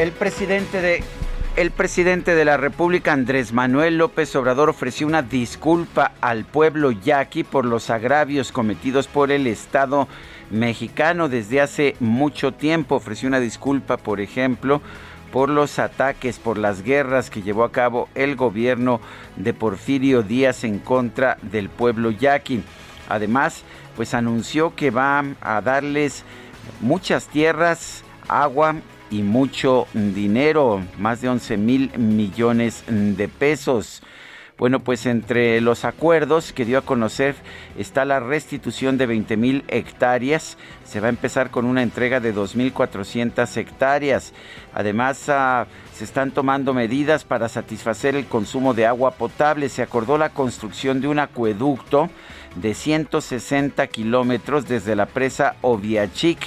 El presidente de el presidente de la República, Andrés Manuel López Obrador, ofreció una disculpa al pueblo yaqui por los agravios cometidos por el Estado mexicano desde hace mucho tiempo. Ofreció una disculpa, por ejemplo, por los ataques, por las guerras que llevó a cabo el gobierno de Porfirio Díaz en contra del pueblo yaqui. Además, pues anunció que va a darles muchas tierras, agua y mucho dinero, más de 11 mil millones de pesos. Bueno, pues entre los acuerdos que dio a conocer está la restitución de 20 mil hectáreas. Se va a empezar con una entrega de 2.400 hectáreas. Además, ah, se están tomando medidas para satisfacer el consumo de agua potable. Se acordó la construcción de un acueducto de 160 kilómetros desde la presa Oviachic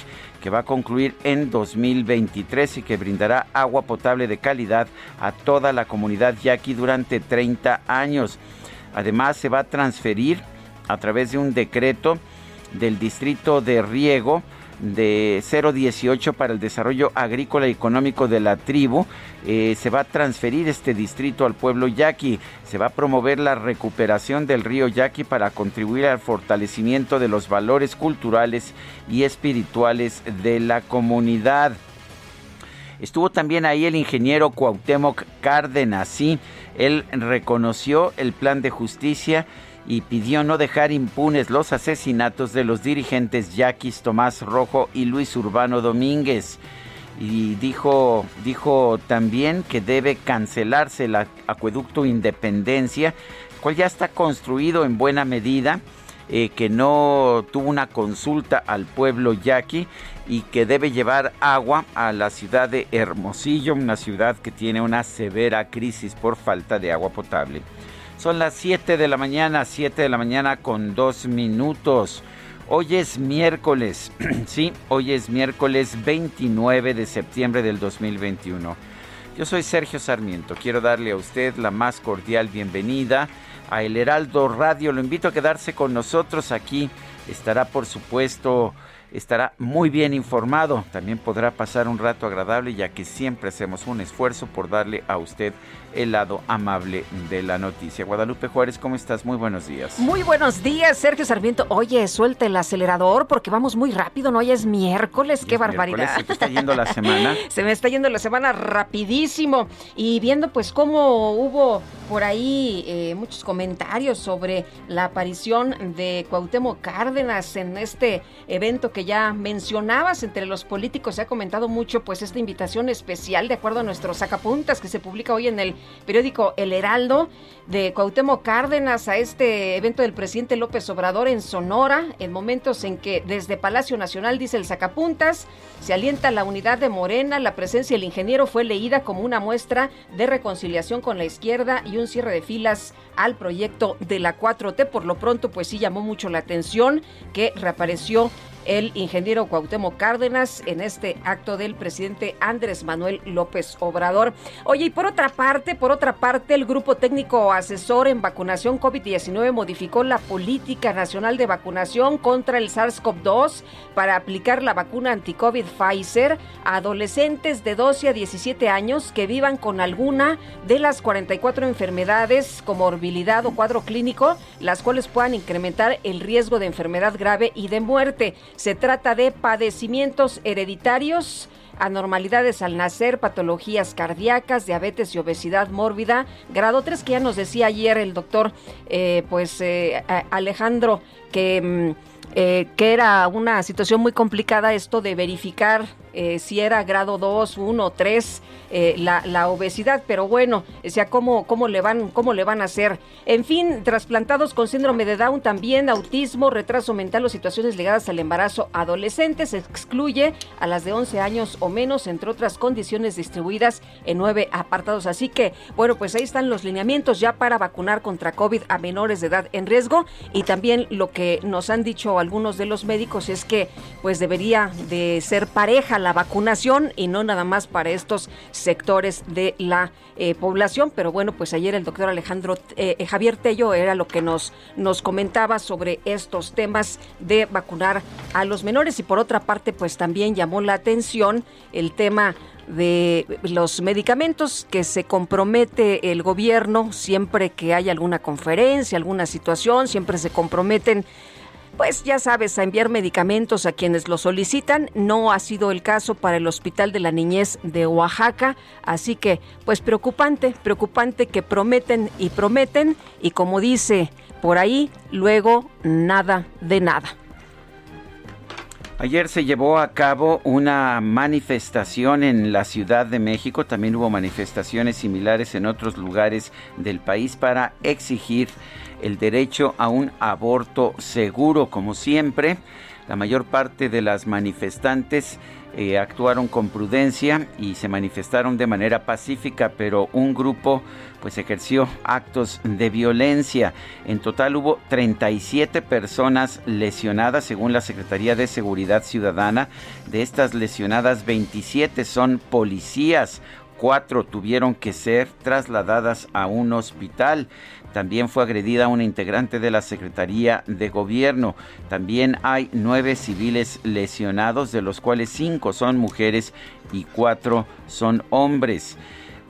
que va a concluir en 2023 y que brindará agua potable de calidad a toda la comunidad yaqui durante 30 años. Además, se va a transferir a través de un decreto del distrito de riego de 018 para el desarrollo agrícola y económico de la tribu. Eh, se va a transferir este distrito al pueblo yaqui. Se va a promover la recuperación del río Yaqui para contribuir al fortalecimiento de los valores culturales y espirituales de la comunidad. Estuvo también ahí el ingeniero Cuauhtémoc Cárdenas, sí, él reconoció el plan de justicia y pidió no dejar impunes los asesinatos de los dirigentes Yaquis Tomás Rojo y Luis Urbano Domínguez. Y dijo, dijo también que debe cancelarse el acueducto Independencia, cual ya está construido en buena medida, eh, que no tuvo una consulta al pueblo yaqui y que debe llevar agua a la ciudad de Hermosillo, una ciudad que tiene una severa crisis por falta de agua potable. Son las 7 de la mañana, 7 de la mañana con 2 minutos. Hoy es miércoles, sí, hoy es miércoles 29 de septiembre del 2021. Yo soy Sergio Sarmiento, quiero darle a usted la más cordial bienvenida a El Heraldo Radio. Lo invito a quedarse con nosotros aquí. Estará, por supuesto, estará muy bien informado. También podrá pasar un rato agradable ya que siempre hacemos un esfuerzo por darle a usted el lado amable de la noticia. Guadalupe Juárez, ¿cómo estás? Muy buenos días. Muy buenos días, Sergio Sarmiento. Oye, suelta el acelerador porque vamos muy rápido, ¿no? Hoy es miércoles, qué barbaridad. ¿Se te está yendo la semana? Se me está yendo la semana rapidísimo. Y viendo pues cómo hubo por ahí eh, muchos comentarios sobre la aparición de Cuauhtémoc Cárdenas en este evento que ya mencionabas entre los políticos. Se ha comentado mucho pues esta invitación especial de acuerdo a nuestros sacapuntas que se publica hoy en el periódico El Heraldo de Cuauhtémoc Cárdenas a este evento del presidente López Obrador en Sonora, en momentos en que desde Palacio Nacional, dice el sacapuntas, se alienta la unidad de Morena, la presencia del ingeniero fue leída como una muestra de reconciliación con la izquierda y un cierre de filas al proyecto de la 4T. Por lo pronto, pues sí llamó mucho la atención que reapareció el ingeniero Cuauhtémoc Cárdenas en este acto del presidente Andrés Manuel López Obrador. Oye, y por otra parte, por otra parte, el Grupo Técnico Asesor en Vacunación COVID-19 modificó la política nacional de vacunación contra el SARS-CoV-2 para aplicar la vacuna anti-COVID Pfizer a adolescentes de 12 a 17 años que vivan con alguna de las 44 enfermedades, comorbilidad o cuadro clínico, las cuales puedan incrementar el riesgo de enfermedad grave y de muerte. Se trata de padecimientos hereditarios anormalidades al nacer, patologías cardíacas, diabetes y obesidad mórbida. Grado 3, que ya nos decía ayer el doctor, eh, pues eh, Alejandro, que, mm, eh, que era una situación muy complicada esto de verificar eh, si era grado 2, 1, 3, la, obesidad, pero bueno, o sea, ¿cómo, cómo, le van, ¿cómo le van a hacer? En fin, trasplantados con síndrome de Down también, autismo, retraso mental o situaciones ligadas al embarazo adolescente, se excluye a las de 11 años o menos, entre otras condiciones distribuidas en nueve apartados. Así que, bueno, pues ahí están los lineamientos ya para vacunar contra COVID a menores de edad en riesgo y también lo que nos han dicho algunos de los médicos es que pues debería de ser pareja la vacunación y no nada más para estos sectores de la eh, población. Pero bueno, pues ayer el doctor Alejandro eh, eh, Javier Tello era lo que nos, nos comentaba sobre estos temas de vacunar a los menores. Y por otra parte, pues también llamó la atención el tema de los medicamentos que se compromete el gobierno siempre que hay alguna conferencia, alguna situación, siempre se comprometen pues ya sabes, a enviar medicamentos a quienes lo solicitan. No ha sido el caso para el Hospital de la Niñez de Oaxaca, así que pues preocupante, preocupante que prometen y prometen y como dice por ahí, luego nada de nada. Ayer se llevó a cabo una manifestación en la Ciudad de México, también hubo manifestaciones similares en otros lugares del país para exigir el derecho a un aborto seguro, como siempre. La mayor parte de las manifestantes eh, actuaron con prudencia y se manifestaron de manera pacífica, pero un grupo pues ejerció actos de violencia. En total hubo 37 personas lesionadas según la Secretaría de Seguridad Ciudadana. De estas lesionadas, 27 son policías. Cuatro tuvieron que ser trasladadas a un hospital. También fue agredida una integrante de la Secretaría de Gobierno. También hay nueve civiles lesionados, de los cuales cinco son mujeres y cuatro son hombres.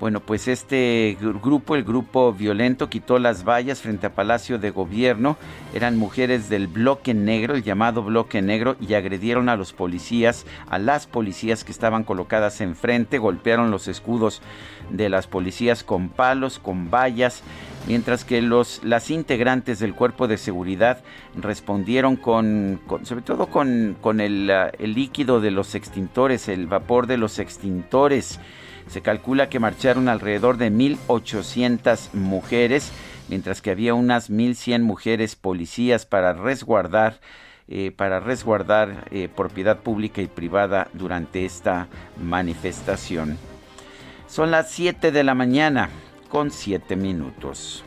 Bueno, pues este grupo, el grupo violento, quitó las vallas frente a Palacio de Gobierno. Eran mujeres del bloque negro, el llamado bloque negro, y agredieron a los policías, a las policías que estaban colocadas enfrente, golpearon los escudos de las policías con palos, con vallas, mientras que los, las integrantes del cuerpo de seguridad respondieron con, sobre todo con, con el, el líquido de los extintores, el vapor de los extintores. Se calcula que marcharon alrededor de 1.800 mujeres, mientras que había unas 1.100 mujeres policías para resguardar eh, para resguardar eh, propiedad pública y privada durante esta manifestación. Son las 7 de la mañana con 7 minutos.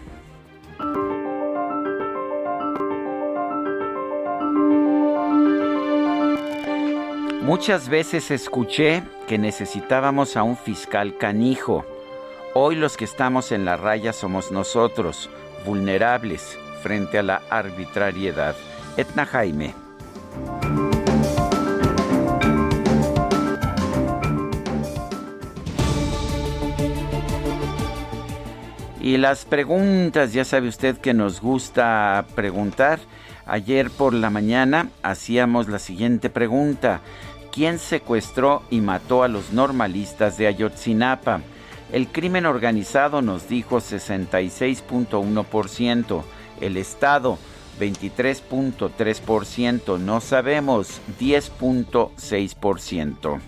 Muchas veces escuché que necesitábamos a un fiscal canijo. Hoy los que estamos en la raya somos nosotros, vulnerables frente a la arbitrariedad. Etna Jaime. Y las preguntas, ya sabe usted que nos gusta preguntar. Ayer por la mañana hacíamos la siguiente pregunta. ¿Quién secuestró y mató a los normalistas de Ayotzinapa. El crimen organizado nos dijo 66.1%, el Estado 23.3%, no sabemos 10.6%.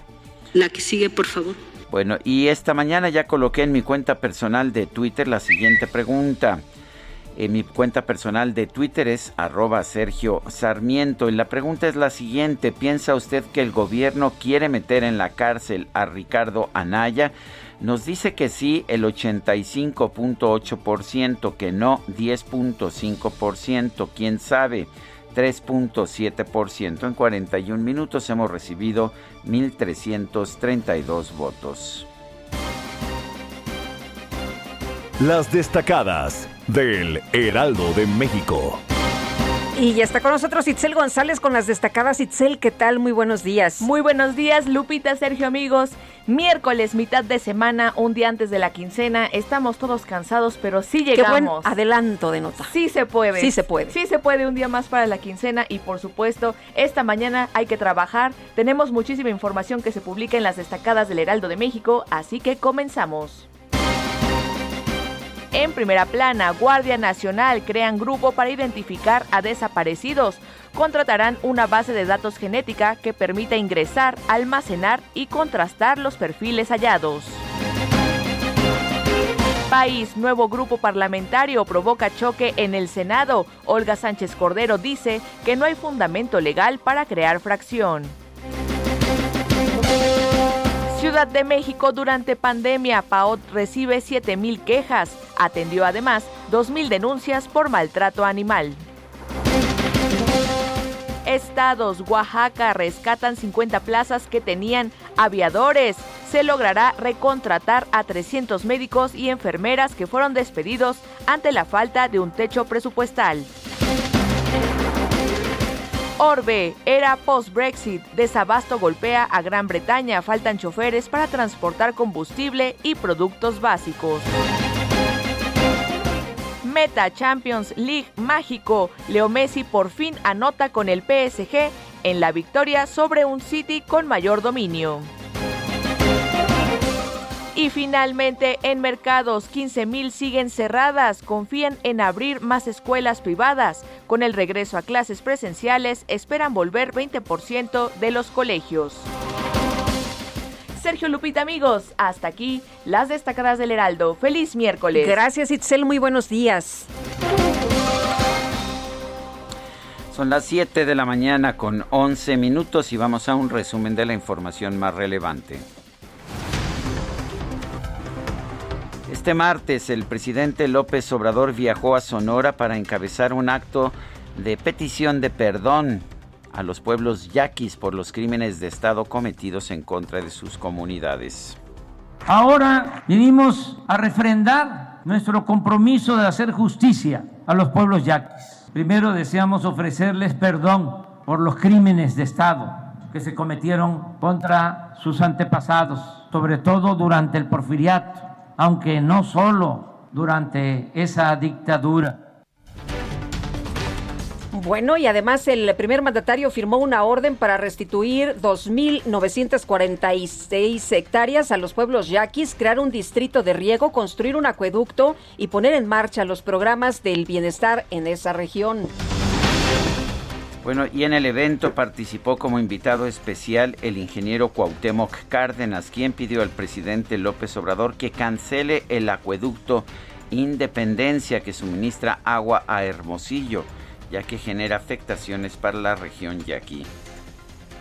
La que sigue, por favor. Bueno, y esta mañana ya coloqué en mi cuenta personal de Twitter la siguiente pregunta. En mi cuenta personal de Twitter es arroba Sergio Sarmiento. Y la pregunta es la siguiente. ¿Piensa usted que el gobierno quiere meter en la cárcel a Ricardo Anaya? Nos dice que sí el 85.8%, que no 10.5%, quién sabe 3.7%. En 41 minutos hemos recibido 1.332 votos. Las destacadas del Heraldo de México. Y ya está con nosotros Itzel González con las destacadas. Itzel, ¿qué tal? Muy buenos días. Muy buenos días, Lupita, Sergio, amigos. Miércoles, mitad de semana, un día antes de la quincena. Estamos todos cansados, pero sí llegamos. Qué buen adelanto de nota. Sí se puede. Sí se puede. Sí se puede un día más para la quincena y por supuesto, esta mañana hay que trabajar. Tenemos muchísima información que se publica en las destacadas del Heraldo de México, así que comenzamos. En primera plana, Guardia Nacional crean grupo para identificar a desaparecidos. Contratarán una base de datos genética que permita ingresar, almacenar y contrastar los perfiles hallados. País, nuevo grupo parlamentario provoca choque en el Senado. Olga Sánchez Cordero dice que no hay fundamento legal para crear fracción. Ciudad de México durante pandemia, PAOT recibe 7.000 quejas. Atendió además 2.000 denuncias por maltrato animal. Estados, Oaxaca rescatan 50 plazas que tenían aviadores. Se logrará recontratar a 300 médicos y enfermeras que fueron despedidos ante la falta de un techo presupuestal. Orbe, era post-Brexit, desabasto golpea a Gran Bretaña, faltan choferes para transportar combustible y productos básicos. Meta Champions League mágico, Leo Messi por fin anota con el PSG en la victoria sobre un City con mayor dominio. Y finalmente, en mercados, 15.000 siguen cerradas, confían en abrir más escuelas privadas. Con el regreso a clases presenciales, esperan volver 20% de los colegios. Sergio Lupita, amigos, hasta aquí las destacadas del Heraldo. Feliz miércoles. Gracias, Itzel. Muy buenos días. Son las 7 de la mañana con 11 minutos y vamos a un resumen de la información más relevante. Este martes el presidente López Obrador viajó a Sonora para encabezar un acto de petición de perdón a los pueblos yaquis por los crímenes de Estado cometidos en contra de sus comunidades. Ahora vinimos a refrendar nuestro compromiso de hacer justicia a los pueblos yaquis. Primero deseamos ofrecerles perdón por los crímenes de Estado que se cometieron contra sus antepasados, sobre todo durante el porfiriato aunque no solo durante esa dictadura. Bueno, y además el primer mandatario firmó una orden para restituir 2.946 hectáreas a los pueblos yaquis, crear un distrito de riego, construir un acueducto y poner en marcha los programas del bienestar en esa región. Bueno, y en el evento participó como invitado especial el ingeniero Cuauhtémoc Cárdenas, quien pidió al presidente López Obrador que cancele el acueducto Independencia que suministra agua a Hermosillo, ya que genera afectaciones para la región yaqui.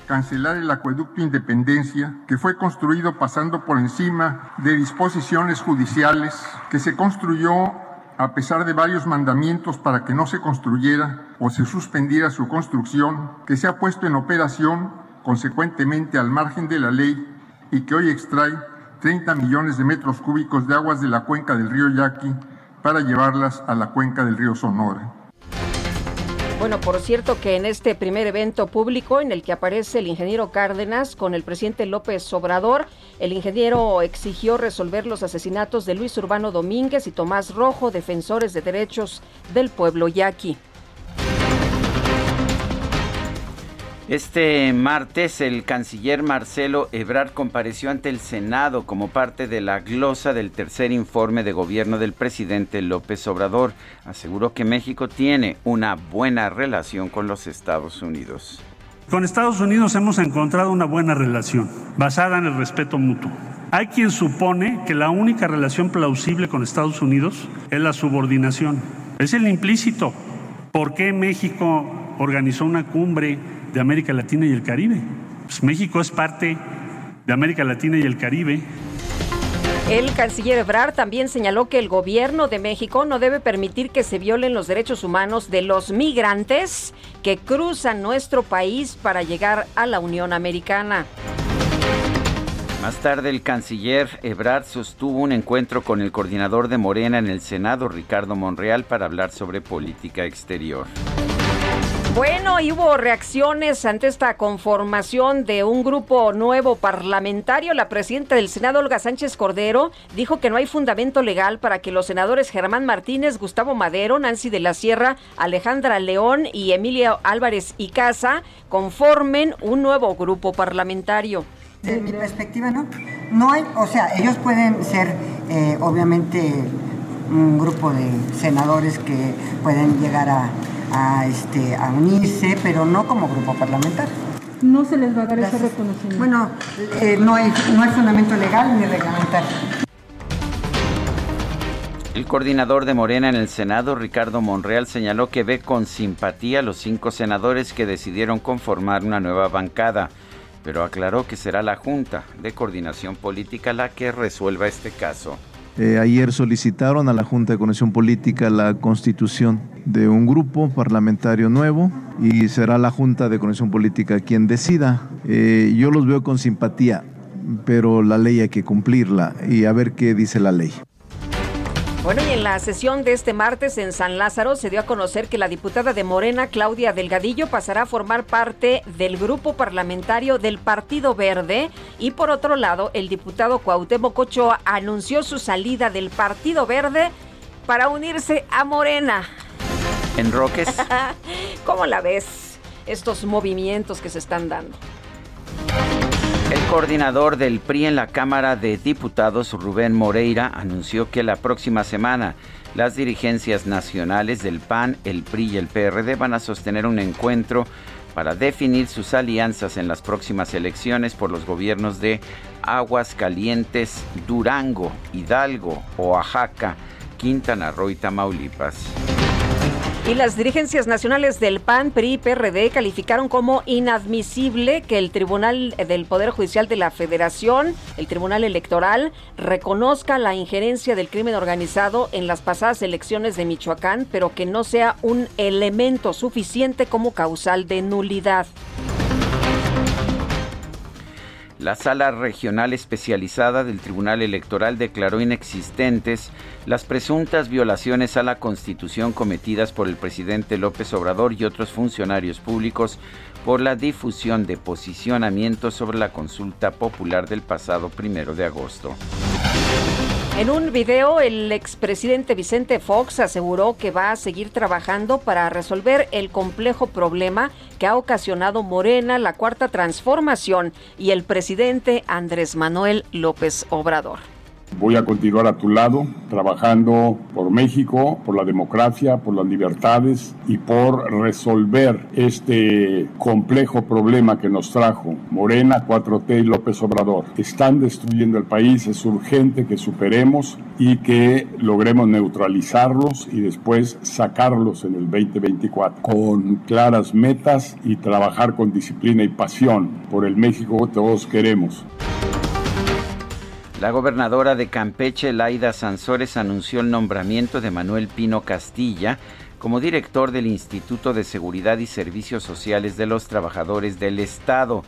Cancelar el acueducto Independencia, que fue construido pasando por encima de disposiciones judiciales, que se construyó a pesar de varios mandamientos para que no se construyera o se suspendiera su construcción, que se ha puesto en operación consecuentemente al margen de la ley y que hoy extrae 30 millones de metros cúbicos de aguas de la cuenca del río Yaqui para llevarlas a la cuenca del río Sonora. Bueno, por cierto que en este primer evento público en el que aparece el ingeniero Cárdenas con el presidente López Obrador, el ingeniero exigió resolver los asesinatos de Luis Urbano Domínguez y Tomás Rojo, defensores de derechos del pueblo yaqui. Este martes el canciller Marcelo Ebrard compareció ante el Senado como parte de la glosa del tercer informe de gobierno del presidente López Obrador. Aseguró que México tiene una buena relación con los Estados Unidos. Con Estados Unidos hemos encontrado una buena relación, basada en el respeto mutuo. Hay quien supone que la única relación plausible con Estados Unidos es la subordinación. Es el implícito. ¿Por qué México organizó una cumbre de América Latina y el Caribe. Pues México es parte de América Latina y el Caribe. El canciller Ebrard también señaló que el gobierno de México no debe permitir que se violen los derechos humanos de los migrantes que cruzan nuestro país para llegar a la Unión Americana. Más tarde, el canciller Ebrard sostuvo un encuentro con el coordinador de Morena en el Senado, Ricardo Monreal, para hablar sobre política exterior. Bueno, hubo reacciones ante esta conformación de un grupo nuevo parlamentario. La presidenta del Senado, Olga Sánchez Cordero, dijo que no hay fundamento legal para que los senadores Germán Martínez, Gustavo Madero, Nancy de la Sierra, Alejandra León y Emilia Álvarez y Casa conformen un nuevo grupo parlamentario. De mi perspectiva, no. No hay, o sea, ellos pueden ser, eh, obviamente, un grupo de senadores que pueden llegar a a, este, a unirse, pero no como grupo parlamentario. No se les va a dar ese reconocimiento. Bueno, eh, no, hay, no hay fundamento legal ni reglamentario. El coordinador de Morena en el Senado, Ricardo Monreal, señaló que ve con simpatía a los cinco senadores que decidieron conformar una nueva bancada, pero aclaró que será la Junta de Coordinación Política la que resuelva este caso. Eh, ayer solicitaron a la Junta de Conexión Política la constitución de un grupo parlamentario nuevo y será la Junta de Conexión Política quien decida. Eh, yo los veo con simpatía, pero la ley hay que cumplirla y a ver qué dice la ley. Bueno, y en la sesión de este martes en San Lázaro se dio a conocer que la diputada de Morena, Claudia Delgadillo, pasará a formar parte del grupo parlamentario del Partido Verde. Y por otro lado, el diputado Cuauhtémoc Ochoa anunció su salida del Partido Verde para unirse a Morena. ¿En Roques? ¿Cómo la ves? Estos movimientos que se están dando. El coordinador del PRI en la Cámara de Diputados, Rubén Moreira, anunció que la próxima semana las dirigencias nacionales del PAN, el PRI y el PRD van a sostener un encuentro para definir sus alianzas en las próximas elecciones por los gobiernos de Aguascalientes, Durango, Hidalgo, Oaxaca, Quintana Roo y Tamaulipas. Y las dirigencias nacionales del PAN, PRI y PRD calificaron como inadmisible que el Tribunal del Poder Judicial de la Federación, el Tribunal Electoral, reconozca la injerencia del crimen organizado en las pasadas elecciones de Michoacán, pero que no sea un elemento suficiente como causal de nulidad. La sala regional especializada del Tribunal Electoral declaró inexistentes las presuntas violaciones a la Constitución cometidas por el presidente López Obrador y otros funcionarios públicos por la difusión de posicionamientos sobre la consulta popular del pasado primero de agosto. En un video, el expresidente Vicente Fox aseguró que va a seguir trabajando para resolver el complejo problema que ha ocasionado Morena, la cuarta transformación y el presidente Andrés Manuel López Obrador. Voy a continuar a tu lado, trabajando por México, por la democracia, por las libertades y por resolver este complejo problema que nos trajo Morena, 4T y López Obrador. Están destruyendo el país, es urgente que superemos y que logremos neutralizarlos y después sacarlos en el 2024 con claras metas y trabajar con disciplina y pasión por el México que todos queremos. La gobernadora de Campeche, Laida Sansores, anunció el nombramiento de Manuel Pino Castilla como director del Instituto de Seguridad y Servicios Sociales de los Trabajadores del Estado.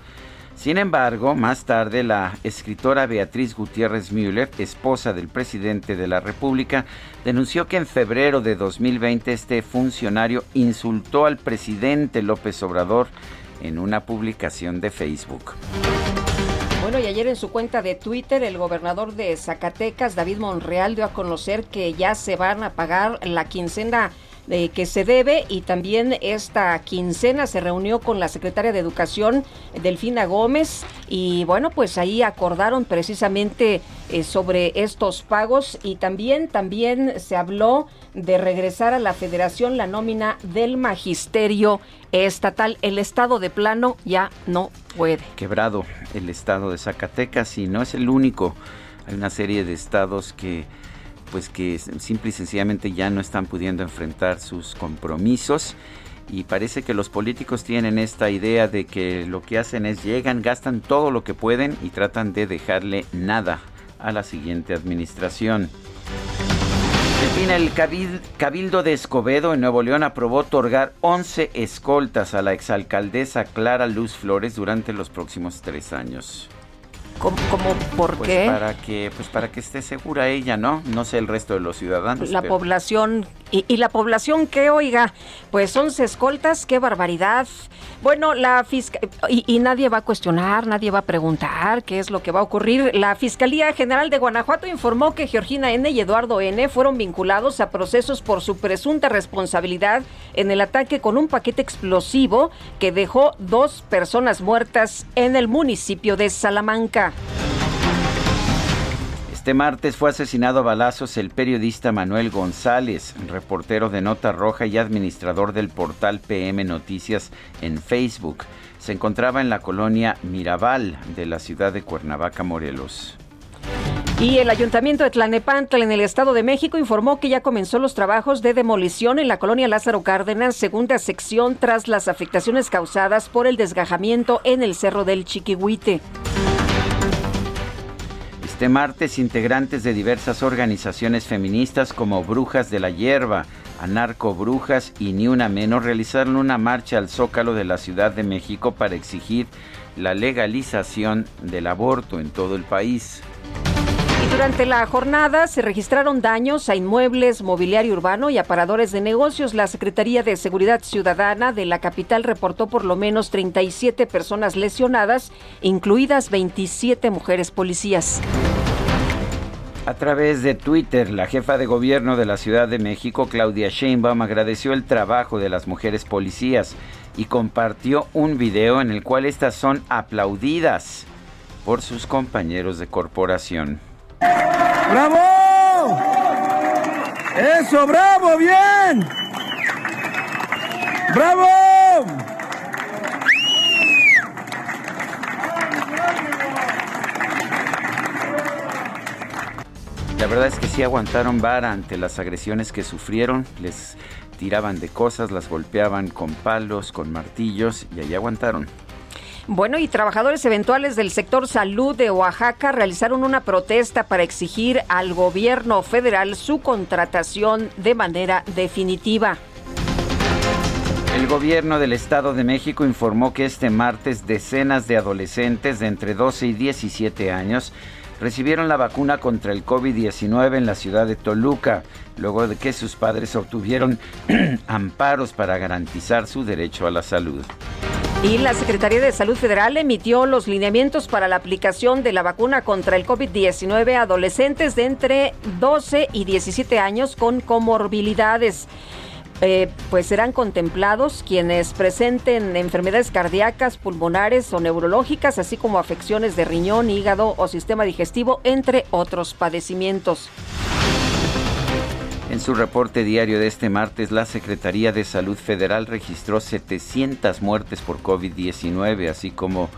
Sin embargo, más tarde la escritora Beatriz Gutiérrez Müller, esposa del presidente de la República, denunció que en febrero de 2020 este funcionario insultó al presidente López Obrador en una publicación de Facebook. Bueno, y ayer en su cuenta de Twitter, el gobernador de Zacatecas, David Monreal, dio a conocer que ya se van a pagar la quincena de que se debe y también esta quincena se reunió con la secretaria de Educación, Delfina Gómez, y bueno, pues ahí acordaron precisamente eh, sobre estos pagos y también, también se habló de regresar a la federación la nómina del magisterio estatal. El estado de plano ya no puede. Quebrado el estado de Zacatecas y no es el único. Hay una serie de estados que pues que simple y sencillamente ya no están pudiendo enfrentar sus compromisos y parece que los políticos tienen esta idea de que lo que hacen es llegan, gastan todo lo que pueden y tratan de dejarle nada a la siguiente administración. En fin, el Cabildo de Escobedo en Nuevo León aprobó otorgar 11 escoltas a la exalcaldesa Clara Luz Flores durante los próximos tres años. ¿Cómo, por pues qué? Para que, pues para que esté segura ella, ¿no? No sé el resto de los ciudadanos. La población, y, la población que, oiga, pues 11 escoltas, qué barbaridad. Bueno, la fiscal, y, nadie va a cuestionar, nadie va a preguntar qué es lo que va a ocurrir. La Fiscalía General de Guanajuato informó que Georgina N. y Eduardo N. fueron vinculados a procesos por su presunta responsabilidad en el ataque con un paquete explosivo que dejó dos personas muertas en el municipio de Salamanca. Este martes fue asesinado a balazos el periodista Manuel González, reportero de Nota Roja y administrador del portal PM Noticias en Facebook. Se encontraba en la colonia Mirabal de la ciudad de Cuernavaca, Morelos. Y el Ayuntamiento de Tlanepantla en el Estado de México informó que ya comenzó los trabajos de demolición en la colonia Lázaro Cárdenas, segunda sección, tras las afectaciones causadas por el desgajamiento en el Cerro del Chiquihuite. Este martes, integrantes de diversas organizaciones feministas como Brujas de la Hierba, Anarco Brujas y Ni Una Menos realizaron una marcha al Zócalo de la Ciudad de México para exigir la legalización del aborto en todo el país. Durante la jornada se registraron daños a inmuebles, mobiliario urbano y aparadores de negocios. La Secretaría de Seguridad Ciudadana de la capital reportó por lo menos 37 personas lesionadas, incluidas 27 mujeres policías. A través de Twitter, la jefa de gobierno de la Ciudad de México, Claudia Sheinbaum, agradeció el trabajo de las mujeres policías y compartió un video en el cual estas son aplaudidas por sus compañeros de corporación. ¡Bravo! ¡Eso, bravo! ¡Bien! ¡Bravo! La verdad es que sí aguantaron vara ante las agresiones que sufrieron. Les tiraban de cosas, las golpeaban con palos, con martillos y ahí aguantaron. Bueno, y trabajadores eventuales del sector salud de Oaxaca realizaron una protesta para exigir al gobierno federal su contratación de manera definitiva. El gobierno del Estado de México informó que este martes decenas de adolescentes de entre 12 y 17 años recibieron la vacuna contra el COVID-19 en la ciudad de Toluca, luego de que sus padres obtuvieron amparos para garantizar su derecho a la salud. Y la Secretaría de Salud Federal emitió los lineamientos para la aplicación de la vacuna contra el COVID-19 a adolescentes de entre 12 y 17 años con comorbilidades. Eh, pues serán contemplados quienes presenten enfermedades cardíacas, pulmonares o neurológicas, así como afecciones de riñón, hígado o sistema digestivo, entre otros padecimientos. En su reporte diario de este martes, la Secretaría de Salud Federal registró 700 muertes por COVID-19, así como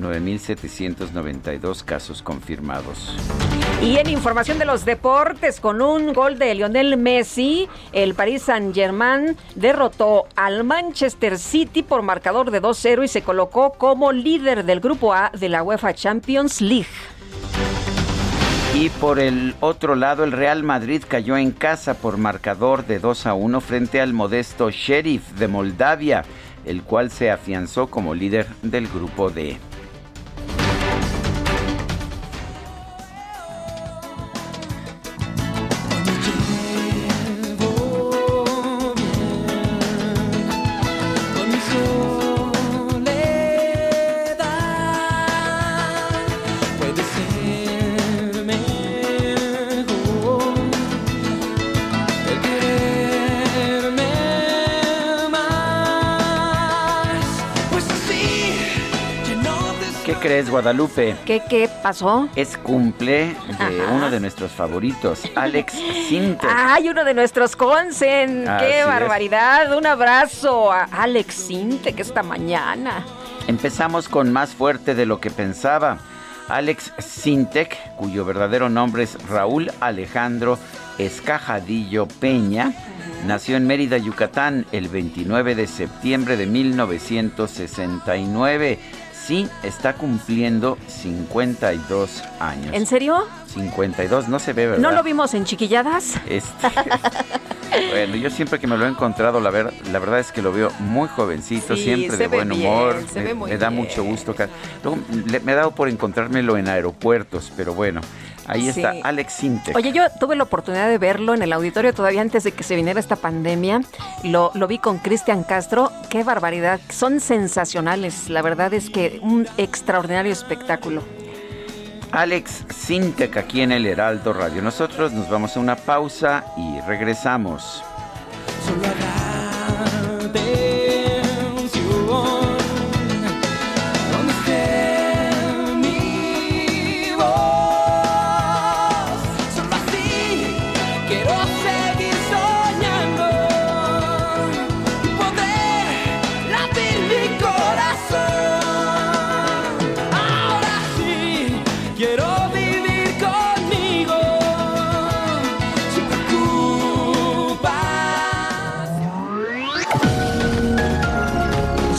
9.792 casos confirmados. Y en información de los deportes, con un gol de Lionel Messi, el Paris Saint-Germain derrotó al Manchester City por marcador de 2-0 y se colocó como líder del grupo A de la UEFA Champions League. Y por el otro lado, el Real Madrid cayó en casa por marcador de 2 a 1 frente al modesto Sheriff de Moldavia, el cual se afianzó como líder del grupo D. crees, Guadalupe? ¿Qué, qué pasó? Es cumple de uno de nuestros favoritos, Alex Sintek. ¡Ay, uno de nuestros consen! ¡Qué barbaridad! Un abrazo a Alex Sintek esta mañana. Empezamos con más fuerte de lo que pensaba. Alex Sintek, cuyo verdadero nombre es Raúl Alejandro Escajadillo Peña, nació en Mérida, Yucatán, el 29 de septiembre de 1969 sí está cumpliendo 52 años. ¿En serio? 52, no se ve, ¿verdad? ¿No lo vimos en chiquilladas? Este, bueno, yo siempre que me lo he encontrado, la, ver, la verdad es que lo veo muy jovencito, siempre de buen humor. me, da mucho gusto. Luego, me ha dado por encontrármelo en aeropuertos, pero bueno. Ahí está Alex Sintek. Oye, yo tuve la oportunidad de verlo en el auditorio todavía antes de que se viniera esta pandemia. Lo, lo vi con Cristian Castro. Qué barbaridad. Son sensacionales. La verdad es que un extraordinario espectáculo. Alex Sintek aquí en el Heraldo Radio. Nosotros nos vamos a una pausa y regresamos.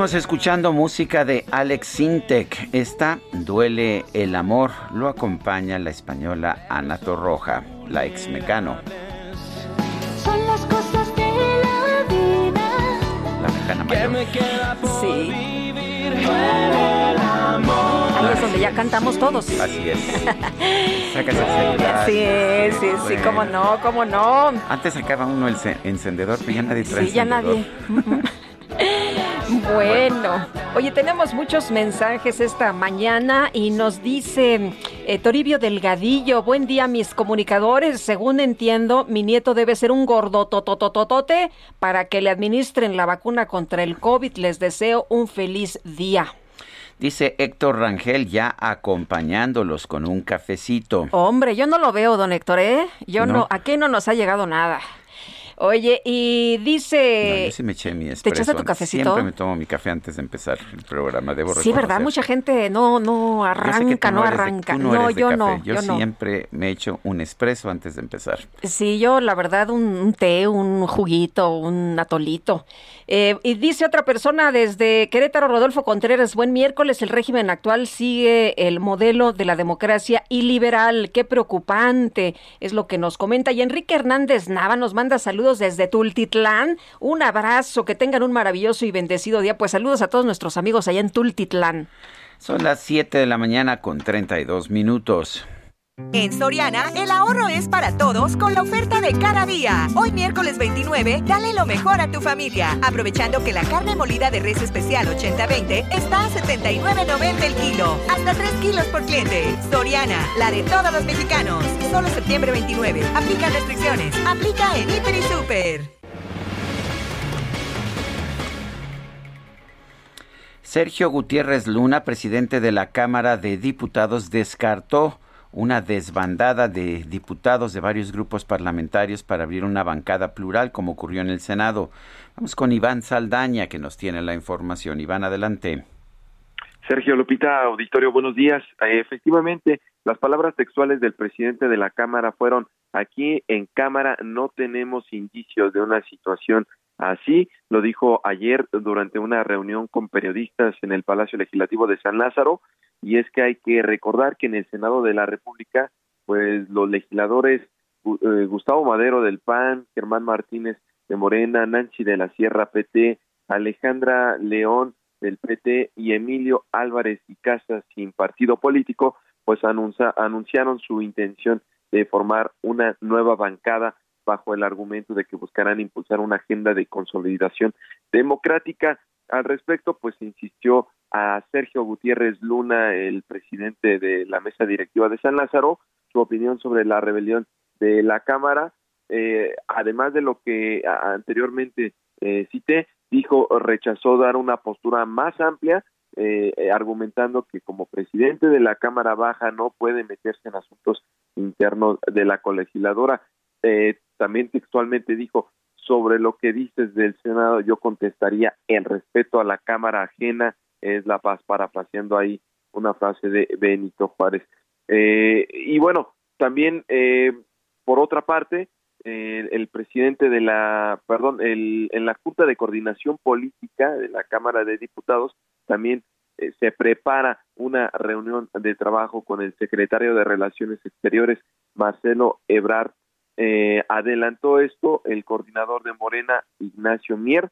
Seguimos escuchando música de Alex Sintek. Esta Duele el amor. Lo acompaña la española Ana Torroja, la ex mecano. Son las cosas de la vida. La mecana mayor. Sí. El amor es donde ya cantamos todos. Así es. Sí, sí, sí, cómo no, cómo no. Antes sacaba uno el encendedor, pero ya nadie trae Sí, ya nadie. Bueno, oye, tenemos muchos mensajes esta mañana y nos dice eh, Toribio Delgadillo, buen día mis comunicadores, según entiendo, mi nieto debe ser un gordo totototote para que le administren la vacuna contra el COVID. Les deseo un feliz día. Dice Héctor Rangel ya acompañándolos con un cafecito. Hombre, yo no lo veo, don Héctor, ¿eh? Yo no, no aquí no nos ha llegado nada. Oye, y dice... No, yo sí me eché mi espresso. ¿Te echaste tu cafecito? Siempre me tomo mi café antes de empezar el programa, debo Sí, ¿verdad? Mucha gente no, no arranca, no, arranca. no, yo no. Yo, siempre me echo un espresso antes de empezar. Sí, yo la verdad un, té, un juguito, un atolito. Eh, y dice otra persona desde Querétaro, Rodolfo Contreras, buen miércoles, el régimen actual sigue el modelo de la democracia iliberal. Qué preocupante es lo que nos comenta. Y Enrique Hernández Nava nos manda saludos desde Tultitlán. Un abrazo, que tengan un maravilloso y bendecido día. Pues saludos a todos nuestros amigos allá en Tultitlán. Son las 7 de la mañana con 32 minutos. En Soriana, el ahorro es para todos con la oferta de cada día. Hoy miércoles 29, dale lo mejor a tu familia, aprovechando que la carne molida de res especial 80-20 está a 79.90 el kilo, hasta 3 kilos por cliente. Soriana, la de todos los mexicanos. Solo septiembre 29. Aplica restricciones. Aplica en Hiper y Super. Sergio Gutiérrez Luna, presidente de la Cámara de Diputados, descartó una desbandada de diputados de varios grupos parlamentarios para abrir una bancada plural como ocurrió en el Senado. Vamos con Iván Saldaña que nos tiene la información. Iván, adelante. Sergio Lupita, auditorio, buenos días. Eh, efectivamente, las palabras textuales del presidente de la Cámara fueron, aquí en Cámara no tenemos indicios de una situación Así lo dijo ayer durante una reunión con periodistas en el Palacio Legislativo de San Lázaro, y es que hay que recordar que en el Senado de la República, pues los legisladores eh, Gustavo Madero del PAN, Germán Martínez de Morena, Nancy de la Sierra PT, Alejandra León del PT y Emilio Álvarez y Casas sin partido político, pues anunciaron su intención de formar una nueva bancada bajo el argumento de que buscarán impulsar una agenda de consolidación democrática. Al respecto, pues insistió a Sergio Gutiérrez Luna, el presidente de la mesa directiva de San Lázaro, su opinión sobre la rebelión de la Cámara, eh, además de lo que anteriormente eh, cité, dijo rechazó dar una postura más amplia, eh, argumentando que como presidente de la Cámara Baja no puede meterse en asuntos internos de la colegisladora. también textualmente dijo, sobre lo que dices del Senado, yo contestaría en respeto a la Cámara ajena, es la paz, parafraseando ahí una frase de Benito Juárez. y bueno, también por otra parte, el presidente de la, perdón, el, en la Junta de Coordinación Política de la Cámara de Diputados también eh, se prepara una reunión de trabajo con el secretario de Relaciones Exteriores, Marcelo Ebrard. Eh, adelantó esto el coordinador de Morena, Ignacio Mier,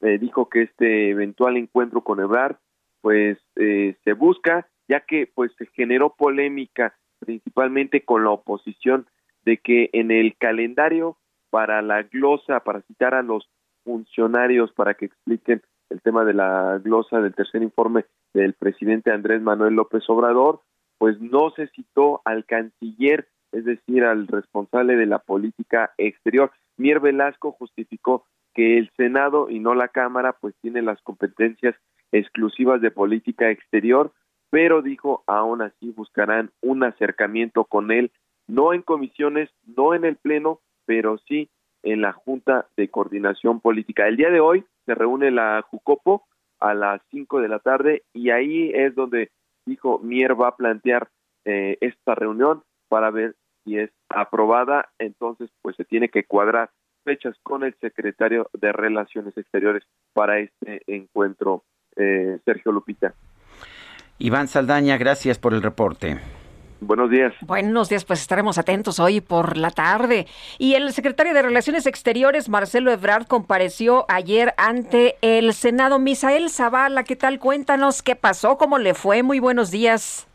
eh, dijo que este eventual encuentro con Ebrard, pues se busca, ya que pues se generó polémica principalmente con la oposición de que en el calendario para la glosa, para citar a los funcionarios para que expliquen el tema de la glosa del tercer informe del presidente Andrés Manuel López Obrador, pues no se citó al canciller, es decir, al responsable de la política exterior. Mier Velasco justificó que el Senado y no la Cámara pues tiene las competencias exclusivas de política exterior, pero dijo aún así buscarán un acercamiento con él no en comisiones, no en el Pleno, pero sí en la Junta de Coordinación Política. El día de hoy se reúne la Jucopo a las 5 de la tarde y ahí es donde dijo Mier va a plantear eh, esta reunión para ver si es aprobada, entonces pues se tiene que cuadrar fechas con el secretario de Relaciones Exteriores para este encuentro, eh, Sergio Lupita. Iván Saldaña, gracias por el reporte. Buenos días. Buenos días, pues estaremos atentos hoy por la tarde. Y el secretario de Relaciones Exteriores, Marcelo Ebrard, compareció ayer ante el Senado. Misael Zavala, ¿qué tal? Cuéntanos qué pasó, cómo le fue. Muy buenos días.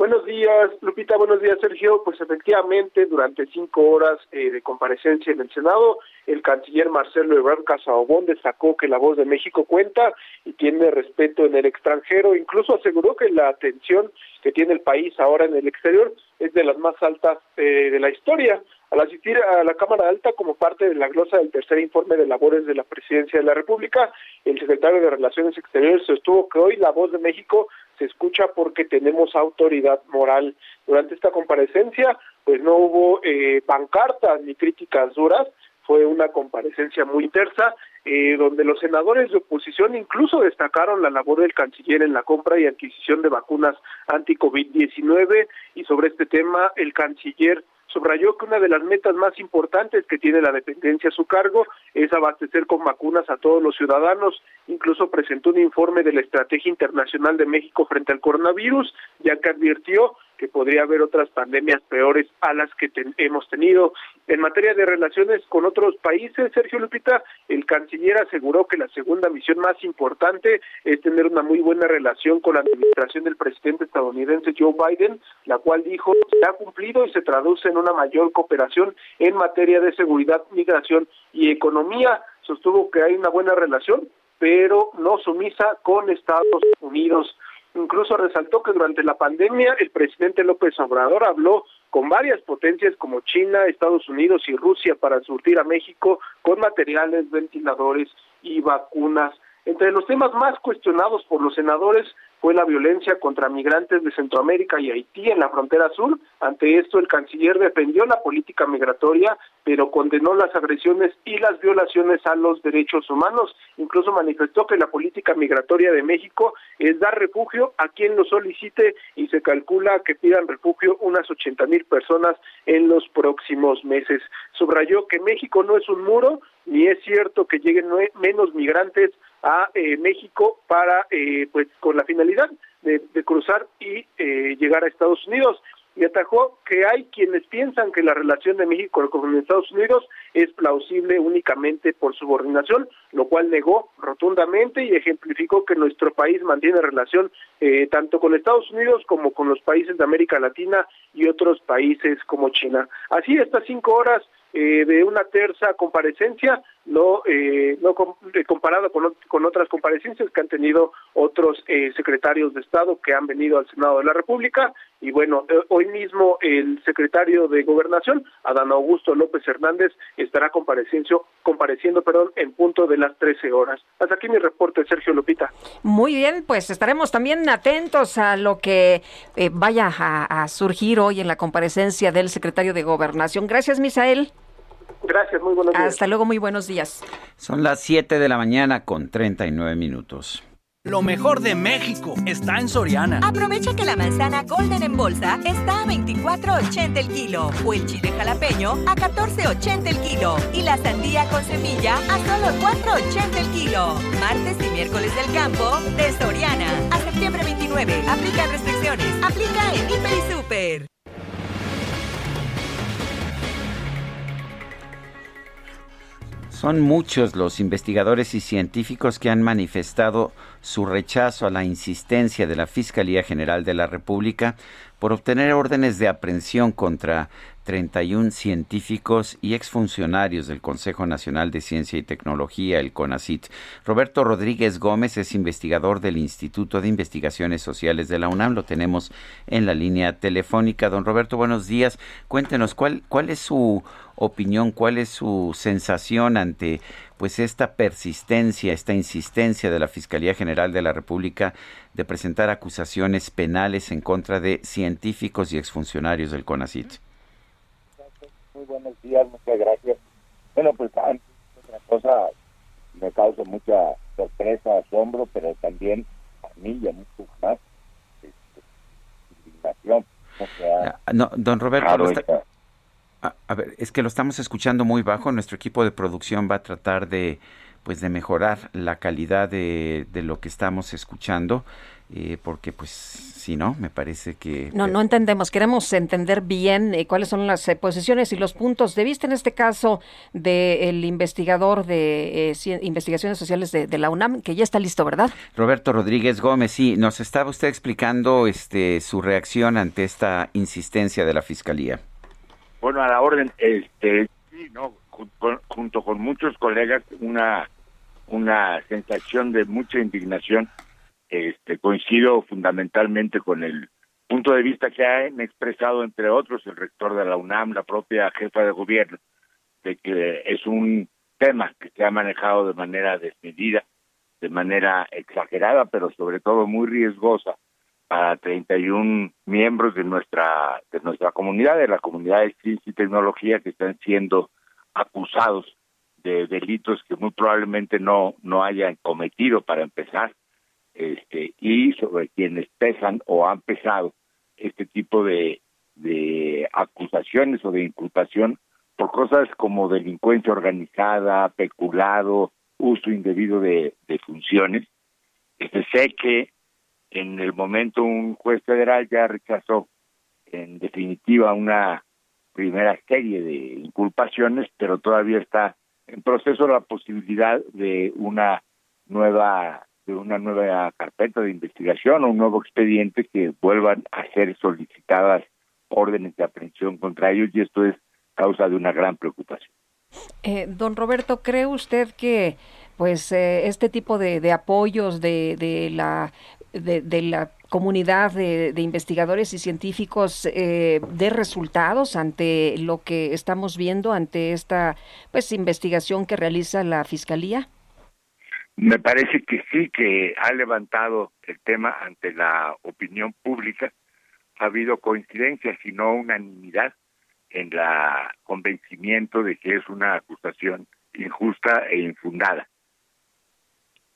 Buenos días, Lupita. Buenos días, Sergio. Pues efectivamente, durante cinco horas eh, de comparecencia en el Senado, el canciller Marcelo Ebrard Casaobón destacó que la voz de México cuenta y tiene respeto en el extranjero. Incluso aseguró que la atención que tiene el país ahora en el exterior es de las más altas eh, de la historia. Al asistir a la Cámara Alta como parte de la glosa del tercer informe de labores de la Presidencia de la República, el secretario de Relaciones Exteriores sostuvo que hoy la voz de México se escucha porque tenemos autoridad moral. Durante esta comparecencia, pues no hubo eh, pancartas ni críticas duras, fue una comparecencia muy tersa, eh, donde los senadores de oposición incluso destacaron la labor del canciller en la compra y adquisición de vacunas anti-COVID-19 y sobre este tema el canciller subrayó que una de las metas más importantes que tiene la dependencia a su cargo es abastecer con vacunas a todos los ciudadanos. Incluso presentó un informe de la Estrategia Internacional de México frente al coronavirus, ya que advirtió que podría haber otras pandemias peores a las que hemos tenido. En materia de relaciones con otros países, Sergio Lupita, el canciller aseguró que la segunda misión más importante es tener una muy buena relación con la administración del presidente estadounidense Joe Biden, la cual dijo se ha cumplido y se traduce en una mayor cooperación en materia de seguridad, migración y economía. Sostuvo que hay una buena relación, pero no sumisa con Estados Unidos. Incluso resaltó que durante la pandemia el presidente López Obrador habló con varias potencias como China, Estados Unidos y Rusia para surtir a México con materiales, ventiladores y vacunas. Entre los temas más cuestionados por los senadores fue la violencia contra migrantes de Centroamérica y Haití en la frontera sur. Ante esto, el canciller defendió la política migratoria, pero condenó las agresiones y las violaciones a los derechos humanos. Incluso manifestó que la política migratoria de México es dar refugio a quien lo solicite y se calcula que pidan refugio unas 80 mil personas en los próximos meses. Subrayó que México no es un muro, ni es cierto que lleguen menos migrantes a eh, México para, eh, pues, con la finalidad de, cruzar y eh, llegar a Estados Unidos. Y atajó que hay quienes piensan que la relación de México con Estados Unidos es plausible únicamente por subordinación, lo cual negó rotundamente y ejemplificó que nuestro país mantiene relación tanto con Estados Unidos como con los países de América Latina y otros países como China. Así, estas cinco horas eh, de una terza comparecencia, no, eh, no eh, comparado con, con, otras comparecencias que han tenido otros secretarios de Estado que han venido al Senado de la República. Y bueno, hoy mismo el secretario de Gobernación, Adán Augusto López Hernández, estará compareciendo, compareciendo perdón, en punto de las 13 horas. Hasta aquí mi reporte, Sergio Lupita. Muy bien, pues estaremos también atentos a lo que vaya a, a surgir hoy en la comparecencia del secretario de Gobernación. Gracias, Misael. Gracias, muy buenos días. Hasta luego, muy buenos días. Son las 7 de la mañana con 39 minutos. Lo mejor de México está en Soriana. Aprovecha que la manzana Golden en bolsa está a 24.80 el kilo o el chile jalapeño a 14.80 el kilo y la sandía con semilla a solo 4.80 el kilo. Martes y miércoles del campo de Soriana a septiembre 29. Aplica restricciones. Aplica en Hiper y Super. Son muchos los investigadores y científicos que han manifestado su rechazo a la insistencia de la Fiscalía General de la República por obtener órdenes de aprehensión contra 31 científicos y exfuncionarios del Consejo Nacional de Ciencia y Tecnología, el CONACIT. Roberto Rodríguez Gómez es investigador del Instituto de Investigaciones Sociales de la UNAM. Lo tenemos en la línea telefónica. Don Roberto, buenos días. Cuéntenos cuál, cuál es su opinión, cuál es su sensación ante pues esta persistencia, esta insistencia de la Fiscalía General de la República de presentar acusaciones penales en contra de científicos y exfuncionarios del CONACIT. Muy buenos días, muchas gracias. Bueno, pues antes, otra cosa me causa mucha sorpresa, asombro, pero también a mí y a muchos más este, indignación. no, don Roberto, a, ver, es que lo estamos escuchando muy bajo. Nuestro equipo de producción va a tratar de, pues, de mejorar la calidad de, de lo que estamos escuchando, eh, porque, pues, si no, me parece que... No, no entendemos. Queremos entender bien eh, cuáles son las eh, posiciones y los puntos de vista, en este caso, del investigador de investigaciones sociales de, de, la UNAM, que ya está listo, ¿verdad? Roberto Rodríguez Gómez, sí, nos estaba usted explicando este, su reacción ante esta insistencia de la Fiscalía. Bueno, a la orden, este, sí, ¿no? Junto, con muchos colegas, una, una sensación de mucha indignación. Este, coincido fundamentalmente con el punto de vista que han expresado, entre otros, el rector de la UNAM, la propia jefa de gobierno, de que es un tema que se ha manejado de manera desmedida, de manera exagerada, pero sobre todo muy riesgosa a 31 miembros de nuestra de nuestra comunidad, de la comunidad de ciencia y tecnología que están siendo acusados de delitos que muy probablemente no no hayan cometido para empezar, este y sobre quienes pesan o han pesado este tipo de de acusaciones o de inculpación por cosas como delincuencia organizada, peculado, uso indebido de, de funciones. Este, sé que en el momento un juez federal ya rechazó en definitiva una primera serie de inculpaciones, pero todavía está en proceso la posibilidad de una nueva de una nueva carpeta de investigación o un nuevo expediente que vuelvan a ser solicitadas órdenes de aprehensión contra ellos y esto es causa de una gran preocupación. Eh, don Roberto, ¿cree usted que pues eh, este tipo de, apoyos de, de la de, la comunidad de, investigadores y científicos eh, de resultados ante lo que estamos viendo ante esta pues investigación que realiza la fiscalía? Me parece que sí, que ha levantado el tema ante la opinión pública. Ha habido coincidencias y no unanimidad en la convencimiento de que es una acusación injusta e infundada.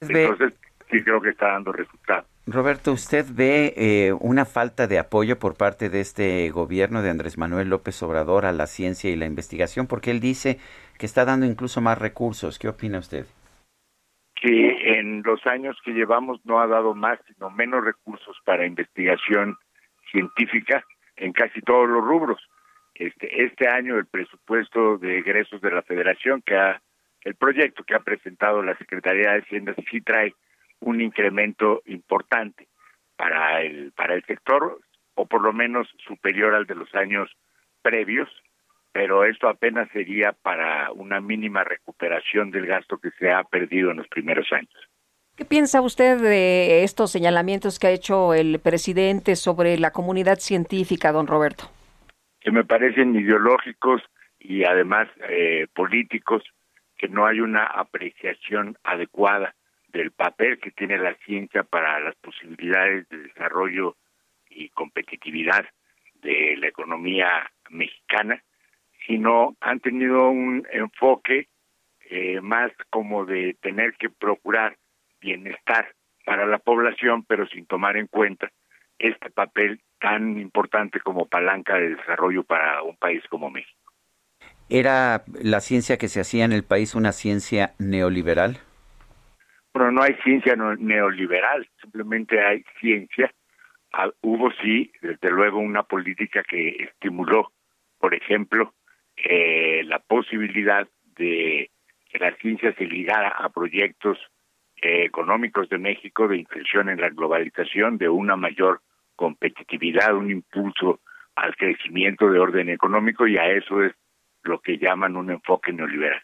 Entonces, sí creo que está dando resultados. Roberto, ¿usted ve eh, una falta de apoyo por parte de este gobierno de Andrés Manuel López Obrador a la ciencia y la investigación? Porque él dice que está dando incluso más recursos. ¿Qué opina usted? Que en los años que llevamos no ha dado más, sino menos recursos para investigación científica en casi todos los rubros. Este, este año el presupuesto de egresos de la Federación, que ha, el proyecto que ha presentado la Secretaría de Hacienda, sí trae un incremento importante para el para el sector o por lo menos superior al de los años previos, pero esto apenas sería para una mínima recuperación del gasto que se ha perdido en los primeros años. ¿Qué piensa usted de estos señalamientos que ha hecho el presidente sobre la comunidad científica, don Roberto? Que me parecen ideológicos y además eh, políticos, que no hay una apreciación adecuada del papel que tiene la ciencia para las posibilidades de desarrollo y competitividad de la economía mexicana, sino han tenido un enfoque eh, más como de tener que procurar bienestar para la población, pero sin tomar en cuenta este papel tan importante como palanca de desarrollo para un país como México. ¿Era la ciencia que se hacía en el país una ciencia neoliberal? Pero no hay ciencia neoliberal, simplemente hay ciencia. Ah, hubo sí, desde luego, una política que estimuló, por ejemplo, eh, la posibilidad de que la ciencia se ligara a proyectos eh, económicos de México, de inclusión en la globalización, de una mayor competitividad, un impulso al crecimiento de orden económico y a eso es lo que llaman un enfoque neoliberal.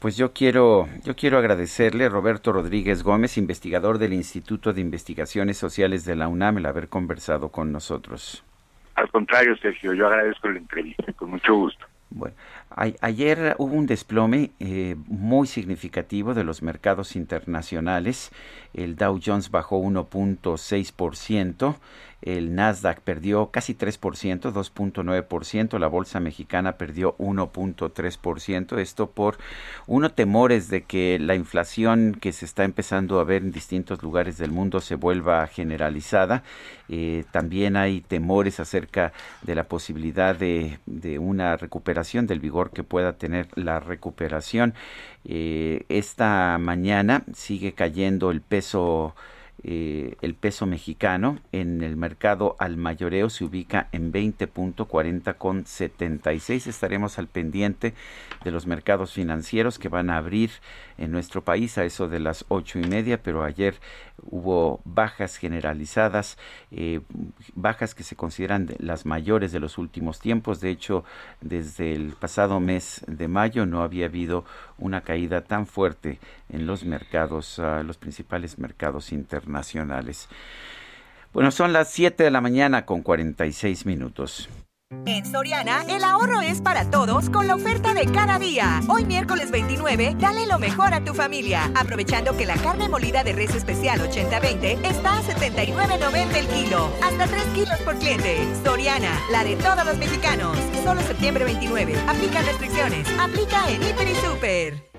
Pues yo quiero, yo quiero agradecerle a Roberto Rodríguez Gómez, investigador del Instituto de Investigaciones Sociales de la UNAM, el haber conversado con nosotros. Al contrario, Sergio, yo agradezco la entrevista, con mucho gusto. Bueno, ayer hubo un desplome eh, muy significativo de los mercados internacionales. El Dow Jones bajó 1.6%, el Nasdaq perdió casi 3%, 2.9%, la bolsa mexicana perdió 1.3%, esto por uno temores de que la inflación que se está empezando a ver en distintos lugares del mundo se vuelva generalizada. Eh, también hay temores acerca de la posibilidad de, de, una recuperación del vigor que pueda tener la recuperación. Eh, esta mañana sigue cayendo el peso eh, el peso mexicano en el mercado al mayoreo se ubica en 20.40 con 76. Estaremos al pendiente de los mercados financieros que van a abrir en nuestro país a eso de las ocho y media, pero ayer hubo bajas generalizadas, eh, bajas que se consideran las mayores de los últimos tiempos. De hecho, desde el pasado mes de mayo no había habido una caída tan fuerte en los mercados, uh, los principales mercados internacionales. Bueno, son las 7 de la mañana con 46 minutos. En Soriana, el ahorro es para todos con la oferta de cada día. Hoy miércoles 29, dale lo mejor a tu familia, aprovechando que la carne molida de res especial 80-20 está a 79.90 el kilo, hasta 3 kilos por cliente. Soriana, la de todos los mexicanos. Solo septiembre 29. Aplica restricciones. Aplica en Hiper y Super.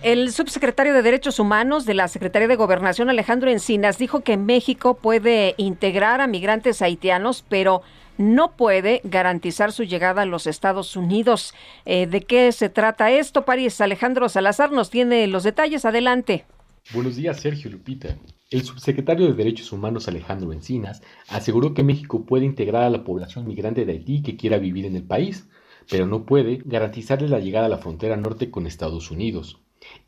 El subsecretario de Derechos Humanos de la Secretaría de Gobernación, Alejandro Encinas, dijo que México puede integrar a migrantes haitianos, pero no puede garantizar su llegada a los Estados Unidos. Eh, ¿De qué se trata esto, París? Alejandro Salazar nos tiene los detalles. Adelante. Buenos días, Sergio Lupita. El subsecretario de Derechos Humanos Alejandro Encinas aseguró que México puede integrar a la población migrante de Haití que quiera vivir en el país, pero no puede garantizarle la llegada a la frontera norte con Estados Unidos.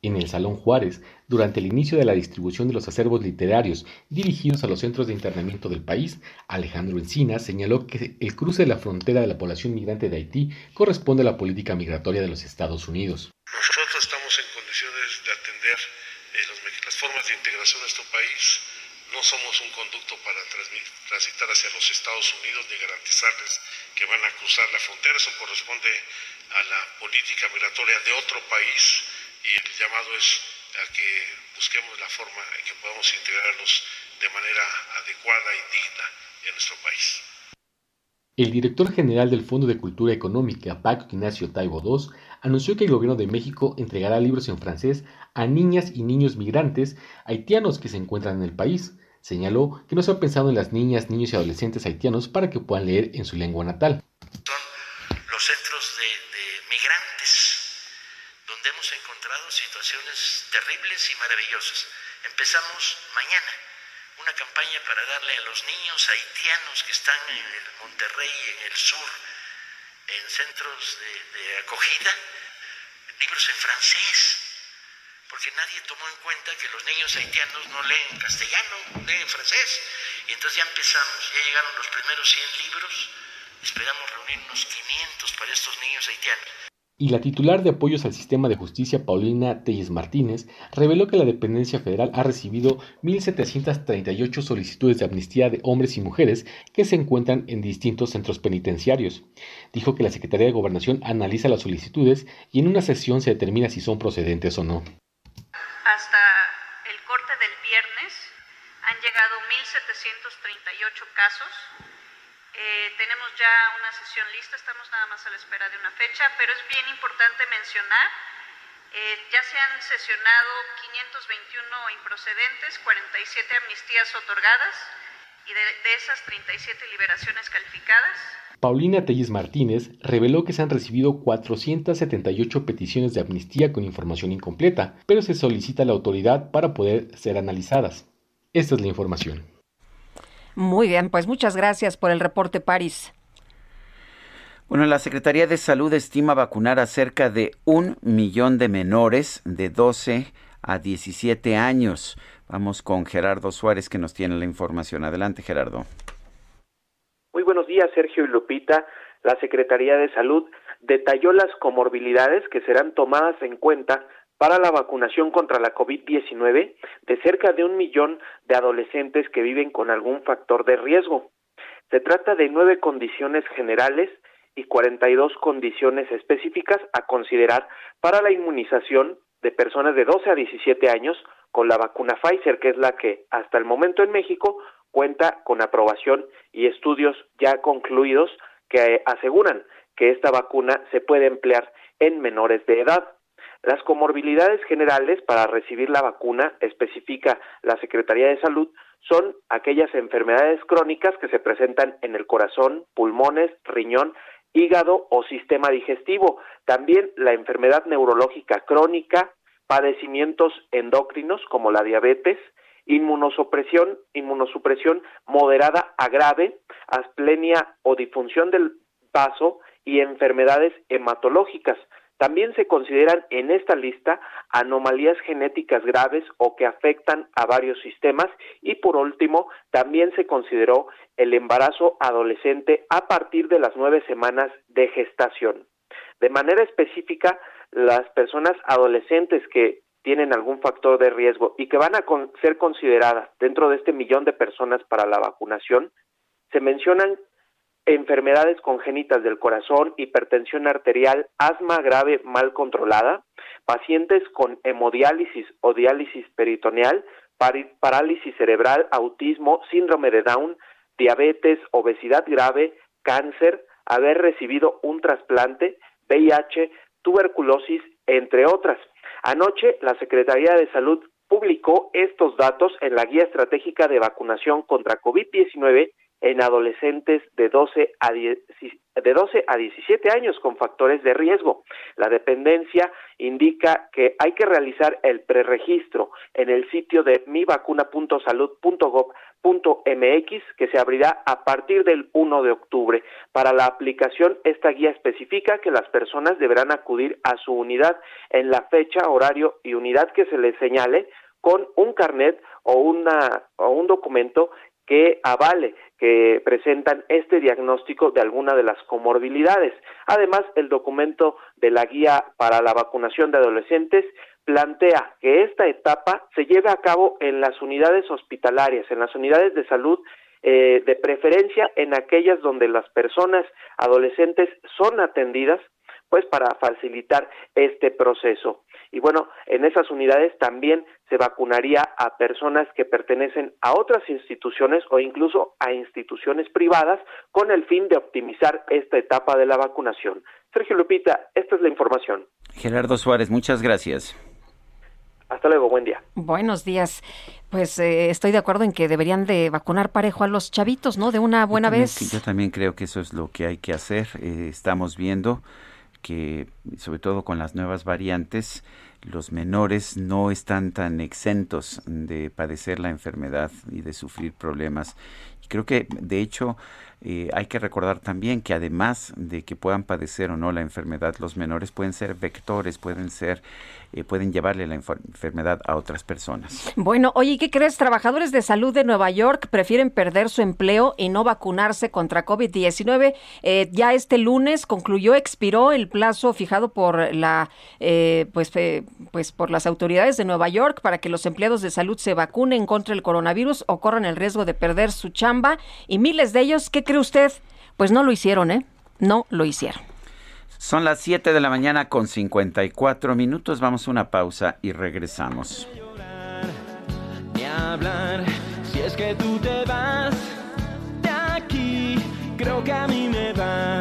En el Salón Juárez, durante el inicio de la distribución de los acervos literarios dirigidos a los centros de internamiento del país, Alejandro Encinas señaló que el cruce de la frontera de la población migrante de Haití corresponde a la política migratoria de los Estados Unidos. Nosotros estamos en condiciones de atender eh, las formas de integración a nuestro país no somos un conducto para transitar hacia los Estados Unidos ni garantizarles que van a cruzar la frontera. Eso corresponde a la política migratoria de otro país y el llamado es a que busquemos la forma en que podamos integrarlos de manera adecuada y digna en nuestro país. El director general del Fondo de Cultura Económica, Paco Ignacio Taibo II, anunció que el gobierno de México entregará libros en francés a niñas y niños migrantes haitianos que se encuentran en el país. Señaló que no se ha pensado en las niñas, niños y adolescentes haitianos para que puedan leer en su lengua natal. Terribles y maravillosas. Empezamos mañana. Una campaña para darle a los niños haitianos que están en el Monterrey, en el sur, en centros de, de acogida, libros en francés, porque nadie tomó en cuenta que los niños haitianos no leen castellano, leen francés. Y entonces ya empezamos, ya llegaron los primeros 100 libros, esperamos reunir unos 500 para estos niños haitianos y la titular de apoyos al sistema de justicia, Paulina Telles Martínez, reveló que la dependencia federal ha recibido 1.738 solicitudes de amnistía de hombres y mujeres que se encuentran en distintos centros penitenciarios. Dijo que la Secretaría de Gobernación analiza las solicitudes y en una sesión se determina si son procedentes o no. Hasta el corte del viernes han llegado 1.738 casos eh, tenemos ya una sesión lista, estamos nada más a la espera de una fecha, pero es bien importante mencionar, eh, ya se han sesionado 521 improcedentes, 47 amnistías otorgadas y de, esas 37 liberaciones calificadas. Paulina Telles Martínez reveló que se han recibido 478 peticiones de amnistía con información incompleta, pero se solicita a la autoridad para poder ser analizadas. Esta es la información. Muy bien, pues muchas gracias por el reporte, París. Bueno, la Secretaría de Salud estima vacunar a cerca de un millón de menores de 12 a 17 años. Vamos con Gerardo Suárez que nos tiene la información. Adelante, Gerardo. Muy buenos días, Sergio y Lupita. La Secretaría de Salud detalló las comorbilidades que serán tomadas en cuenta para la vacunación contra la COVID-19 de cerca de un millón de adolescentes que viven con algún factor de riesgo. Se trata de nueve condiciones generales y 42 condiciones específicas a considerar para la inmunización de personas de 12 a 17 años con la vacuna Pfizer, que es la que hasta el momento en México cuenta con aprobación y estudios ya concluidos que aseguran que esta vacuna se puede emplear en menores de edad. Las comorbilidades generales para recibir la vacuna, especifica la Secretaría de Salud, son aquellas enfermedades crónicas que se presentan en el corazón, pulmones, riñón, hígado o sistema digestivo. También la enfermedad neurológica crónica, padecimientos endocrinos como la diabetes, inmunosupresión, inmunosupresión moderada a grave, asplenia o disfunción del vaso y enfermedades hematológicas. También se consideran en esta lista anomalías genéticas graves o que afectan a varios sistemas y por último también se consideró el embarazo adolescente a partir de las nueve semanas de gestación. De manera específica, las personas adolescentes que tienen algún factor de riesgo y que van a ser consideradas dentro de este millón de personas para la vacunación, se mencionan enfermedades congénitas del corazón, hipertensión arterial, asma grave mal controlada, pacientes con hemodiálisis o diálisis peritoneal, parálisis cerebral, autismo, síndrome de Down, diabetes, obesidad grave, cáncer, haber recibido un trasplante, VIH, tuberculosis, entre otras. Anoche la Secretaría de Salud publicó estos datos en la Guía Estratégica de Vacunación contra COVID-19 en adolescentes de 12 a de 12 a 17 años con factores de riesgo. La dependencia indica que hay que realizar el preregistro en el sitio de mivacuna.salud.gov.mx que se abrirá a partir del 1 de octubre. Para la aplicación, esta guía especifica que las personas deberán acudir a su unidad en la fecha, horario y unidad que se les señale con un carnet o, una, o un documento que avale que presentan este diagnóstico de alguna de las comorbilidades. Además, el documento de la guía para la vacunación de adolescentes plantea que esta etapa se lleve a cabo en las unidades hospitalarias, en las unidades de salud eh, de preferencia en aquellas donde las personas adolescentes son atendidas pues para facilitar este proceso. Y bueno, en esas unidades también se vacunaría a personas que pertenecen a otras instituciones o incluso a instituciones privadas con el fin de optimizar esta etapa de la vacunación. Sergio Lupita, esta es la información. Gerardo Suárez, muchas gracias. Hasta luego, buen día. Buenos días. Pues eh, estoy de acuerdo en que deberían de vacunar parejo a los chavitos, ¿no? De una buena vez. Yo también creo que eso es lo que hay que hacer. Eh, estamos viendo que, sobre todo con las nuevas variantes, los menores no están tan exentos de padecer la enfermedad y de sufrir problemas. Y creo que, de hecho, eh, hay que recordar también que además de que puedan padecer o no la enfermedad, los menores pueden ser vectores, pueden ser, eh, pueden llevarle la enfermedad a otras personas. Bueno, oye, ¿qué crees? Trabajadores de salud de Nueva York prefieren perder su empleo y no vacunarse contra COVID-19. Eh, ya este lunes concluyó, expiró el plazo fijado por la, pues, pues por las autoridades de Nueva York para que los empleados de salud se vacunen contra el coronavirus o corran el riesgo de perder su chamba y miles de ellos, ¿qué cree usted? Pues no lo hicieron, ¿eh? No lo hicieron. Son las 7 de la mañana con 54 minutos. Vamos a una pausa y regresamos. Ni hablar, si es que tú te vas de aquí, creo que a mí me va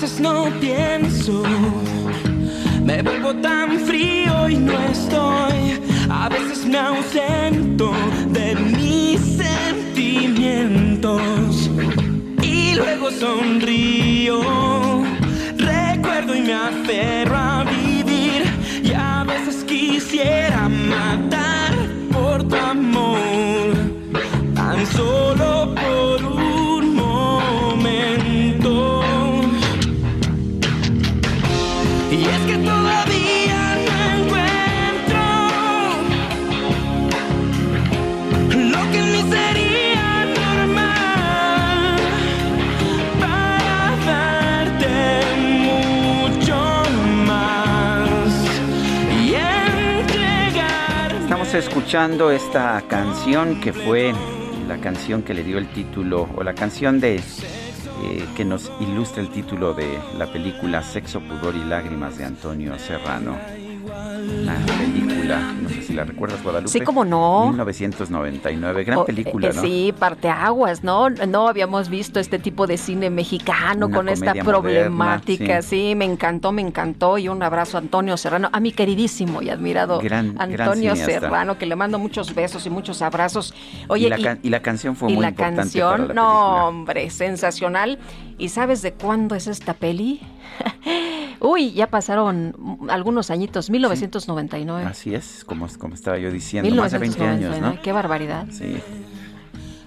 Veces no pienso, me vuelvo tan frío y no estoy. A veces me ausento de mis sentimientos y luego sonrío. Recuerdo y me aferro a vivir y a veces quisiera matar por tu amor, tan solo Estamos escuchando esta canción que fue la canción que le dio el título, o la canción de eh, que nos ilustra el título de la película Sexo, Pudor y Lágrimas de Antonio Serrano. La película, no sé si la recuerdas, Guadalupe. Sí, cómo no. 1999, gran O- película, eh, ¿no? Sí, parteaguas, ¿no? No habíamos visto este tipo de cine mexicano Una con esta problemática. moderna, sí. me encantó, me encantó. Y un abrazo a Antonio Serrano, a mi queridísimo y admirado Gran- gran Antonio cineasta. Serrano, que le mando muchos besos y muchos abrazos. Oye, y, la can- y la canción fue y muy la importante canción, para la no, película. hombre, sensacional. ¿Y sabes de cuándo es esta peli? Uy, ya pasaron algunos añitos, 1999. Así es, como, como estaba yo diciendo, más de 20 años, 1999, ¿no? Qué barbaridad. Sí.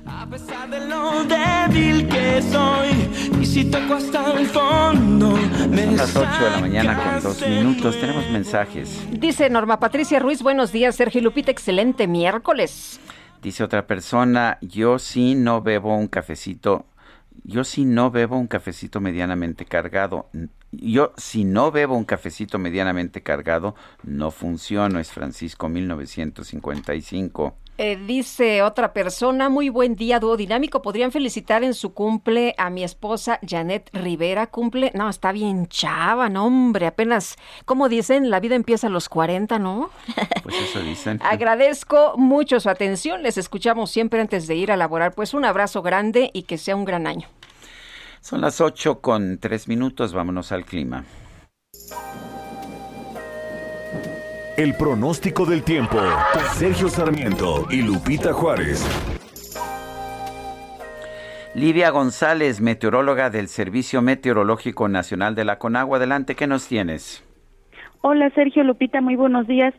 A pesar de lo débil que soy, y si toco hasta el fondo, me Son las 8 de la mañana con dos minutos. Tenemos mensajes. Dice Norma Patricia Ruiz, buenos días, Sergio Lupita, excelente miércoles. Dice otra persona, yo sí no bebo un cafecito, yo sí no bebo un cafecito medianamente cargado. Yo si no bebo un cafecito medianamente cargado, no funciono. Es Francisco 1955. Eh, dice otra persona, muy buen día, dúo dinámico. ¿Podrían felicitar en su cumple a mi esposa Janet Rivera? Cumple, no, está bien chava, no, hombre, apenas, como dicen, la vida empieza a los 40, ¿no? Pues eso dicen. Agradezco mucho su atención, les escuchamos siempre antes de ir a laborar. Pues un abrazo grande y que sea un gran año. Son las 8 con 3 minutos, vámonos al clima. El pronóstico del tiempo. Sergio Sarmiento y Lupita Juárez. Lidia González, meteoróloga del Servicio Meteorológico Nacional de la Conagua. Adelante, ¿qué nos tienes? Hola Sergio Lupita, muy buenos días.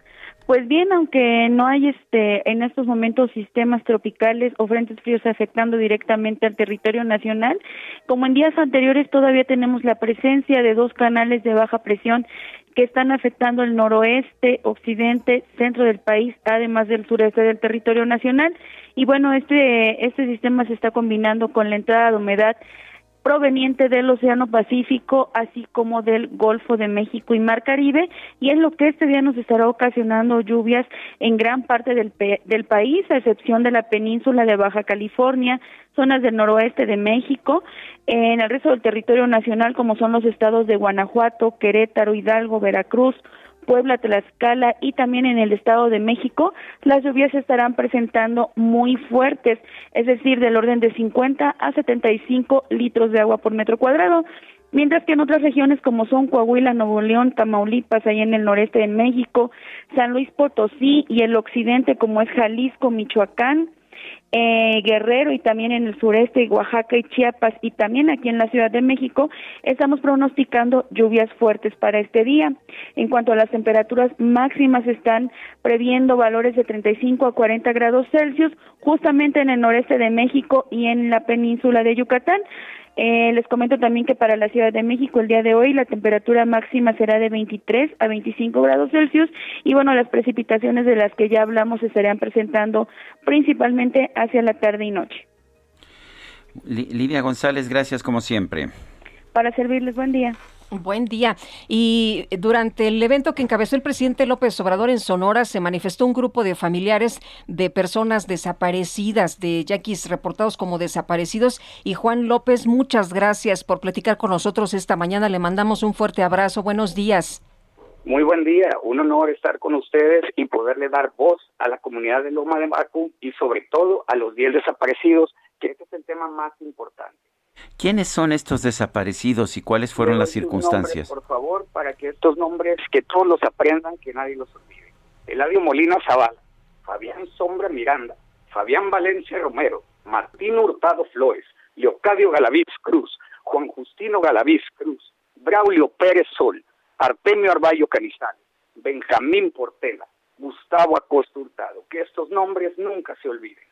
Pues bien, aunque no hay este en estos momentos sistemas tropicales o frentes fríos afectando directamente al territorio nacional, como en días anteriores todavía tenemos la presencia de dos canales de baja presión que están afectando el noroeste, occidente, centro del país, además del sureste del territorio nacional. Y bueno, este este sistema se está combinando con la entrada de humedad proveniente del Océano Pacífico, así como del Golfo de México y Mar Caribe, y es lo que este día nos estará ocasionando lluvias en gran parte del, del país, a excepción de la península de Baja California, zonas del noroeste de México, en el resto del territorio nacional, como son los estados de Guanajuato, Querétaro, Hidalgo, Veracruz, Puebla, Tlaxcala y también en el Estado de México, las lluvias se estarán presentando muy fuertes, es decir, del orden de 50 a 75 litros de agua por metro cuadrado. Mientras que en otras regiones como son Coahuila, Nuevo León, Tamaulipas, ahí en el noreste de México, San Luis Potosí y el occidente como es Jalisco, Michoacán, eh, Guerrero y también en el sureste, Oaxaca y Chiapas y también aquí en la Ciudad de México, estamos pronosticando lluvias fuertes para este día. En cuanto a las temperaturas máximas, están previendo valores de 35 a 40 grados Celsius justamente en el noreste de México y en la península de Yucatán. Eh, les comento también que para la Ciudad de México el día de hoy la temperatura máxima será de 23 a 25 grados Celsius y bueno, las precipitaciones de las que ya hablamos se estarían presentando principalmente hacia la tarde y noche. Lidia González, gracias como siempre. Para servirles, buen día. Buen día. Y durante el evento que encabezó el presidente López Obrador en Sonora, se manifestó un grupo de familiares de personas desaparecidas, de yaquis reportados como desaparecidos. Y Juan López, muchas gracias por platicar con nosotros esta mañana. Le mandamos un fuerte abrazo. Buenos días. Muy buen día, un honor estar con ustedes y poderle dar voz a la comunidad de Loma de Bacu y sobre todo a los 10 desaparecidos, que este es el tema más importante. ¿Quiénes son estos desaparecidos y cuáles fueron las circunstancias? por favor, para que estos nombres, que todos los aprendan, que nadie los olvide. Eladio Molina Zavala, Fabián Sombra Miranda, Fabián Valencia Romero, Martín Hurtado Flores, Leocadio Galaviz Cruz, Juan Justino Galaviz Cruz, Braulio Pérez Sol, Artemio Arballo Canizales, Benjamín Portela, Gustavo Acosta Hurtado, que estos nombres nunca se olviden.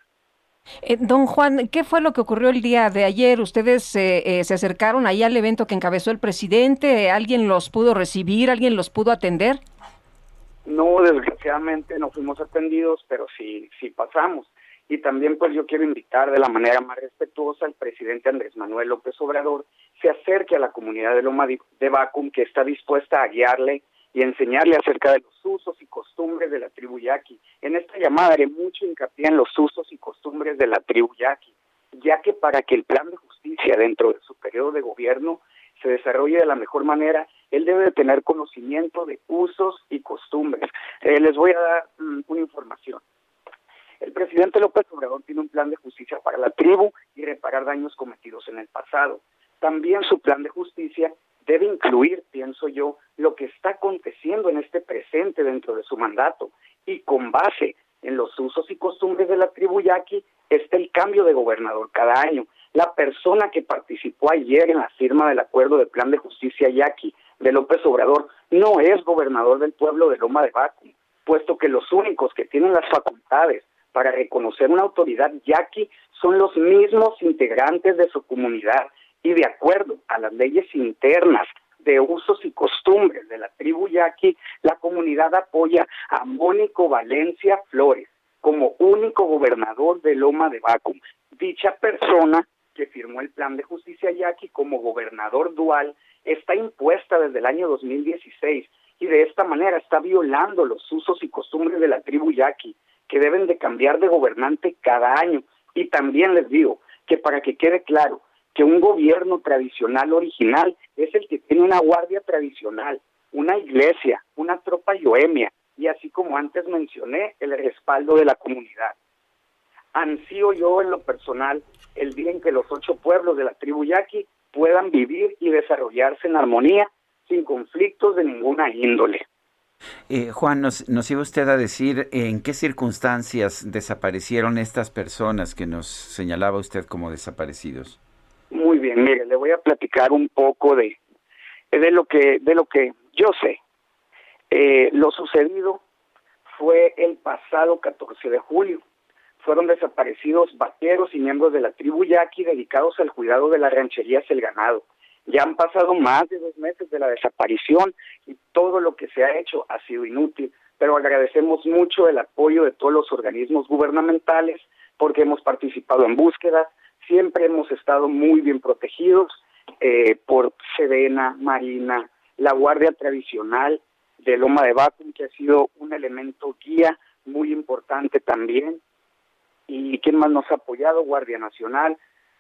Eh, don Juan, ¿qué fue lo que ocurrió el día de ayer? ¿Ustedes eh, eh, se acercaron ahí al evento que encabezó el presidente? ¿Alguien los pudo recibir? ¿Alguien los pudo atender? No, desgraciadamente no fuimos atendidos, pero sí, sí pasamos. Y también pues yo quiero invitar de la manera más respetuosa al presidente Andrés Manuel López Obrador se acerque a la comunidad de Loma de Bacum que está dispuesta a guiarle y enseñarle acerca de los usos y costumbres de la tribu yaqui. En esta llamada haré mucho hincapié en los usos y costumbres de la tribu yaqui, ya que para que el plan de justicia dentro de su periodo de gobierno se desarrolle de la mejor manera, él debe de tener conocimiento de usos y costumbres. Eh, les voy a dar mm, una información. El presidente López Obrador tiene un plan de justicia para la tribu y reparar daños cometidos en el pasado. También su plan de justicia debe incluir, pienso yo, lo que está aconteciendo en este presente dentro de su mandato y con base en los usos y costumbres de la tribu yaqui está el cambio de gobernador cada año. La persona que participó ayer en la firma del acuerdo de plan de justicia yaqui de López Obrador no es gobernador del pueblo de Loma de Baco, puesto que los únicos que tienen las facultades para reconocer una autoridad yaqui son los mismos integrantes de su comunidad y de acuerdo a las leyes internas de usos y costumbres de la tribu yaqui, la comunidad apoya a Mónico Valencia Flores como único gobernador de Loma de Bacum. Dicha persona que firmó el plan de justicia yaqui como gobernador dual está impuesta desde el año 2016 y de esta manera está violando los usos y costumbres de la tribu yaqui que deben de cambiar de gobernante cada año. Y también les digo que para que quede claro, que un gobierno tradicional original es el que tiene una guardia tradicional, una iglesia, una tropa yoemia y así como antes mencioné, el respaldo de la comunidad. Ansío yo en lo personal el día en que los ocho pueblos de la tribu yaqui puedan vivir y desarrollarse en armonía sin conflictos de ninguna índole. Eh, Juan, nos, nos, iba usted a decir en qué circunstancias desaparecieron estas personas que nos señalaba usted como desaparecidos. Mire, le voy a platicar un poco de, de lo que de lo que yo sé. Eh, lo sucedido fue el pasado 14 de julio. Fueron desaparecidos vaqueros y miembros de la tribu yaqui dedicados al cuidado de las rancherías El Ganado. Ya han pasado más de dos meses de la desaparición y todo lo que se ha hecho ha sido inútil, pero agradecemos mucho el apoyo de todos los organismos gubernamentales porque hemos participado en búsquedas, siempre hemos estado muy bien protegidos eh, por Sedena, Marina, la Guardia Tradicional de Loma de Bacum, que ha sido un elemento guía muy importante también. ¿Y quién más nos ha apoyado? Guardia Nacional,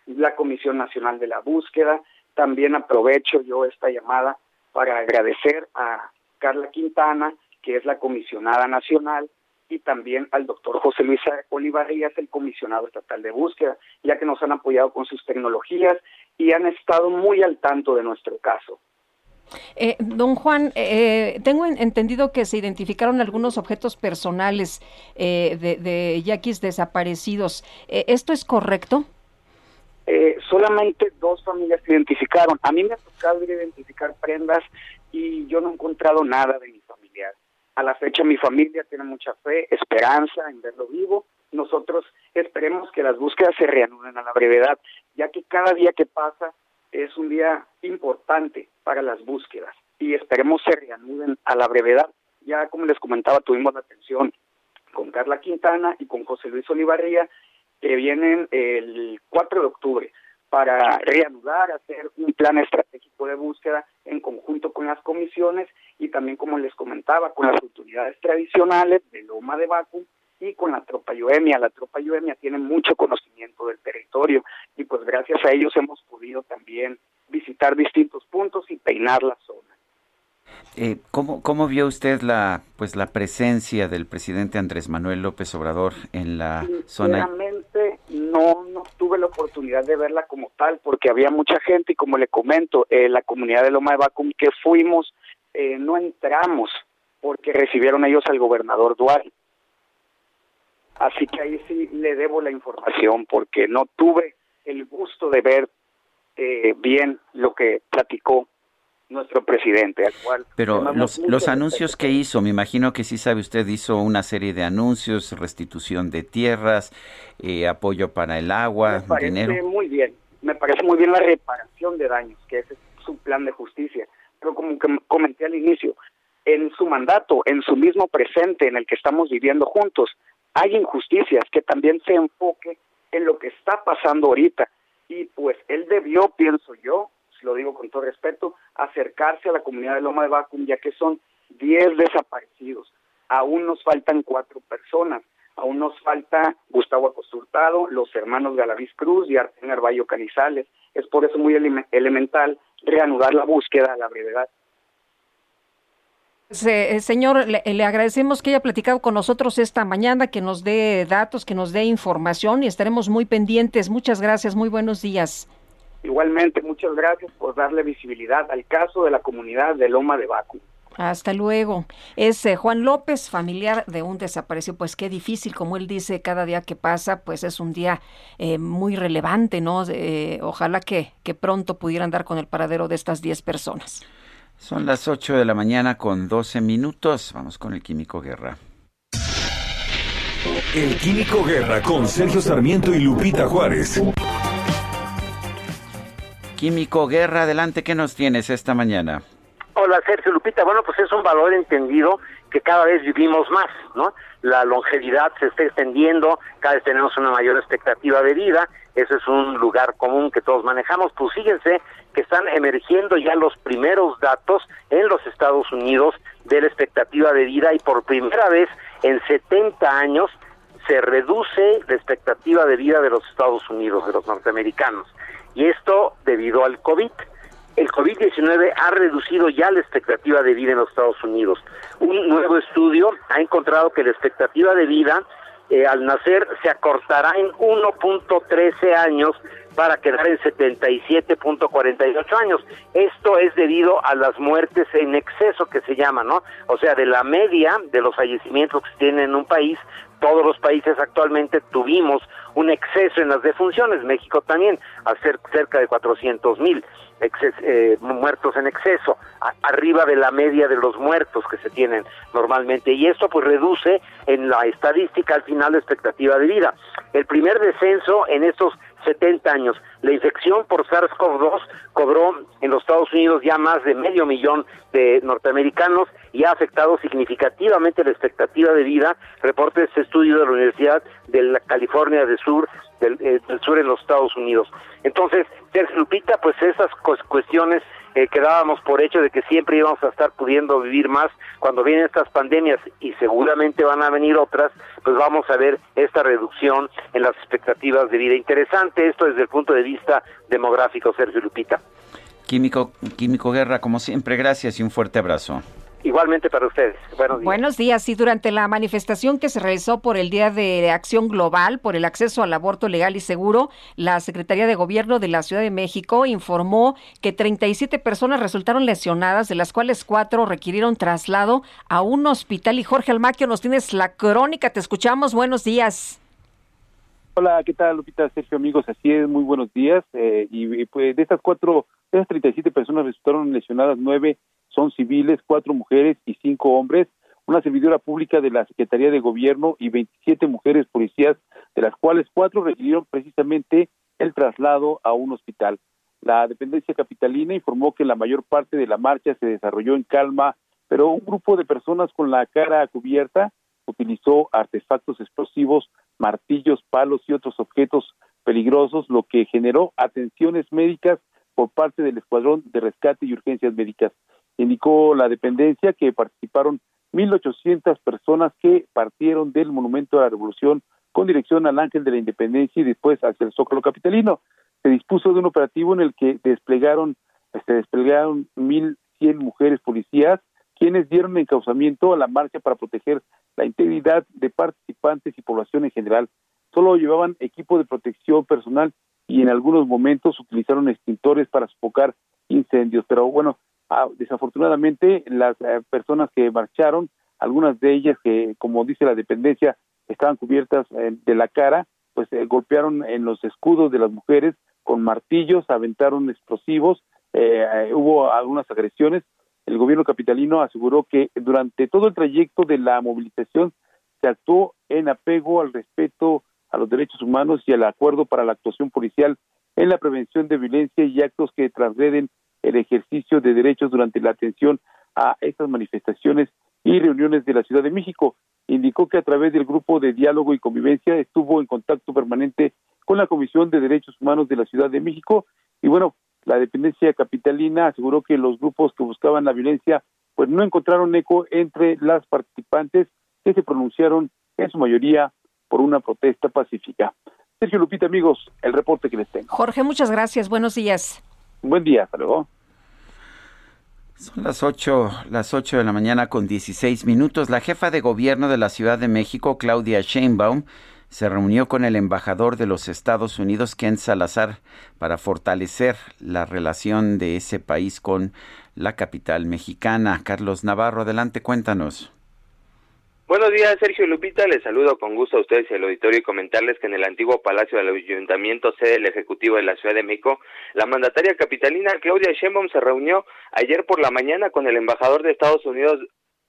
la Comisión Nacional de la Búsqueda. También aprovecho yo esta llamada para agradecer a Carla Quintana, que es la comisionada nacional, y también al doctor José Luis Olivarías, el comisionado estatal de búsqueda, ya que nos han apoyado con sus tecnologías y han estado muy al tanto de nuestro caso. Eh, don Juan, eh, tengo entendido que se identificaron algunos objetos personales eh, de, de, yaquis desaparecidos. Eh, ¿Esto es correcto? Eh, solamente dos familias se identificaron. A mí me ha tocado identificar prendas y yo no he encontrado nada de mi. A la fecha mi familia tiene mucha fe, esperanza en verlo vivo. Nosotros esperemos que las búsquedas se reanuden a la brevedad, ya que cada día que pasa es un día importante para las búsquedas y esperemos se reanuden a la brevedad. Ya como les comentaba, tuvimos la atención con Carla Quintana y con José Luis Olivarría, que vienen el 4 de octubre para reanudar, hacer un plan estratégico de búsqueda en conjunto con las comisiones y también, como les comentaba, con las autoridades tradicionales de Loma de Bacu y con la tropa Yoemia. La tropa Yoemia tiene mucho conocimiento del territorio y pues gracias a ellos hemos podido también visitar distintos puntos y peinar la zona. Eh, ¿cómo, ¿Cómo vio usted la pues la presencia del presidente Andrés Manuel López Obrador en la zona? No, no tuve la oportunidad de verla como tal porque había mucha gente y como le comento, eh, la comunidad de Loma de Bacum que fuimos, eh, no entramos porque recibieron ellos al gobernador Dual. Así que ahí sí le debo la información porque no tuve el gusto de ver eh, bien lo que platicó nuestro presidente actual. Pero los, los anuncios que hizo, me imagino que sí sabe usted, hizo una serie de anuncios, restitución de tierras, eh, apoyo para el agua, me parece dinero. muy bien, me parece muy bien la reparación de daños, que ese es su plan de justicia. Pero como que comenté al inicio, en su mandato, en su mismo presente en el que estamos viviendo juntos, hay injusticias que también se enfoque en lo que está pasando ahorita. Y pues él debió, pienso yo, lo digo con todo respeto, acercarse a la comunidad de Loma de Bacum, ya que son 10 desaparecidos. Aún nos faltan cuatro personas. Aún nos falta Gustavo Acosturtado, los hermanos Galaviz Cruz y Arten Arballo Canizales. Es por eso muy ele elemental reanudar la búsqueda a la brevedad. Se, señor, le, le, agradecemos que haya platicado con nosotros esta mañana, que nos dé datos, que nos dé información y estaremos muy pendientes. Muchas gracias, muy buenos días. Igualmente, muchas gracias por darle visibilidad al caso de la comunidad de Loma de Bacu. Hasta luego. Es eh, Juan López, familiar de un desaparecido. Pues qué difícil, como él dice, cada día que pasa, pues es un día eh, muy relevante, ¿no? Eh, ojalá que, que pronto pudieran dar con el paradero de estas 10 personas. Son las 8 de la mañana con 12 minutos. Vamos con el Químico Guerra. El Químico Guerra con Sergio Sarmiento y Lupita Juárez. Químico Guerra, adelante, ¿qué nos tienes esta mañana? Hola Sergio Lupita, bueno pues es un valor entendido que cada vez vivimos más, ¿no? La longevidad se está extendiendo, cada vez tenemos una mayor expectativa de vida, ese es un lugar común que todos manejamos, pues fíjense que están emergiendo ya los primeros datos en los Estados Unidos de la expectativa de vida y por primera vez en 70 años se reduce la expectativa de vida de los Estados Unidos, de los norteamericanos. Y esto debido al COVID. El COVID-19 ha reducido ya la expectativa de vida en los Estados Unidos. Un nuevo estudio ha encontrado que la expectativa de vida eh, al nacer se acortará en 1.13 años para quedar en 77.48 años. Esto es debido a las muertes en exceso que se llama, ¿no? O sea, de la media de los fallecimientos que se tienen en un país, todos los países actualmente tuvimos un exceso en las defunciones, México también, a cerca de 400 mil eh, muertos en exceso, arriba de la media de los muertos que se tienen normalmente, y esto pues reduce en la estadística al final la expectativa de vida. El primer descenso en estos 70 años. La infección por SARS-CoV-2 cobró en los Estados Unidos ya más de medio millón de norteamericanos y ha afectado significativamente la expectativa de vida, reporta este estudio de la Universidad de la California del Sur, del, eh, del Sur en los Estados Unidos. Entonces, Sergio Lupita, pues esas cuestiones eh, quedábamos por hecho de que siempre íbamos a estar pudiendo vivir más cuando vienen estas pandemias y seguramente van a venir otras, pues vamos a ver esta reducción en las expectativas de vida. Interesante esto desde el punto de vista demográfico, Sergio Lupita. Químico, Químico Guerra, como siempre, gracias y un fuerte abrazo. Igualmente para ustedes. Buenos días. Buenos días. Y durante la manifestación que se realizó por el Día de Acción Global por el acceso al aborto legal y seguro, la Secretaría de Gobierno de la Ciudad de México informó que 37 personas resultaron lesionadas, de las cuales cuatro requirieron traslado a un hospital. Y Jorge Almaquio, nos tienes la crónica. Te escuchamos. Buenos días. Hola, ¿qué tal, Lupita? Sergio, amigos, así es, muy buenos días. Eh, y, pues de estas cuatro, de esas 37 personas resultaron lesionadas, nueve son civiles, cuatro mujeres y cinco hombres, una servidora pública de la Secretaría de Gobierno y 27 mujeres policías, de las cuales cuatro requirieron precisamente el traslado a un hospital. La dependencia capitalina informó que la mayor parte de la marcha se desarrolló en calma, pero un grupo de personas con la cara cubierta utilizó artefactos explosivos, martillos, palos y otros objetos peligrosos, lo que generó atenciones médicas por parte del Escuadrón de Rescate y Urgencias Médicas. Indicó la dependencia que participaron 1.800 personas que partieron del Monumento a la Revolución con dirección al Ángel de la Independencia y después hacia el Zócalo Capitalino. Se dispuso de un operativo en el que desplegaron, se desplegaron 1.100 mujeres policías, quienes dieron encauzamiento a la marcha para proteger la integridad de participantes y población en general. Solo llevaban equipo de protección personal y en algunos momentos utilizaron extintores para sofocar incendios. Pero bueno, Ah, desafortunadamente las eh, personas que marcharon, algunas de ellas que, como dice la dependencia, estaban cubiertas eh, de la cara, pues eh, golpearon en los escudos de las mujeres con martillos, aventaron explosivos, hubo algunas agresiones. El gobierno capitalino aseguró que durante todo el trayecto de la movilización se actuó en apego al respeto a los derechos humanos y al acuerdo para la actuación policial en la prevención de violencia y actos que transgreden el ejercicio de derechos durante la atención a estas manifestaciones y reuniones de la Ciudad de México. Indicó que a través del grupo de diálogo y convivencia estuvo en contacto permanente con la Comisión de Derechos Humanos de la Ciudad de México y bueno, la dependencia capitalina aseguró que los grupos que buscaban la violencia pues no encontraron eco entre las participantes que se pronunciaron en su mayoría por una protesta pacífica. Sergio Lupita, amigos, el reporte que les tengo. Jorge, muchas gracias. Buenos días. Buen día, hasta luego. Son las 8, las 8 de la mañana con 16 minutos. La jefa de gobierno de la Ciudad de México, Claudia Sheinbaum, se reunió con el embajador de los Estados Unidos, Ken Salazar, para fortalecer la relación de ese país con la capital mexicana. Carlos Navarro, adelante, cuéntanos. Buenos días, Sergio Lupita. Les saludo con gusto a ustedes y al auditorio y comentarles que en el antiguo Palacio del Ayuntamiento, sede del Ejecutivo de la Ciudad de México, la mandataria capitalina Claudia Sheinbaum se reunió ayer por la mañana con el embajador de Estados Unidos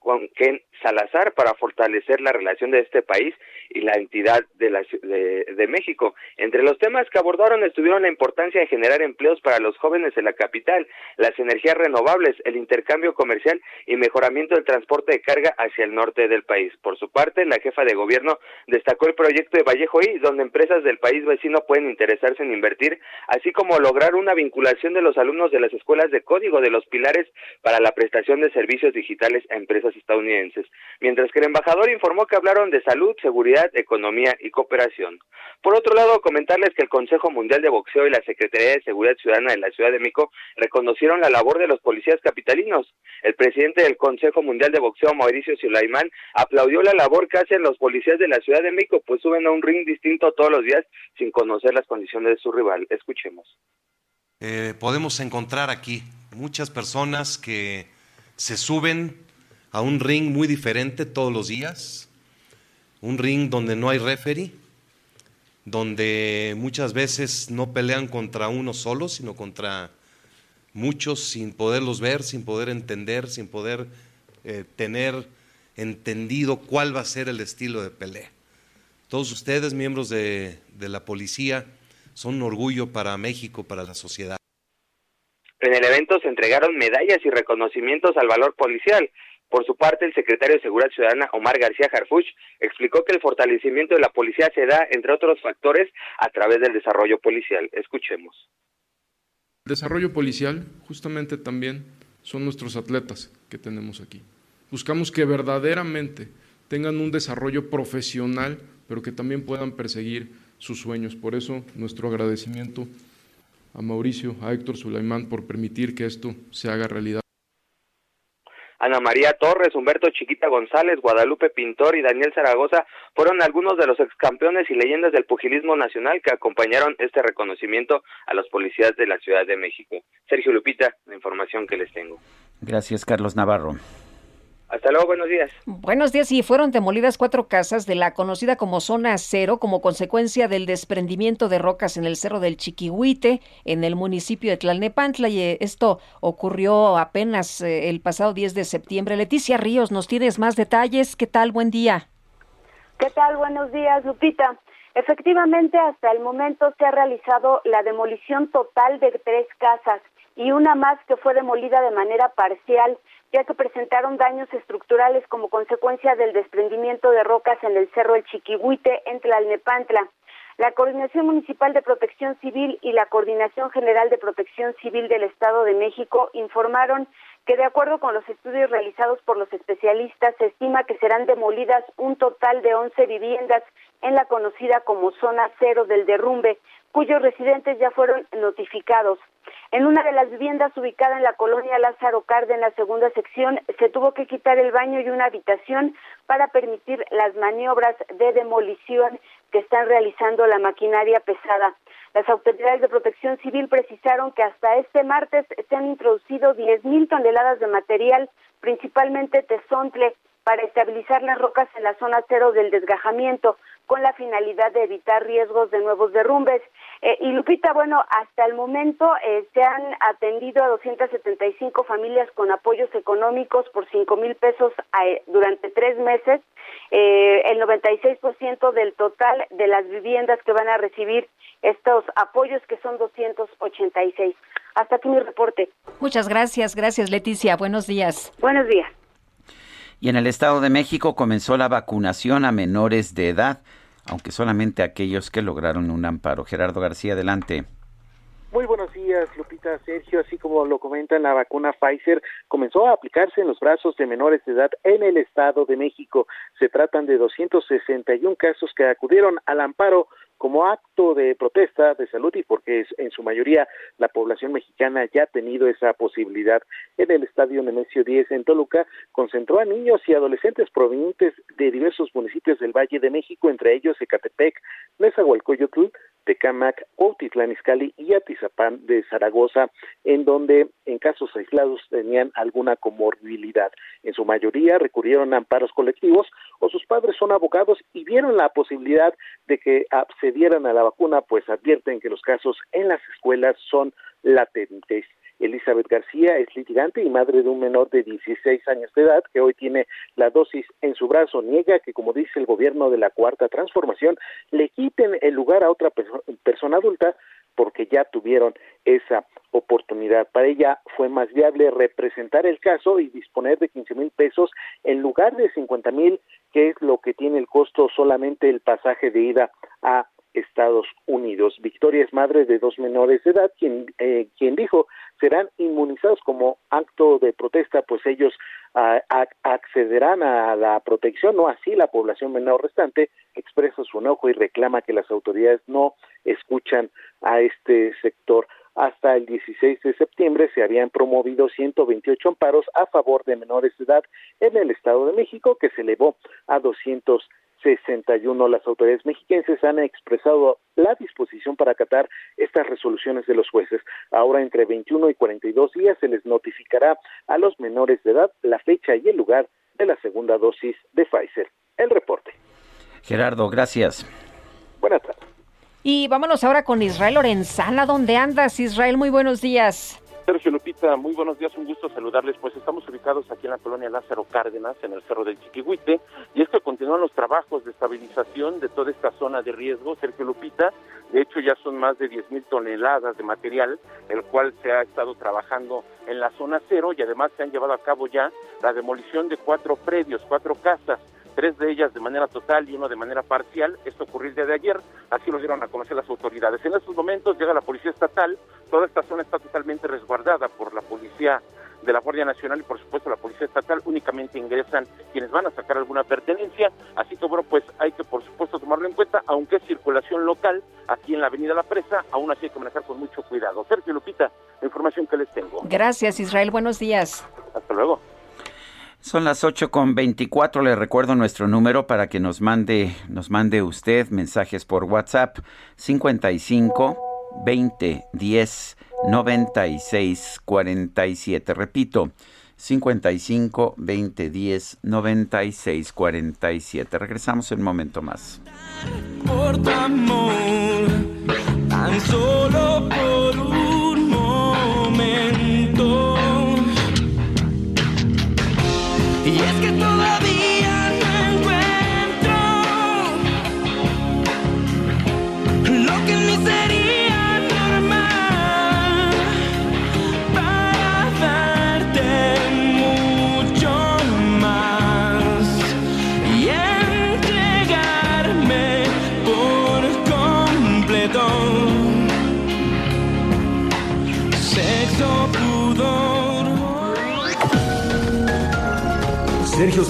con Ken Salazar para fortalecer la relación de este país y la entidad de, la, de, México. Entre los temas que abordaron estuvieron la importancia de generar empleos para los jóvenes en la capital, las energías renovables, el intercambio comercial y mejoramiento del transporte de carga hacia el norte del país. Por su parte, la jefa de gobierno destacó el proyecto de Vallejo I, donde empresas del país vecino pueden interesarse en invertir, así como lograr una vinculación de los alumnos de las escuelas de código de los pilares para la prestación de servicios digitales a empresas estadounidenses, mientras que el embajador informó que hablaron de salud, seguridad, economía y cooperación. Por otro lado, comentarles que el Consejo Mundial de Boxeo y la Secretaría de Seguridad Ciudadana de la Ciudad de México reconocieron la labor de los policías capitalinos. El presidente del Consejo Mundial de Boxeo, Mauricio Sulaimán, aplaudió la labor que hacen los policías de la Ciudad de México, pues suben a un ring distinto todos los días sin conocer las condiciones de su rival. Escuchemos. Eh, podemos encontrar aquí muchas personas que se suben a un ring muy diferente todos los días, un ring donde no hay referee, donde muchas veces no pelean contra uno solo, sino contra muchos sin poderlos ver, sin poder entender, sin poder eh, tener entendido cuál va a ser el estilo de pelea. Todos ustedes, miembros de, de la policía, son un orgullo para México, para la sociedad. En el evento se entregaron medallas y reconocimientos al valor policial. Por su parte, el secretario de Seguridad Ciudadana, Omar García Harfuch, explicó que el fortalecimiento de la policía se da, entre otros factores, a través del desarrollo policial. Escuchemos. El desarrollo policial, justamente también, son nuestros atletas que tenemos aquí. Buscamos que verdaderamente tengan un desarrollo profesional, pero que también puedan perseguir sus sueños. Por eso, nuestro agradecimiento a Mauricio, a Héctor Sulaimán por permitir que esto se haga realidad. Ana María Torres, Humberto Chiquita González, Guadalupe Pintor y Daniel Zaragoza fueron algunos de los excampeones y leyendas del pugilismo nacional que acompañaron este reconocimiento a los policías de la Ciudad de México. Sergio Lupita, la información que les tengo. Gracias, Carlos Navarro. Hasta luego, buenos días. Buenos días. Y fueron demolidas cuatro casas de la conocida como zona cero como consecuencia del desprendimiento de rocas en el cerro del Chiquihuite, en el municipio de Tlalnepantla. Y eh, esto ocurrió apenas eh, el pasado 10 de septiembre. Leticia Ríos, ¿nos tienes más detalles? ¿Qué tal? Buen día. ¿Qué tal? Buenos días, Lupita. Efectivamente, hasta el momento se ha realizado la demolición total de tres casas y una más que fue demolida de manera parcial ya que presentaron daños estructurales como consecuencia del desprendimiento de rocas en el Cerro El Chiquihuite entre Tlalnepantla. La Coordinación Municipal de Protección Civil y la Coordinación General de Protección Civil del Estado de México informaron que de acuerdo con los estudios realizados por los especialistas se estima que serán demolidas un total de 11 viviendas en la conocida como zona cero del derrumbe, cuyos residentes ya fueron notificados. En una de las viviendas ubicada en la colonia Lázaro Cárdenas, segunda sección, se tuvo que quitar el baño y una habitación para permitir las maniobras de demolición que están realizando la maquinaria pesada. Las autoridades de protección civil precisaron que hasta este martes se han introducido 10.000 toneladas de material, principalmente tesontle, para estabilizar las rocas en la zona cero del desgajamiento con la finalidad de evitar riesgos de nuevos derrumbes. Eh, y Lupita, bueno, hasta el momento eh, se han atendido a 275 familias con apoyos económicos por 5 mil pesos eh, durante tres meses. el 96% del total de las viviendas que van a recibir estos apoyos, que son 286. Hasta aquí mi reporte. Muchas gracias, gracias Leticia. Buenos días. Buenos días. Y en el Estado de México comenzó la vacunación a menores de edad, aunque solamente aquellos que lograron un amparo. Gerardo García, adelante. Muy buenos días, Sergio. Así como lo comentan, la vacuna Pfizer comenzó a aplicarse en los brazos de menores de edad en el Estado de México. Se tratan de 261 casos que acudieron al amparo como acto de protesta de salud y porque en su mayoría la población mexicana ya ha tenido esa posibilidad. En el estadio Nemesio 10 en Toluca concentró a niños y adolescentes provenientes de diversos municipios del Valle de México, entre ellos Ecatepec, Nezahualcóyotl, Tecamac, Cuautitlán Izcalli y Atizapán de Zaragoza, en donde en casos aislados tenían alguna comorbilidad. En su mayoría recurrieron a amparos colectivos o sus padres son abogados y vieron la posibilidad de que accedieran a la vacuna, pues advierten que los casos en las escuelas son latentes. Elizabeth García es litigante y madre de un menor de 16 años de edad que hoy tiene la dosis en su brazo. Niega que, como dice el gobierno de la Cuarta Transformación, le quiten el lugar a otra persona adulta porque ya tuvieron esa oportunidad. Para ella fue más viable representar el caso y disponer de 15 mil pesos en lugar de 50 mil, que es lo que tiene el costo solamente el pasaje de ida a Estados Unidos. Victoria es madre de dos menores de edad, quien, eh, quien dijo serán inmunizados como acto de protesta, pues ellos accederán a la protección, no así la población menor restante expresa su enojo y reclama que las autoridades no escuchan a este sector. Hasta el 16 de septiembre se habían promovido 128 amparos a favor de menores de edad en el Estado de México, que se elevó a 200 61. Las autoridades mexiquenses han expresado la disposición para acatar estas resoluciones de los jueces. Ahora, entre 21 y 42 días, se les notificará a los menores de edad la fecha y el lugar de la segunda dosis de Pfizer. El reporte. Gerardo, gracias. Buenas tardes. Y vámonos ahora con Israel Lorenzana. ¿Dónde andas, Israel? Muy buenos días. Sergio Lupita, muy buenos días, un gusto saludarles. Pues estamos ubicados aquí en la colonia Lázaro Cárdenas, en el Cerro del Chiquihuite, y es que continúan los trabajos de estabilización de toda esta zona de riesgo, Sergio Lupita. De hecho, ya son más de 10 mil toneladas de material, el cual se ha estado trabajando en la zona cero y además se han llevado a cabo ya la demolición de cuatro predios, cuatro casas tres de ellas de manera total y uno de manera parcial. Esto ocurrió el día de ayer, así lo dieron a conocer las autoridades. En estos momentos llega la Policía Estatal, toda esta zona está totalmente resguardada por la Policía de la Guardia Nacional y por supuesto la Policía Estatal, únicamente ingresan quienes van a sacar alguna pertenencia, así que bueno, pues hay que por supuesto tomarlo en cuenta, aunque es circulación local aquí en la Avenida La Presa, aún así hay que manejar con mucho cuidado. Sergio Lupita, la información que les tengo. Gracias Israel, buenos días. Hasta luego. Son las 8 con 24. Le recuerdo nuestro número para que nos mande, nos mande usted mensajes por WhatsApp 55 20 10 96 47. Repito, 55 20 10 96 47. Regresamos en un momento más. Por tu amor, tan solo por un momento.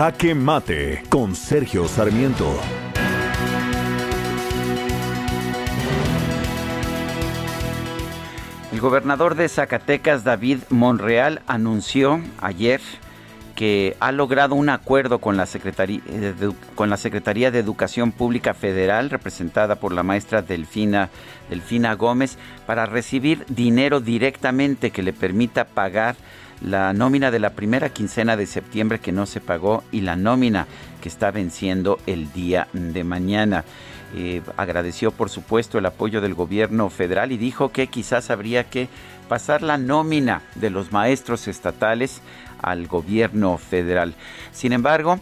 Jaque Mate con Sergio Sarmiento. El gobernador de Zacatecas, David Monreal, anunció ayer que ha logrado un acuerdo con la, Secretaría de, Edu- con la Secretaría de Educación Pública Federal, representada por la maestra Delfina, Delfina Gómez, para recibir dinero directamente que le permita pagar la nómina de la primera quincena de septiembre que no se pagó y la nómina que está venciendo el día de mañana. Eh, agradeció, por supuesto, el apoyo del gobierno federal y dijo que quizás habría que pasar la nómina de los maestros estatales al gobierno federal. Sin embargo,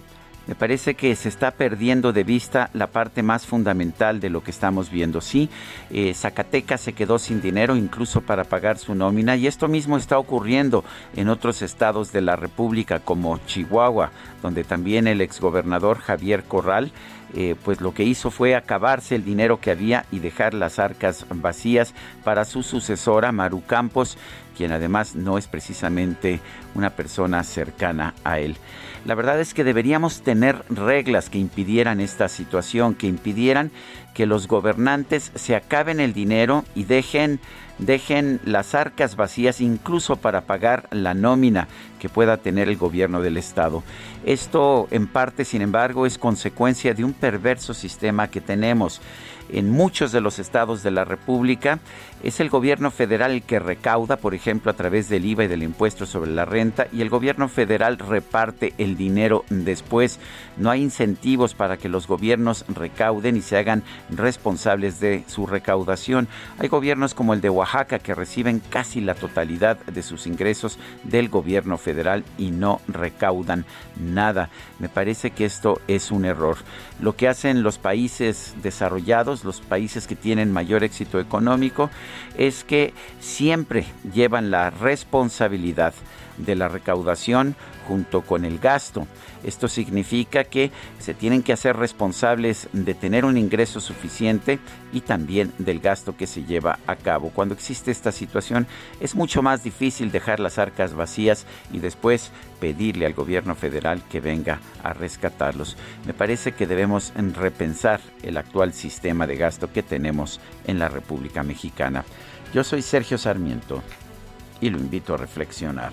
me parece que se está perdiendo de vista la parte más fundamental de lo que estamos viendo. Sí, eh, Zacatecas se quedó sin dinero incluso para pagar su nómina y esto mismo está ocurriendo en otros estados de la República como Chihuahua, donde también el exgobernador Javier Corral eh, pues lo que hizo fue acabarse el dinero que había y dejar las arcas vacías para su sucesora Maru Campos, quien además no es precisamente una persona cercana a él. La verdad es que deberíamos tener reglas que impidieran esta situación, que impidieran que los gobernantes se acaben el dinero y dejen dejen las arcas vacías incluso para pagar la nómina que pueda tener el gobierno del estado. Esto en parte, sin embargo, es consecuencia de un perverso sistema que tenemos en muchos de los estados de la República. Es el gobierno federal el que recauda, por ejemplo, a través del IVA y del impuesto sobre la renta, y el gobierno federal reparte el dinero después. No hay incentivos para que los gobiernos recauden y se hagan responsables de su recaudación. Hay gobiernos como el de Oaxaca que reciben casi la totalidad de sus ingresos del gobierno federal y no recaudan nada. Me parece que esto es un error. Lo que hacen los países desarrollados, los países que tienen mayor éxito económico, es que siempre llevan la responsabilidad de la recaudación junto con el gasto. Esto significa que se tienen que hacer responsables de tener un ingreso suficiente y también del gasto que se lleva a cabo. Cuando existe esta situación es mucho más difícil dejar las arcas vacías y después pedirle al gobierno federal que venga a rescatarlos. Me parece que debemos repensar el actual sistema de gasto que tenemos en la República Mexicana. Yo soy Sergio Sarmiento y lo invito a reflexionar.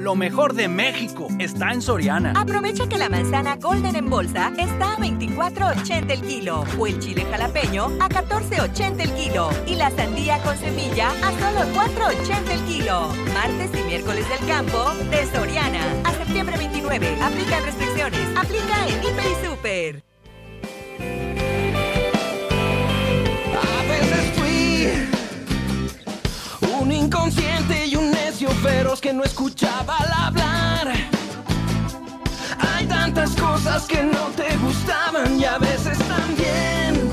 Lo mejor de México está en Soriana. Aprovecha que la manzana Golden en bolsa está a 24.80 el kilo o el chile jalapeño a 14.80 el kilo y la sandía con semilla a solo 4.80 el kilo. Martes y miércoles del campo de Soriana a septiembre 29. Aplican restricciones. Aplica en Hiper y Super. A veces fui un inconsciente feroz que no escuchaba al hablar. Hay tantas cosas que no te gustaban y a veces también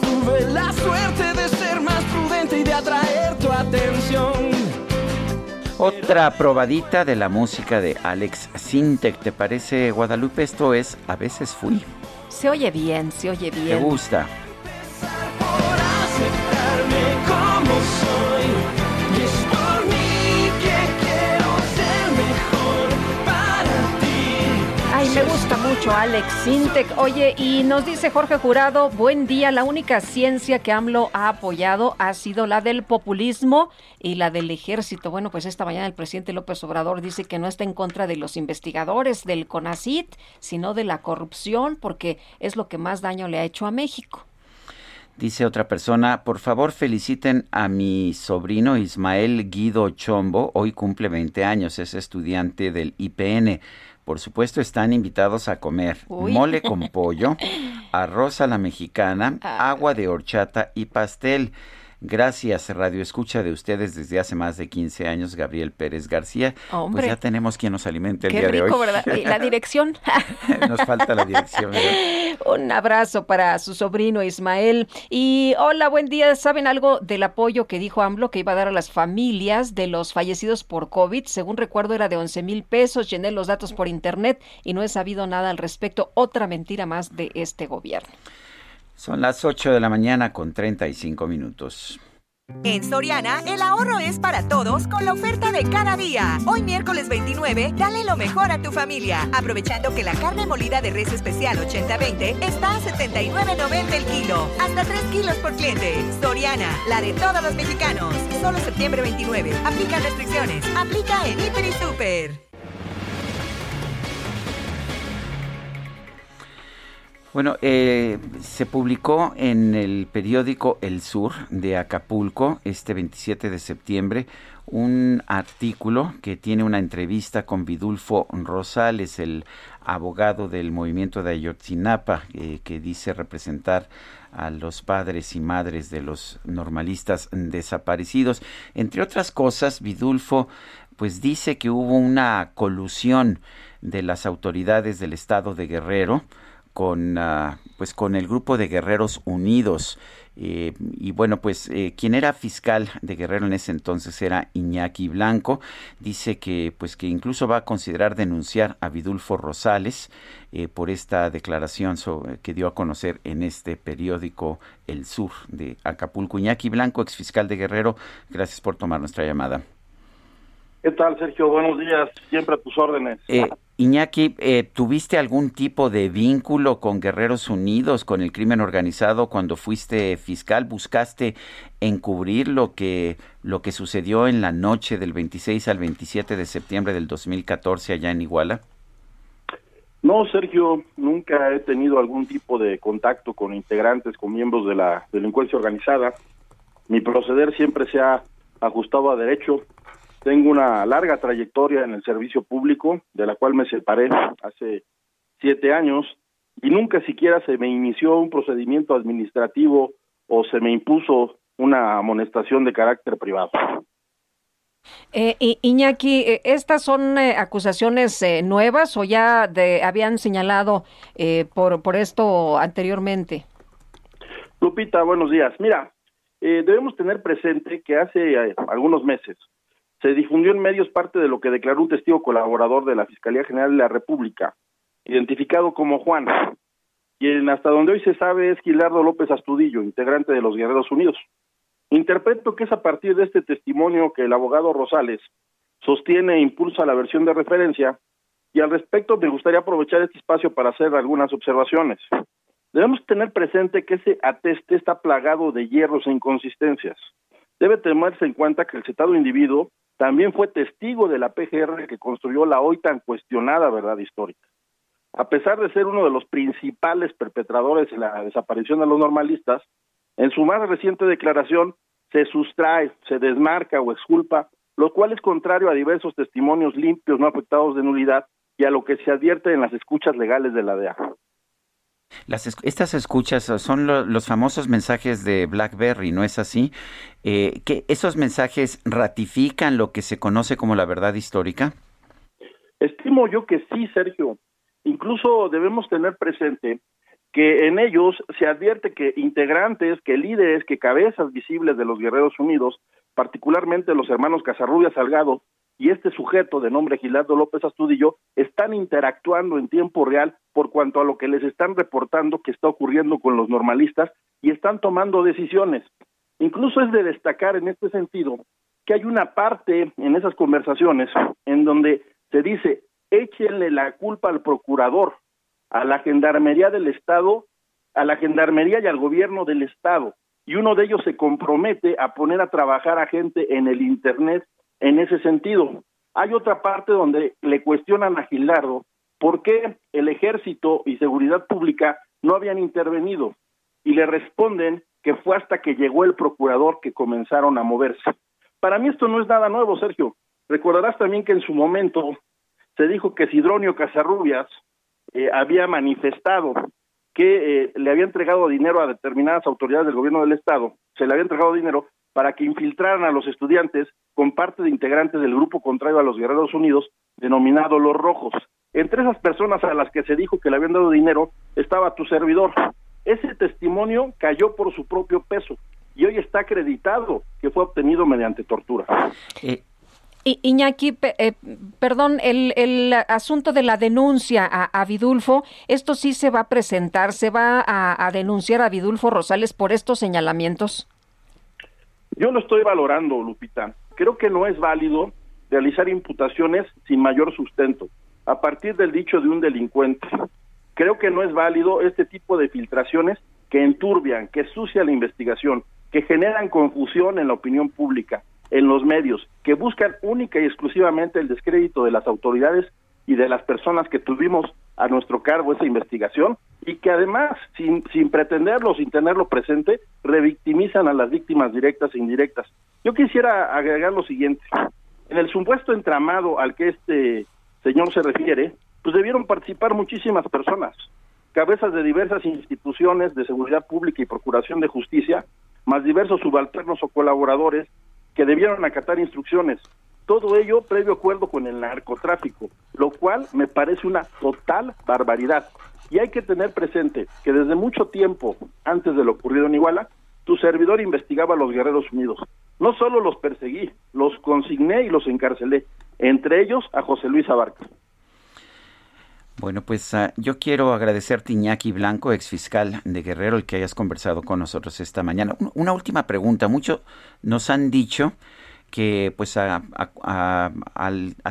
tuve la suerte de ser más prudente y de atraer tu atención. Otra probadita de la música de Alex Sintek, ¿te parece Guadalupe? Esto es A veces fui. Se oye bien, se oye ¿Te bien. gusta? aceptarme como soy. Ay, me gusta mucho Alex Sintek. Oye, y nos dice Jorge Jurado, buen día, la única ciencia que AMLO ha apoyado ha sido la del populismo y la del ejército. Bueno, pues esta mañana el presidente López Obrador dice que no está en contra de los investigadores del CONACIT, sino de la corrupción, porque es lo que más daño le ha hecho a México. Dice otra persona, por favor feliciten a mi sobrino Ismael Guido Chombo, hoy cumple 20 años, es estudiante del IPN. Por supuesto están invitados a comer Uy. mole con pollo, arroz a la mexicana, agua de horchata y pastel. Gracias, Radio Escucha de ustedes desde hace más de 15 años, Gabriel Pérez García. Hombre. Pues ya tenemos quien nos alimente el Qué día de hoy. ¿verdad? Y la dirección. Nos falta la dirección. ¿verdad? Un abrazo para su sobrino Ismael. Y hola, buen día. ¿Saben algo del apoyo que dijo AMLO que iba a dar a las familias de los fallecidos por COVID? Según recuerdo era de 11 mil pesos. Llené los datos por internet y no he sabido nada al respecto. Otra mentira más de este gobierno. Son las 8 de la mañana con 35 minutos. En Soriana, el ahorro es para todos con la oferta de cada día. Hoy miércoles 29, dale lo mejor a tu familia, aprovechando que la carne molida de res especial 80-20 está a 79.90 el kilo, hasta 3 kilos por cliente. Soriana, la de todos los mexicanos. Solo septiembre 29. Aplica restricciones. Aplica en Hiper y Super. Bueno, eh, se publicó en el periódico El Sur de Acapulco este 27 de septiembre un artículo que tiene una entrevista con Vidulfo Rosales, el abogado del movimiento de Ayotzinapa, eh, que dice representar a los padres y madres de los normalistas desaparecidos. Entre otras cosas, Vidulfo pues dice que hubo una colusión de las autoridades del estado de Guerrero con, ah, pues con el grupo de Guerreros Unidos. Eh, y bueno, pues eh, quien era fiscal de Guerrero en ese entonces era Iñaki Blanco. Dice que pues que incluso va a considerar denunciar a Vidulfo Rosales eh, por esta declaración que dio a conocer en este periódico El Sur de Acapulco. Iñaki Blanco, exfiscal de Guerrero, gracias por tomar nuestra llamada. ¿Qué tal, Sergio? Buenos días. Siempre a tus órdenes. Eh, Iñaki, eh, ¿tuviste algún tipo de vínculo con Guerreros Unidos, con el crimen organizado cuando fuiste fiscal? ¿Buscaste encubrir lo que, lo que sucedió en la noche del 26 al 27 de septiembre del 2014 allá en Iguala? No, Sergio, nunca he tenido algún tipo de contacto con integrantes, con miembros de la delincuencia organizada. Mi proceder siempre se ha ajustado a derecho tengo una larga trayectoria en el servicio público, de la cual me separé hace siete años, y nunca siquiera se me inició un procedimiento administrativo o se me impuso una amonestación de carácter privado. Eh, Iñaki, eh, ¿estas son eh, acusaciones eh, nuevas o ya de, habían señalado por, por esto anteriormente? Lupita, buenos días. Mira, debemos tener presente que hace algunos meses se difundió en medios parte de lo que declaró un testigo colaborador de la Fiscalía General de la República, identificado como Juan, quien hasta donde hoy se sabe es Gilardo López Astudillo, integrante de los Guerreros Unidos. Interpreto que es a partir de este testimonio que el abogado Rosales sostiene e impulsa la versión de referencia y al respecto me gustaría aprovechar este espacio para hacer algunas observaciones. Debemos tener presente que ese ateste está plagado de hierros e inconsistencias. Debe tenerse en cuenta que el citado individuo también fue testigo de la PGR que construyó la hoy tan cuestionada verdad histórica. A pesar de ser uno de los principales perpetradores de la desaparición de los normalistas, en su más reciente declaración se sustrae, se desmarca o exculpa, lo cual es contrario a diversos testimonios limpios no afectados de nulidad y a lo que se advierte en las escuchas legales de la DEA estas escuchas son los famosos mensajes de BlackBerry, ¿no es así? Eh, ¿Que esos mensajes ratifican lo que se conoce como la verdad histórica? Estimo yo que sí, Sergio. Incluso debemos tener presente que en ellos se advierte que integrantes, que líderes, que cabezas visibles de los Guerreros Unidos, particularmente los hermanos Casarrubia Salgado, y este sujeto de nombre Gilardo López Astudillo están interactuando en tiempo real por cuanto a lo que les están reportando que está ocurriendo con los normalistas y están tomando decisiones. Incluso es de destacar en este sentido que hay una parte en esas conversaciones en donde se dice échenle la culpa al procurador, a la gendarmería del Estado, a la gendarmería y al gobierno del Estado. Y uno de ellos se compromete a poner a trabajar a gente en el Internet en ese sentido. Hay otra parte donde le cuestionan a Gilardo por qué el ejército y seguridad pública no habían intervenido y le responden que fue hasta que llegó el procurador que comenzaron a moverse. Para mí esto no es nada nuevo, Sergio. Recordarás también que en su momento se dijo que Sidronio Casarrubias eh, había manifestado que eh, le había entregado dinero a determinadas autoridades del gobierno del Estado, se le había entregado dinero para que infiltraran a los estudiantes con parte de integrantes del grupo contrario a los Guerreros Unidos, denominado Los Rojos. Entre esas personas a las que se dijo que le habían dado dinero estaba tu servidor. Ese testimonio cayó por su propio peso y hoy está acreditado que fue obtenido mediante tortura. Eh, Iñaki, eh, perdón, el, el, asunto de la denuncia a, Vidulfo, ¿esto sí se va a presentar? ¿Se va a, a denunciar a Vidulfo Rosales por estos señalamientos? Yo lo estoy valorando, Lupita. Creo que no es válido realizar imputaciones sin mayor sustento, a partir del dicho de un delincuente. Creo que no es válido este tipo de filtraciones que enturbian, que sucian la investigación, que generan confusión en la opinión pública, en los medios, que buscan única y exclusivamente el descrédito de las autoridades y de las personas que tuvimos a nuestro cargo esa investigación y que además, sin, sin pretenderlo, sin tenerlo presente, revictimizan a las víctimas directas e indirectas. Yo quisiera agregar lo siguiente. En el supuesto entramado al que este señor se refiere, pues debieron participar muchísimas personas, cabezas de diversas instituciones de seguridad pública y procuración de justicia, más diversos subalternos o colaboradores que debieron acatar instrucciones. Todo ello previo acuerdo con el narcotráfico, lo cual me parece una total barbaridad. Y hay que tener presente que desde mucho tiempo antes de lo ocurrido en Iguala, tu servidor investigaba a los Guerreros Unidos. No solo los perseguí, los consigné y los encarcelé, entre ellos a José Luis Abarca. Bueno, pues uh, yo quiero agradecerte, Iñaki Blanco, exfiscal de Guerrero, el que hayas conversado con nosotros esta mañana. Una última pregunta. Muchos nos han dicho que pues a, a,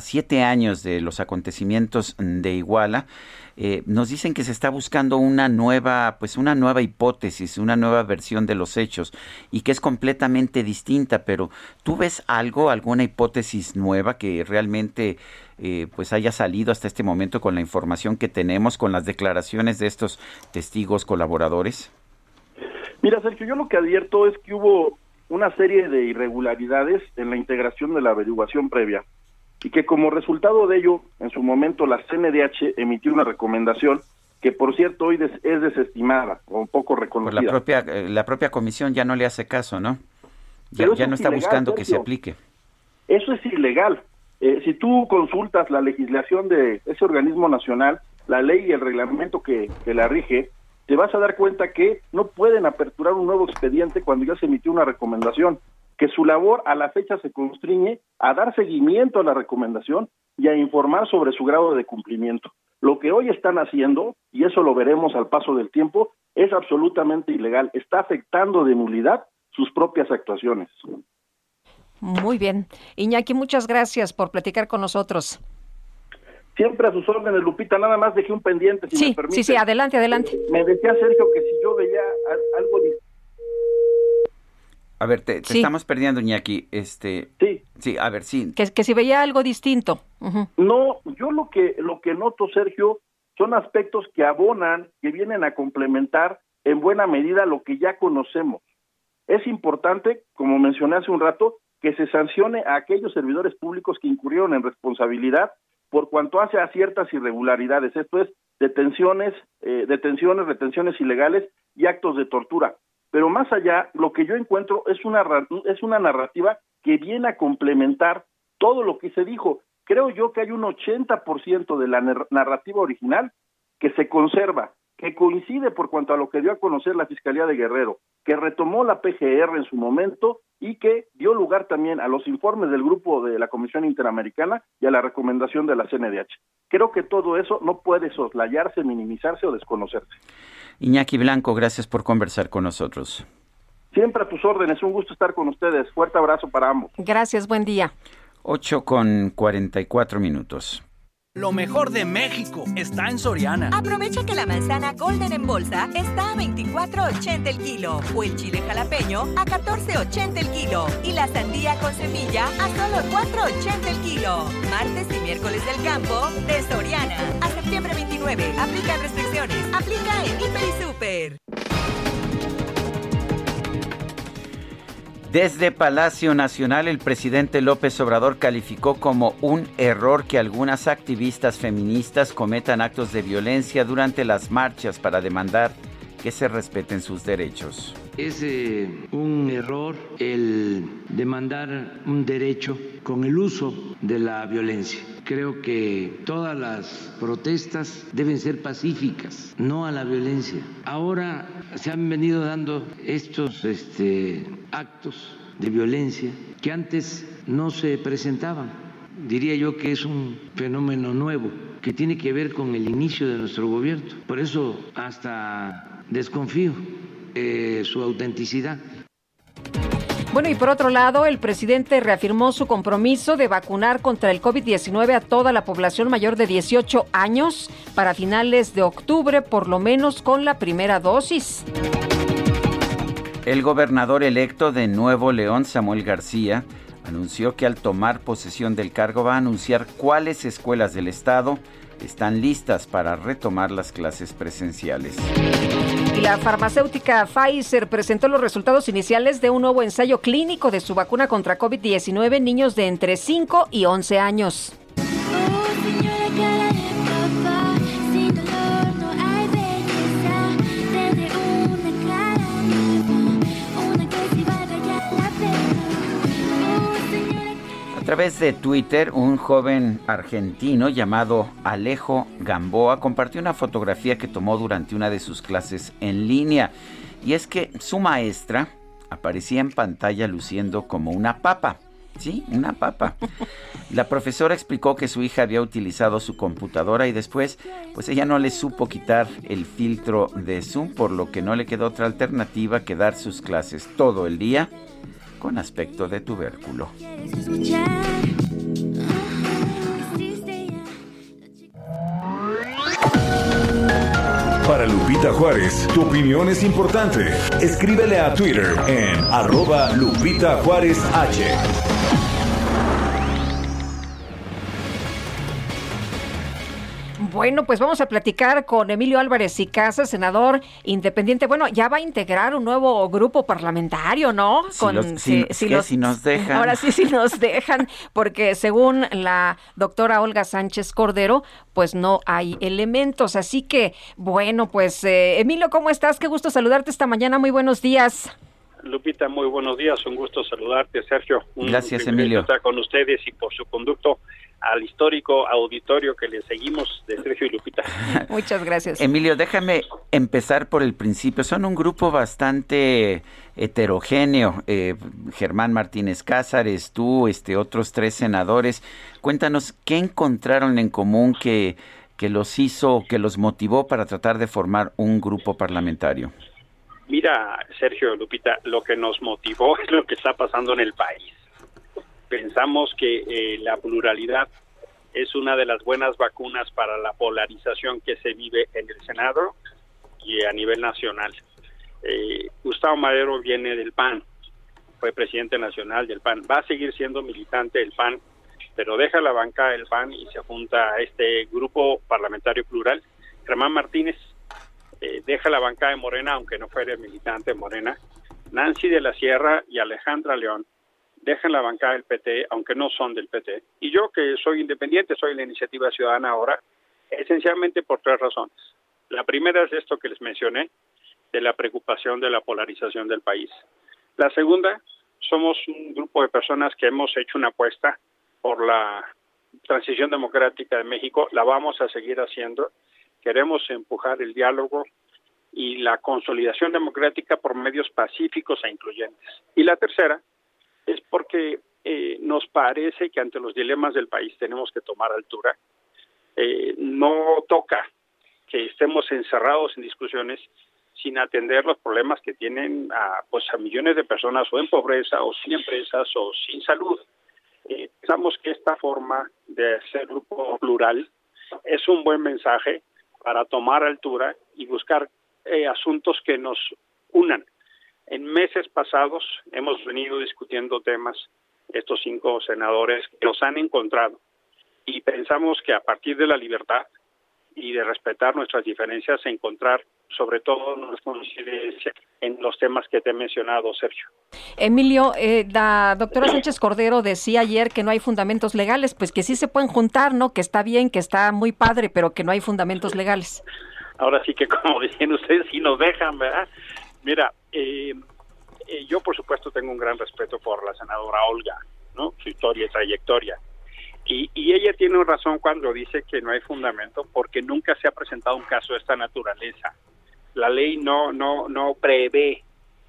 siete años de los acontecimientos de Iguala, eh, nos dicen que se está buscando una nueva, pues una nueva hipótesis, una nueva versión de los hechos y que es completamente distinta, pero ¿tú ves algo, alguna hipótesis nueva que realmente eh, pues haya salido hasta este momento con la información que tenemos, con las declaraciones de estos testigos colaboradores? Mira, Sergio, yo lo que advierto es que hubo una serie de irregularidades en la integración de la averiguación previa y que como resultado de ello, en su momento la CNDH emitió una recomendación que por cierto hoy es desestimada o poco reconocida. La propia eh, la propia comisión ya no le hace caso, ¿no? Ya, ya no está buscando que se aplique. Eso es ilegal. Eh, si tú consultas la legislación de ese organismo nacional, la ley y el reglamento que, que la rige, te vas a dar cuenta que no pueden aperturar un nuevo expediente cuando ya se emitió una recomendación, que su labor a la fecha se constriñe a dar seguimiento a la recomendación y a informar sobre su grado de cumplimiento. Lo que hoy están haciendo, y eso lo veremos al paso del tiempo, es absolutamente ilegal, está afectando de nulidad sus propias actuaciones. Muy bien. Iñaki, muchas gracias por platicar con nosotros. Siempre a sus órdenes, Lupita, nada más dejé un pendiente, si sí, me permite. Sí, sí, adelante, adelante. Me decía Sergio que si yo veía algo... A ver, te, te sí. estamos perdiendo, Iñaki. Este, sí. Sí, a ver, sí. Que, que si veía algo distinto. Uh -huh. No, yo lo que, lo que noto, Sergio, son aspectos que abonan, que vienen a complementar en buena medida lo que ya conocemos. Es importante, como mencioné hace un rato, que se sancione a aquellos servidores públicos que incurrieron en responsabilidad por cuanto hace a ciertas irregularidades, esto es detenciones, eh, detenciones, retenciones ilegales y actos de tortura. Pero más allá, lo que yo encuentro es una es una narrativa que viene a complementar todo lo que se dijo. Creo yo que hay un 80% de la narrativa original que se conserva, que coincide por cuanto a lo que dio a conocer la Fiscalía de Guerrero, que retomó la PGR en su momento y que dio lugar también a los informes del grupo de la Comisión Interamericana y a la recomendación de la CNDH. Creo que todo eso no puede soslayarse, minimizarse o desconocerse. Iñaki Blanco, gracias por conversar con nosotros. Siempre a tus órdenes, un gusto estar con ustedes. Fuerte abrazo para ambos. Gracias, buen día. 8 con 44 minutos. Lo mejor de México está en Soriana. Aprovecha que la manzana Golden en bolsa está a 24.80 el kilo o el chile jalapeño a 14.80 el kilo y la sandía con semilla a solo 4.80 el kilo. Martes y miércoles del campo de Soriana. A septiembre 29. Aplica restricciones. Aplica en Hiper y Super. Desde Palacio Nacional, el presidente López Obrador calificó como un error que algunas activistas feministas cometan actos de violencia durante las marchas para demandar que se respeten sus derechos. Es eh, un error el demandar un derecho con el uso de la violencia. Creo que todas las protestas deben ser pacíficas, no a la violencia. Ahora se han venido dando estos este, actos de violencia que antes no se presentaban. Diría yo que es un fenómeno nuevo que tiene que ver con el inicio de nuestro gobierno. Por eso hasta desconfío de su autenticidad. Bueno, y por otro lado, el presidente reafirmó su compromiso de vacunar contra el COVID-19 a toda la población mayor de 18 años para finales de octubre, por lo menos con la primera dosis. El gobernador electo de Nuevo León, Samuel García, anunció que al tomar posesión del cargo va a anunciar cuáles escuelas del estado están listas para retomar las clases presenciales. La farmacéutica Pfizer presentó los resultados iniciales de un nuevo ensayo clínico de su vacuna contra COVID-19 en niños de entre 5 y 11 años. Través de Twitter, un joven argentino llamado Alejo Gamboa compartió una fotografía que tomó durante una de sus clases en línea. Y es que su maestra aparecía en pantalla luciendo como una papa. Sí, una papa. La profesora explicó que su hija había utilizado su computadora y después, pues ella no le supo quitar el filtro de Zoom, por lo que no le quedó otra alternativa que dar sus clases todo el día con aspecto de tubérculo. Para Lupita Juárez, tu opinión es importante. Escríbele a Twitter en arroba Lupita Juárez H. Bueno, pues vamos a platicar con Emilio Álvarez y Casa, senador independiente. Bueno, ya va a integrar un nuevo grupo parlamentario, ¿no? Si los- si- que si nos dejan. Ahora sí, si nos dejan, porque según la doctora Olga Sánchez Cordero, pues no hay elementos. Así que, bueno, pues eh, Emilio, ¿cómo estás? Qué gusto saludarte esta mañana. Muy buenos días. Lupita, muy buenos días, un gusto saludarte, Sergio. Un Gracias, Emilio. Estar con ustedes y por su conducto al histórico auditorio que le seguimos de Sergio y Lupita. Muchas gracias. Emilio, déjame empezar por el principio. Son un grupo bastante heterogéneo. Eh, Germán Martínez Cázares, tú, este, otros tres senadores. Cuéntanos qué encontraron en común que, que los hizo, que los motivó para tratar de formar un grupo parlamentario. Mira, Sergio, Lupita, lo que nos motivó es lo que está pasando en el país. Pensamos que eh, la pluralidad es una de las buenas vacunas para la polarización que se vive en el Senado y a nivel nacional. Eh, Gustavo Madero viene del PAN, fue presidente nacional del PAN, va a seguir siendo militante del PAN, pero deja la banca del PAN y se junta a este grupo parlamentario plural. Germán Martínez eh, deja la banca de Morena, aunque no fuera militante Morena. Nancy de la Sierra y Alejandra León dejan la bancada del PT, aunque no son del PT. Y yo, que soy independiente, soy la iniciativa ciudadana ahora, esencialmente por tres razones. La primera es esto que les mencioné, de la preocupación de la polarización del país. La segunda, somos un grupo de personas que hemos hecho una apuesta por la transición democrática de México, la vamos a seguir haciendo. Queremos empujar el diálogo y la consolidación democrática por medios pacíficos e incluyentes. Y la tercera es porque eh, nos parece que ante los dilemas del país tenemos que tomar altura. Eh, no toca que estemos encerrados en discusiones sin atender los problemas que tienen a, pues, a millones de personas o en pobreza o sin empresas o sin salud. Eh, pensamos que esta forma de ser grupo plural es un buen mensaje para tomar altura y buscar eh, asuntos que nos unan. En meses pasados hemos venido discutiendo temas, estos cinco senadores que nos han encontrado y pensamos que a partir de la libertad y de respetar nuestras diferencias, encontrar sobre todo nuestra coincidencia en los temas que te he mencionado, Sergio. Emilio, eh, la doctora Sánchez Cordero decía ayer que no hay fundamentos legales, pues que sí se pueden juntar, ¿no? Que está bien, que está muy padre, pero que no hay fundamentos legales. Ahora sí que, como decían ustedes, sí nos dejan, ¿verdad? Mira, eh, eh, yo por supuesto tengo un gran respeto por la senadora Olga, ¿no? Su historia y trayectoria. Y, y ella tiene razón cuando dice que no hay fundamento porque nunca se ha presentado un caso de esta naturaleza. La ley no, no, no prevé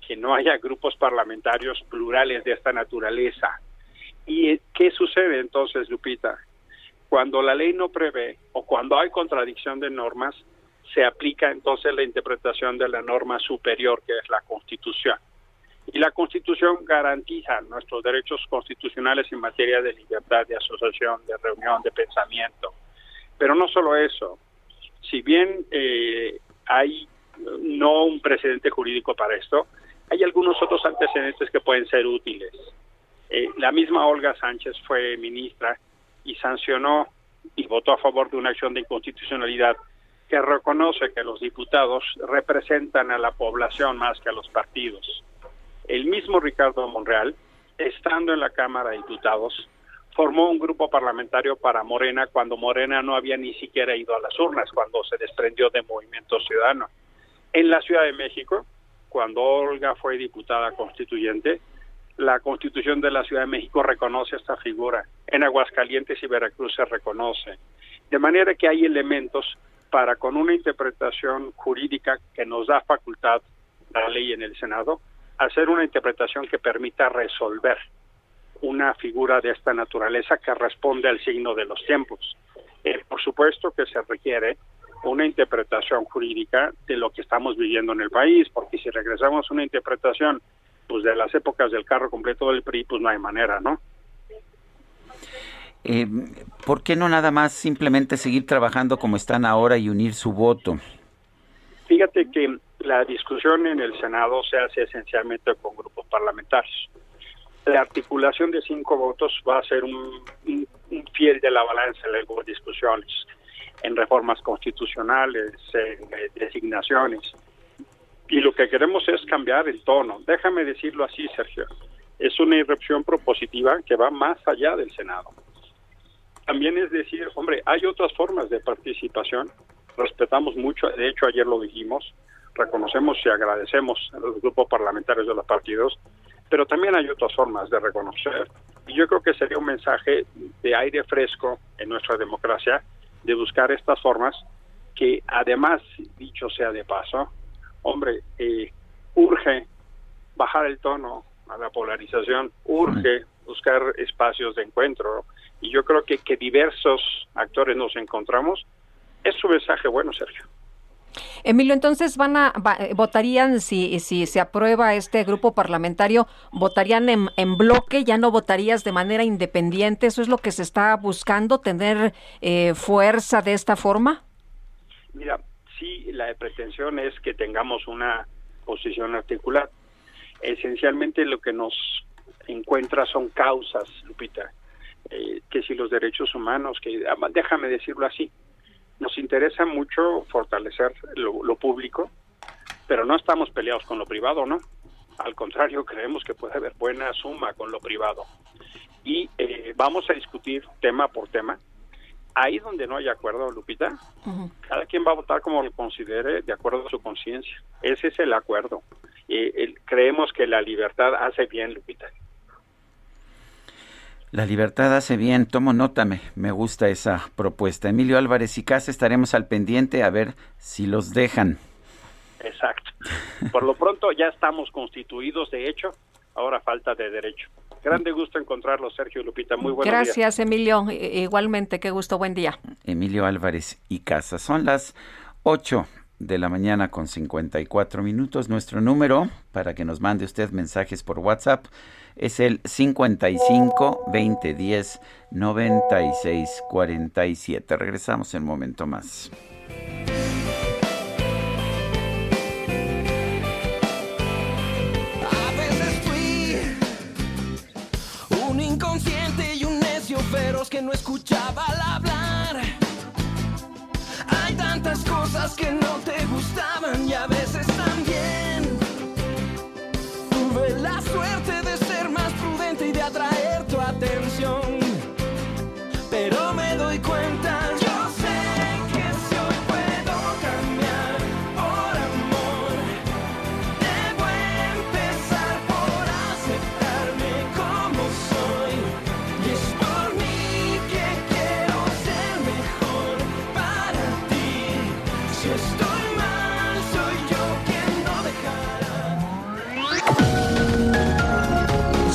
que no haya grupos parlamentarios plurales de esta naturaleza. ¿Y qué sucede entonces, Lupita? Cuando la ley no prevé o cuando hay contradicción de normas, se aplica entonces la interpretación de la norma superior, que es la Constitución. Y la Constitución garantiza nuestros derechos constitucionales en materia de libertad de asociación, de reunión, de pensamiento. Pero no solo eso, si bien eh, hay no un precedente jurídico para esto, hay algunos otros antecedentes que pueden ser útiles. Eh, la misma Olga Sánchez fue ministra y sancionó y votó a favor de una acción de inconstitucionalidad que reconoce que los diputados representan a la población más que a los partidos. El mismo Ricardo Monreal, estando en la Cámara de Diputados, formó un grupo parlamentario para Morena cuando Morena no había ni siquiera ido a las urnas, cuando se desprendió de Movimiento Ciudadano. En la Ciudad de México, cuando Olga fue diputada constituyente, La Constitución de la Ciudad de México reconoce esta figura. En Aguascalientes y Veracruz se reconoce. De manera que hay elementos para con una interpretación jurídica que nos da facultad la ley en el Senado, hacer una interpretación que permita resolver una figura de esta naturaleza que responde al signo de los tiempos. Eh, por supuesto que se requiere una interpretación jurídica de lo que estamos viviendo en el país, porque si regresamos a una interpretación pues de las épocas del carro completo del PRI, pues no hay manera, ¿no? Eh, ¿Por qué no nada más simplemente seguir trabajando como están ahora y unir su voto? Fíjate que la discusión en el Senado se hace esencialmente con grupos parlamentarios. La articulación de cinco votos va a ser un, un, fiel de la balanza en las discusiones, en reformas constitucionales, en eh, designaciones. Y lo que queremos es cambiar el tono. Déjame decirlo así, Sergio. Es una irrupción propositiva que va más allá del Senado también es decir, hombre, hay otras formas de participación, respetamos mucho, de hecho ayer lo dijimos, reconocemos y agradecemos a los grupos parlamentarios de los partidos, pero también hay otras formas de reconocer. Y yo creo que sería un mensaje de aire fresco en nuestra democracia de buscar estas formas que además, dicho sea de paso, hombre, eh, urge bajar el tono a la polarización, urge buscar espacios de encuentro, y yo creo que que diversos actores nos encontramos es su mensaje bueno, Sergio. Emilio, entonces van a votarían si si se aprueba este grupo parlamentario, votarían en, en, bloque, ya no votarías de manera independiente. Eso es lo que se está buscando, tener eh, fuerza de esta forma. Mira, sí, la pretensión es que tengamos una posición articulada. Esencialmente lo que nos encuentra son causas, Lupita eh, que si los derechos humanos, que déjame decirlo así, nos interesa mucho fortalecer lo, lo, público, pero no estamos peleados con lo privado, ¿no? Al contrario, creemos que puede haber buena suma con lo privado. Y eh, vamos a discutir tema por tema. Ahí donde no hay acuerdo, Lupita, uh -huh. cada quien va a votar como lo considere de acuerdo a su conciencia. Ese es el acuerdo. Eh, el, creemos que la libertad hace bien, Lupita. La libertad hace bien, tomo nota, me, me, gusta esa propuesta. Emilio Álvarez y Casa estaremos al pendiente a ver si los dejan. Exacto. Por lo pronto ya estamos constituidos, de hecho, ahora falta de derecho. Grande gusto encontrarlo, Sergio Lupita. Muy buenos Gracias, días. Emilio. Igualmente, qué gusto, buen día. Emilio Álvarez y Casa. Son las 8 de la mañana con 54 minutos. Nuestro número para que nos mande usted mensajes por WhatsApp es el 55 20 10 96 47. Regresamos en un momento más. A veces fui un inconsciente y un necio feroz que no escuchaba al hablar. Tantas cosas que no te gustaban y a veces también tuve la suerte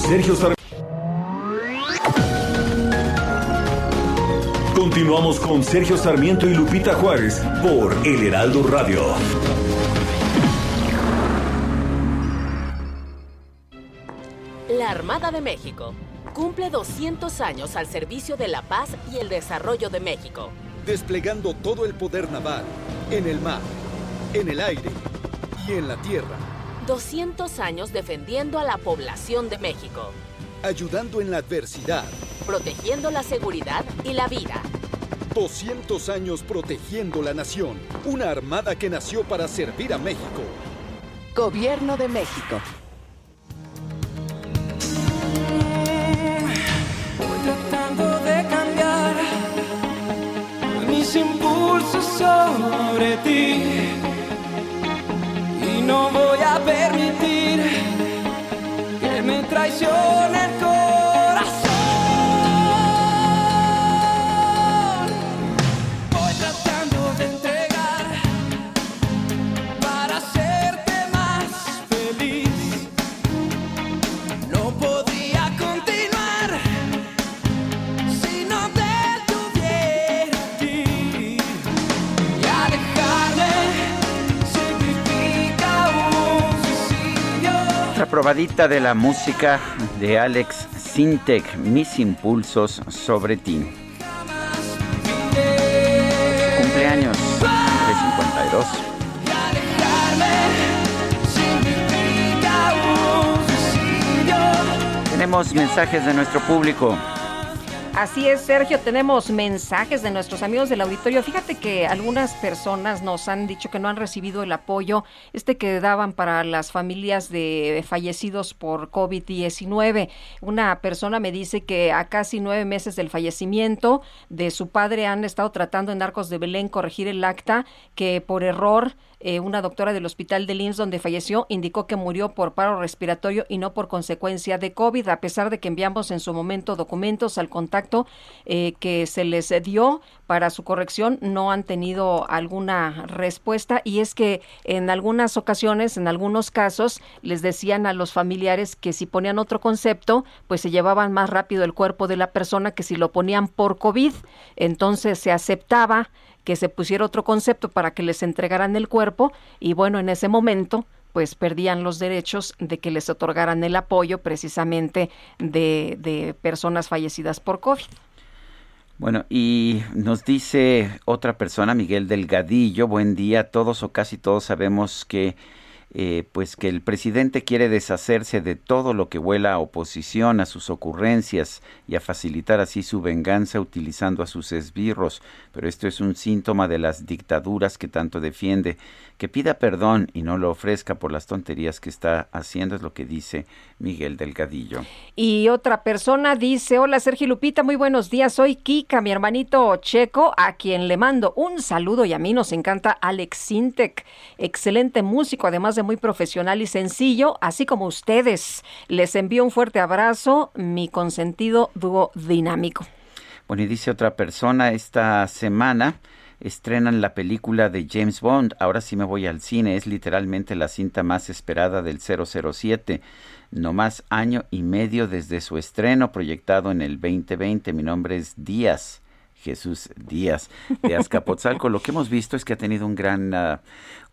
Sergio Sarmiento. Continuamos con Sergio Sarmiento y Lupita Juárez por El Heraldo Radio. La Armada de México cumple 200 años al servicio de la paz y el desarrollo de México. Desplegando todo el poder naval, en el mar, en el aire y en la tierra. 200 años defendiendo a la población de México. Ayudando en la adversidad. Protegiendo la seguridad y la vida. 200 años protegiendo la nación. Una armada que nació para servir a México. Gobierno de México. Voy tratando de cambiar mis impulsos sobre ti. No voy a permitir que me traigas traiciona Otra probadita de la música de Alex Sintek, Mis impulsos sobre ti. Cumpleaños de 52. significa un suicidio. Tenemos mensajes de nuestro público. Así es, Sergio, tenemos mensajes de nuestros amigos del auditorio. Fíjate que algunas personas nos han dicho que no han recibido el apoyo este que daban para las familias de fallecidos por COVID-19. Una persona me dice que a casi nueve meses del fallecimiento de su padre han estado tratando en Arcos de Belén corregir el acta que por error eh, una doctora del hospital de Linz donde falleció indicó que murió por paro respiratorio y no por consecuencia de COVID, a pesar de que enviamos en su momento documentos al contacto eh, que se les dio para su corrección, no han tenido alguna respuesta y es que en algunas ocasiones, en algunos casos, les decían a los familiares que si ponían otro concepto, pues se llevaban más rápido el cuerpo de la persona que si lo ponían por COVID. Entonces se aceptaba que se pusiera otro concepto para que les entregaran el cuerpo y bueno, en ese momento pues perdían los derechos de que les otorgaran el apoyo precisamente de, de personas fallecidas por COVID. Bueno, y nos dice otra persona, Miguel Delgadillo, buen día, todos o casi todos sabemos que eh, pues que el presidente quiere deshacerse de todo lo que vuela a oposición, a sus ocurrencias y a facilitar así su venganza utilizando a sus esbirros, pero esto es un síntoma de las dictaduras que tanto defiende. Que pida perdón y no lo ofrezca por las tonterías que está haciendo, es lo que dice Miguel Delgadillo. Y otra persona dice, hola Sergio Lupita, muy buenos días, soy Kika, mi hermanito Checo, a quien le mando un saludo y a mí nos encanta Alex Sintek, excelente músico, además de muy profesional y sencillo, así como ustedes. Les envío un fuerte abrazo, mi consentido dúo dinámico. Bueno, y dice otra persona, esta semana estrenan la película de James Bond. Ahora sí me voy al cine. Es literalmente la cinta más esperada del 007. No más año y medio desde su estreno proyectado en el 2020. Mi nombre es Díaz. Jesús Díaz de Azcapotzalco. Lo que hemos visto es que ha tenido un gran, uh,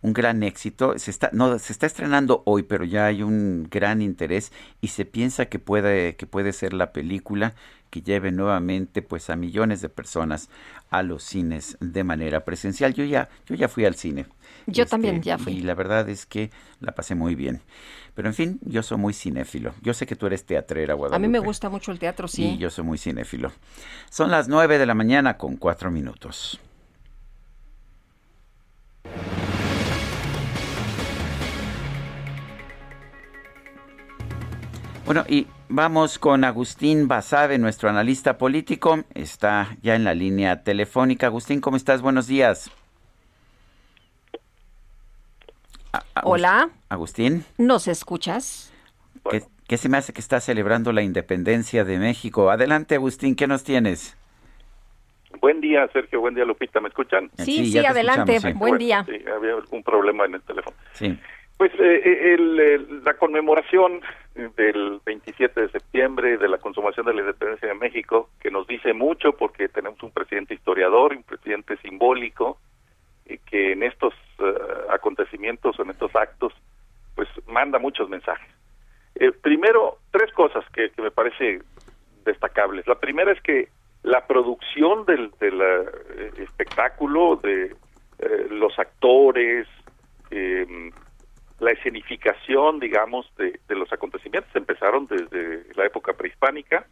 un gran éxito. Se está, no, se está estrenando hoy, pero ya hay un gran interés y se piensa que puede, que puede ser la película que lleve nuevamente pues a millones de personas a los cines de manera presencial. Yo ya, yo ya fui al cine. Yo este, también ya fui. Y la verdad es que la pasé muy bien. Pero en fin, yo soy muy cinéfilo. Yo sé que tú eres teatrera, Guadalupe. A mí me gusta mucho el teatro, sí. Y yo soy muy cinéfilo. Son las nueve de la mañana con cuatro minutos. Bueno, y vamos con Agustín Basabe, nuestro analista político. Está ya en la línea telefónica. Agustín, ¿cómo estás? Buenos días. Hola. Agustín. ¿Nos escuchas? ¿Qué, ¿Qué, se me hace que está celebrando la independencia de México? Adelante, Agustín, ¿qué nos tienes? Buen día, Sergio. Buen día, Lupita. ¿Me escuchan? Sí, sí, sí adelante. Sí. Buen día. Sí, había algún problema en el teléfono. Sí. Pues eh, el, el, la conmemoración del 27 de septiembre de la consumación de la independencia de México, que nos dice mucho porque tenemos un presidente historiador, un presidente simbólico, y que en estos uh, acontecimientos, en estos actos, pues manda muchos mensajes. Eh, primero, tres cosas que, que, me parece destacables. La primera es que la producción del, del uh, espectáculo, de los actores, eh, la escenificación, digamos, de, de, los acontecimientos empezaron desde la época prehispánica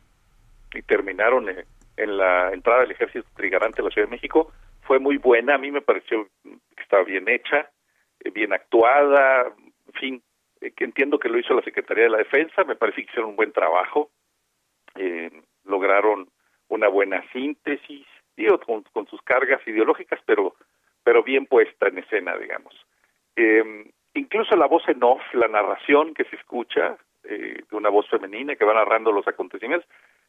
y terminaron en, la entrada del ejército trigarante a la Ciudad de México. Fue muy buena, a mí me pareció que estaba bien hecha, eh, bien actuada, en fin, eh, que entiendo que lo hizo la Secretaría de la Defensa, me parece que hicieron un buen trabajo, eh, lograron una buena síntesis, digo, con, sus cargas ideológicas, pero, pero bien puesta en escena, digamos. Eh, incluso la voz en off, la narración que se escucha, eh, de una voz femenina que va narrando los acontecimientos.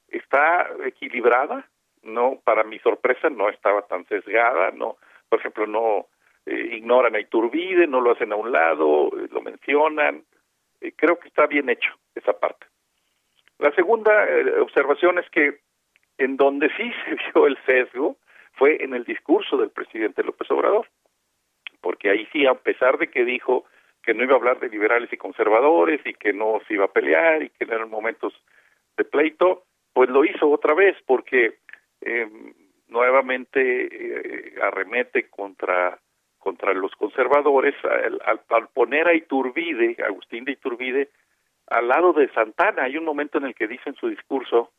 Está equilibrada, no, para mi sorpresa no estaba tan sesgada, no, por ejemplo, no eh, ignoran a Iturbide, no lo hacen a un lado, eh, lo mencionan, creo que está bien hecho esa parte. La segunda observación es que en donde sí se vio el sesgo fue en el discurso del presidente López Obrador, porque ahí sí, a pesar de que dijo que no iba a hablar de liberales y conservadores y que no se iba a pelear y que no eran momentos de pleito, pues lo hizo otra vez porque eh, nuevamente eh, arremete contra contra los conservadores al, poner a Iturbide, Agustín de Iturbide, al lado de Santana. Hay un momento en el que dice en su discurso,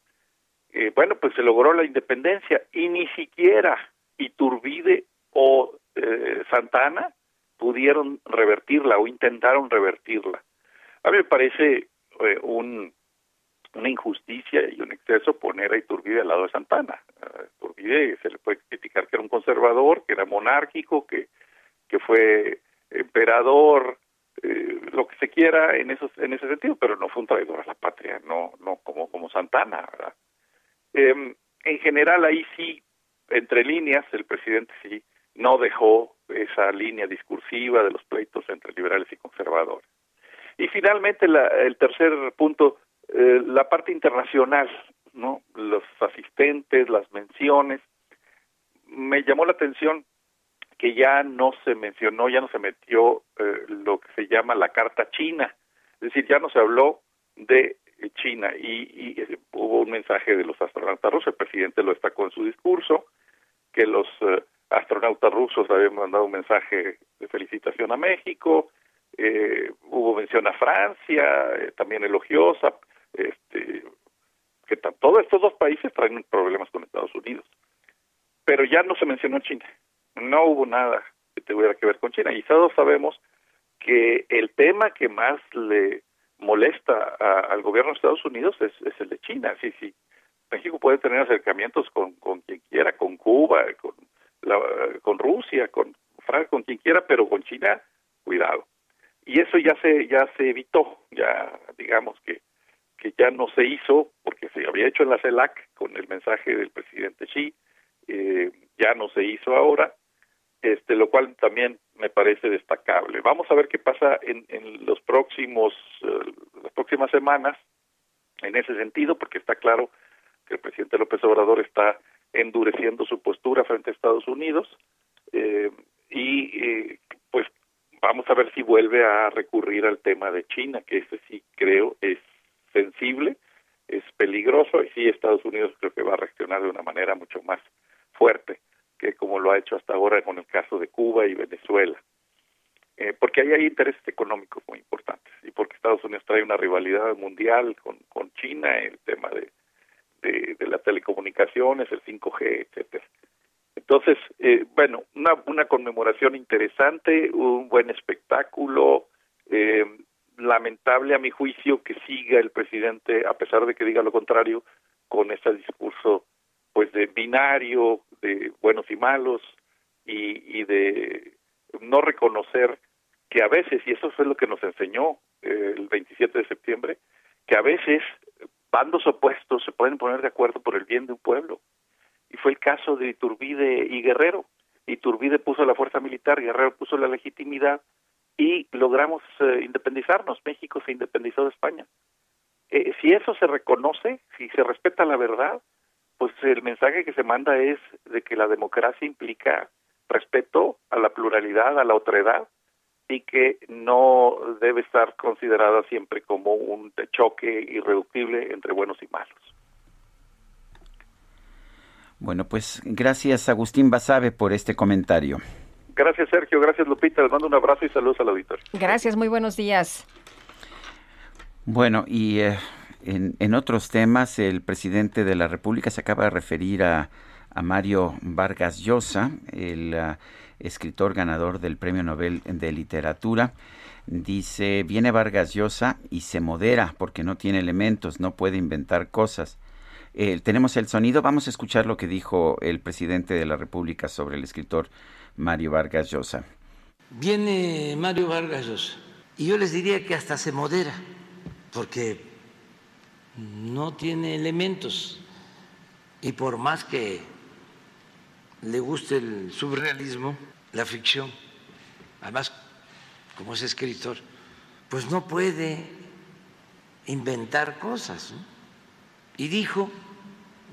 eh, bueno, pues se logró la independencia y ni siquiera Iturbide o eh, Santana pudieron revertirla o intentaron revertirla. A mí me parece eh, un, una injusticia y un exceso poner a Iturbide al lado de Santana. A Iturbide se le puede criticar que era un conservador, que era monárquico, que, que fue emperador, eh, lo que se quiera en esos en ese sentido, pero no fue un traidor a la patria, no no como como Santana. Eh, en general ahí sí, entre líneas, el presidente sí no dejó esa línea discursiva de los pleitos entre liberales y conservadores. Y finalmente, la, el tercer punto, eh, la parte internacional, ¿no? Los asistentes, las menciones. Me llamó la atención que ya no se mencionó, ya no se metió eh, lo que se llama la carta china, es decir, ya no se habló de China y, y eh, hubo un mensaje de los astronautas rusos, el presidente lo destacó en su discurso, que los astronautas rusos habían mandado un mensaje de felicitación a México, eh, hubo mención a Francia, eh, también elogiosa, este, que todos estos dos países traen problemas con Estados Unidos. Pero ya no se mencionó China, no hubo nada que tuviera que ver con China. Y todos sabemos que el tema que más le molesta al gobierno de Estados Unidos es, es el de China. Sí, sí. México puede tener acercamientos con, con quien quiera, con Cuba, con la, con Rusia, con Francia, con quien quiera, pero con China, cuidado. Y eso ya se ya se evitó, ya digamos que que ya no se hizo porque se había hecho en la CELAC con el mensaje del presidente Xi, eh, ya no se hizo ahora, este lo cual también me parece destacable. Vamos a ver qué pasa en, en los próximos eh, las próximas semanas en ese sentido, porque está claro que el presidente López Obrador está endureciendo su postura frente a Estados Unidos eh, y eh, pues vamos a ver si vuelve a recurrir al tema de China, que ese sí creo es sensible, es peligroso y sí Estados Unidos creo que va a reaccionar de una manera mucho más fuerte que como lo ha hecho hasta ahora con el caso de Cuba y Venezuela. Eh, porque ahí hay intereses económicos muy importantes y porque Estados Unidos trae una rivalidad mundial con, con China, el tema de de, las telecomunicaciones, el 5G, etcétera. Entonces, eh, bueno, una, una conmemoración interesante, un buen espectáculo, eh, lamentable a mi juicio que siga el presidente, a pesar de que diga lo contrario, con ese discurso pues de binario, de buenos y malos, y, y de no reconocer que a veces, y eso fue lo que nos enseñó eh, el 27 de septiembre, que a veces bandos opuestos se pueden poner de acuerdo por el bien de un pueblo. Y fue el caso de Iturbide y Guerrero. Iturbide puso la fuerza militar, Guerrero puso la legitimidad y logramos eh, independizarnos. México se independizó de España. Eh, si eso se reconoce, si se respeta la verdad, pues el mensaje que se manda es de que la democracia implica respeto a la pluralidad, a la otredad, y que no debe estar considerada siempre como un choque irreductible entre buenos y malos. Bueno, pues gracias Agustín Basabe por este comentario. Gracias Sergio, gracias Lupita, les mando un abrazo y saludos al auditorio. Gracias, muy buenos días. Bueno, y eh, en, en, otros temas, el presidente de la República se acaba de referir a, a Mario Vargas Llosa, el... Uh, escritor ganador del Premio Nobel de Literatura. Dice, viene Vargas Llosa y se modera porque no tiene elementos, no puede inventar cosas. Eh, tenemos el sonido, vamos a escuchar lo que dijo el presidente de la República sobre el escritor Mario Vargas Llosa. Viene Mario Vargas Llosa y yo les diría que hasta se modera porque no tiene elementos y por más que le guste el surrealismo, la ficción, además como es escritor, pues no puede inventar cosas. Y dijo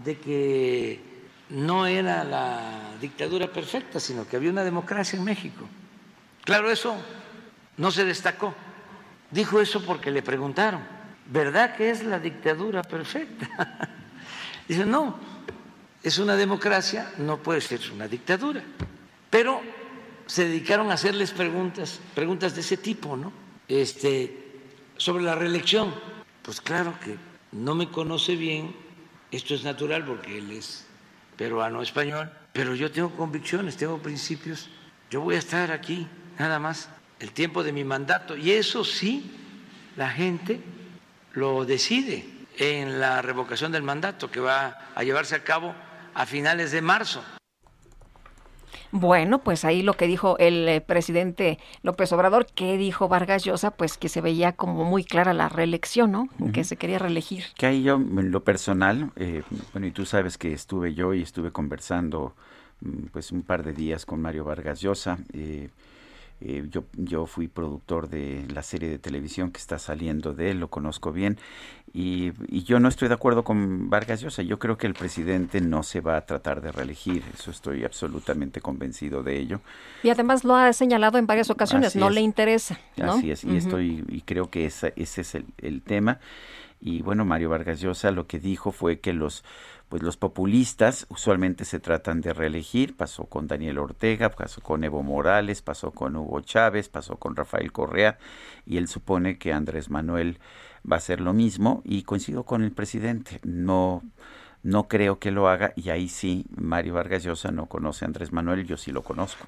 de que no era la dictadura perfecta, sino que había una democracia en México. Claro, eso no se destacó. Dijo eso porque le preguntaron, ¿verdad que es la dictadura perfecta? Dice, no, es una democracia, no puede ser una dictadura. Pero se dedicaron a hacerles preguntas, preguntas de ese tipo, ¿no? Este, sobre la reelección. Pues claro que no me conoce bien, esto es natural porque él es peruano español, pero yo tengo convicciones, tengo principios. Yo voy a estar aquí, nada más, el tiempo de mi mandato. Y eso sí, la gente lo decide en la revocación del mandato que va a llevarse a cabo a finales de marzo. Bueno, pues ahí lo que dijo el eh, presidente López Obrador, que dijo Vargas Llosa, pues que se veía como muy clara la reelección, ¿no? Que se quería reelegir. Que ahí yo, en lo personal, eh, bueno, y tú sabes que estuve yo y estuve conversando mm, pues un par de días con Mario Vargas Llosa. Eh, eh, yo, yo fui productor de la serie de televisión que está saliendo de él, lo conozco bien, y, yo no estoy de acuerdo con Vargas Llosa. Yo creo que el presidente no se va a tratar de reelegir, eso estoy absolutamente convencido de ello. Y además lo ha señalado en varias ocasiones, no le interesa. Así es, y estoy, y creo que ese es el, el tema. Y bueno, Mario Vargas Llosa lo que dijo fue que los pues los populistas usualmente se tratan de reelegir, pasó con Daniel Ortega, pasó con Evo Morales, pasó con Hugo Chávez, pasó con Rafael Correa y él supone que Andrés Manuel va a hacer lo mismo y coincido con el presidente, no no creo que lo haga y ahí sí Mario Vargas Llosa no conoce a Andrés Manuel, yo sí lo conozco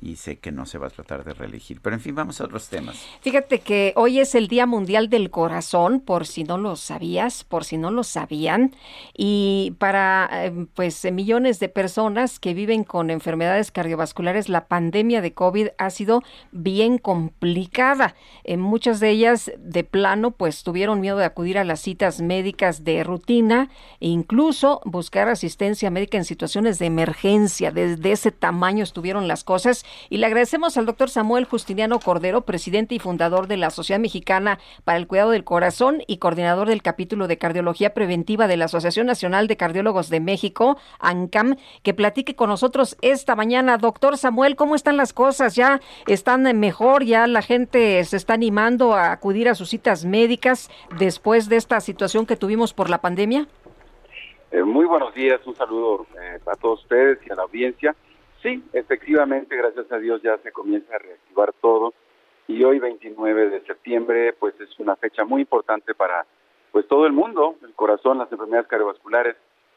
y sé que no se va a tratar de reelegir. Pero en fin, vamos a otros temas. Fíjate que hoy es el Día Mundial del Corazón, por si no lo sabías, por si no lo sabían, y para eh, pues millones de personas que viven con enfermedades cardiovasculares, la pandemia de COVID ha sido bien complicada. En muchas de ellas de plano pues tuvieron miedo de acudir a las citas médicas de rutina e incluso buscar asistencia médica en situaciones de emergencia. Desde ese tamaño estuvieron las cosas y le agradecemos al doctor Samuel Justiniano Cordero, presidente y fundador de la Sociedad Mexicana para el Cuidado del Corazón y coordinador del capítulo de Cardiología Preventiva de la Asociación Nacional de Cardiólogos de México, ANCAM, que platique con nosotros esta mañana. Doctor Samuel, ¿cómo están las cosas? ¿Ya están mejor? ¿Ya la gente se está animando a acudir a sus citas médicas después de esta situación que tuvimos por la pandemia? Eh, muy buenos días, un saludo eh, a todos ustedes y a la audiencia. Sí, efectivamente, gracias a Dios ya se comienza a reactivar todo. Y hoy 29 de septiembre pues es una fecha muy importante para pues todo el mundo, el corazón, las enfermedades cardiovasculares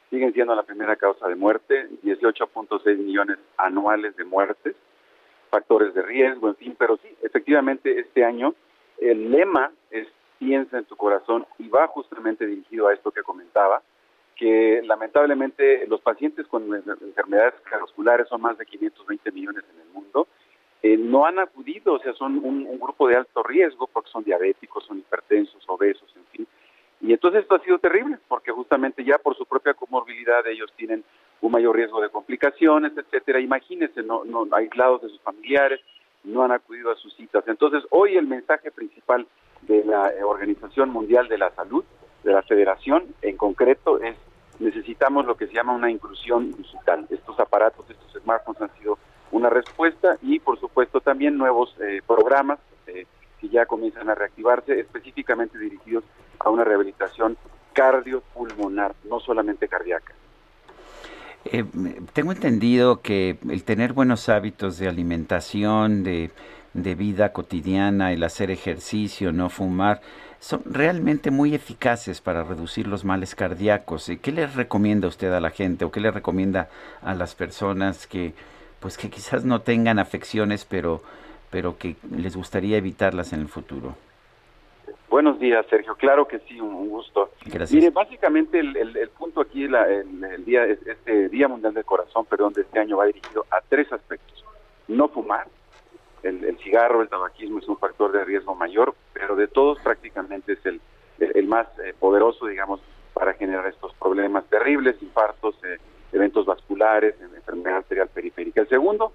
siguen siendo la primera causa de muerte, 18.6 millones anuales de muertes, factores de riesgo, en fin, pero sí, efectivamente este año el lema es piensa en tu corazón y va justamente dirigido a esto que comentaba, que lamentablemente los pacientes con enfermedades cardiovasculares son más de 520 millones en el mundo, eh, no han acudido, o sea, son un, grupo de alto riesgo porque son diabéticos, son hipertensos, obesos, en fin. Y entonces esto ha sido terrible porque justamente ya por su propia comorbilidad ellos tienen un mayor riesgo de complicaciones, etcétera. Imagínense, no, no aislados de sus familiares, no han acudido a sus citas. Entonces, hoy el mensaje principal de la Organización Mundial de la Salud de la federación en concreto es necesitamos lo que se llama una inclusión digital. Estos aparatos, estos smartphones han sido una respuesta y por supuesto también nuevos eh, programas eh, que ya comienzan a reactivarse específicamente dirigidos a una rehabilitación cardiopulmonar, no solamente cardíaca. Eh, tengo entendido que el tener buenos hábitos de alimentación, de, de vida cotidiana, el hacer ejercicio, no fumar, son realmente muy eficaces para reducir los males cardíacos. ¿Qué le recomienda usted a la gente o qué le recomienda a las personas que pues que quizás no tengan afecciones, pero pero que les gustaría evitarlas en el futuro? Buenos días, Sergio. Claro que sí, un gusto. Gracias. Mire, básicamente el, el, punto aquí, el, el, día, este Día Mundial del Corazón, perdón, de este año va dirigido a tres aspectos. No fumar, el, cigarro, el tabaquismo es un factor de riesgo mayor, pero de todos prácticamente es el, el, más eh, poderoso, digamos, para generar estos problemas terribles, infartos, eh, eventos vasculares, enfermedad arterial periférica. El segundo,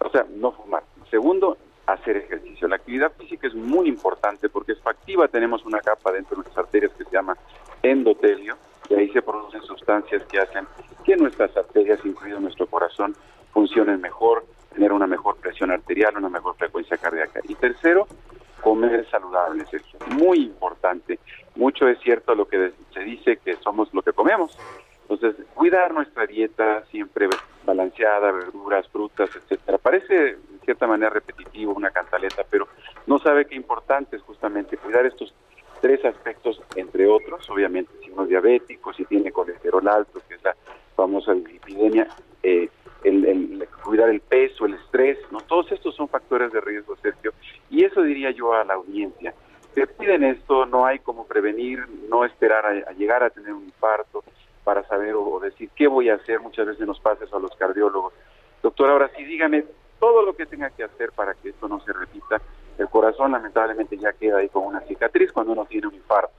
o sea, no fumar. segundo, hacer ejercicio. La actividad física es muy importante porque es factiva. Tenemos una capa dentro de nuestras arterias que se llama endotelio y ahí se producen sustancias que hacen que nuestras arterias, incluido nuestro corazón, funcionen mejor, tener una mejor presión arterial, una mejor frecuencia cardíaca. Y tercero, comer saludable, Sergio. Muy importante. Mucho es cierto lo que se dice que somos lo que comemos. Entonces, cuidar nuestra dieta siempre balanceada, verduras, frutas, etcétera. Parece de cierta manera repetitivo, una cantaleta, pero no sabe qué importante es justamente cuidar estos tres aspectos, entre otros, obviamente, si uno es diabético, si tiene colesterol alto, que es la famosa epidemia, eh, el, cuidar el peso, el estrés, no todos estos son factores de riesgo, Sergio, y eso diría yo a la audiencia. Se piden esto, no hay como prevenir, no esperar a, llegar a tener un infarto para saber o, decir qué voy a hacer, muchas veces nos pasa eso a los cardiólogos. Doctor, ahora sí, dígame todo lo que tenga que hacer para que esto no se repita. El corazón lamentablemente ya queda ahí con una cicatriz cuando uno tiene un infarto.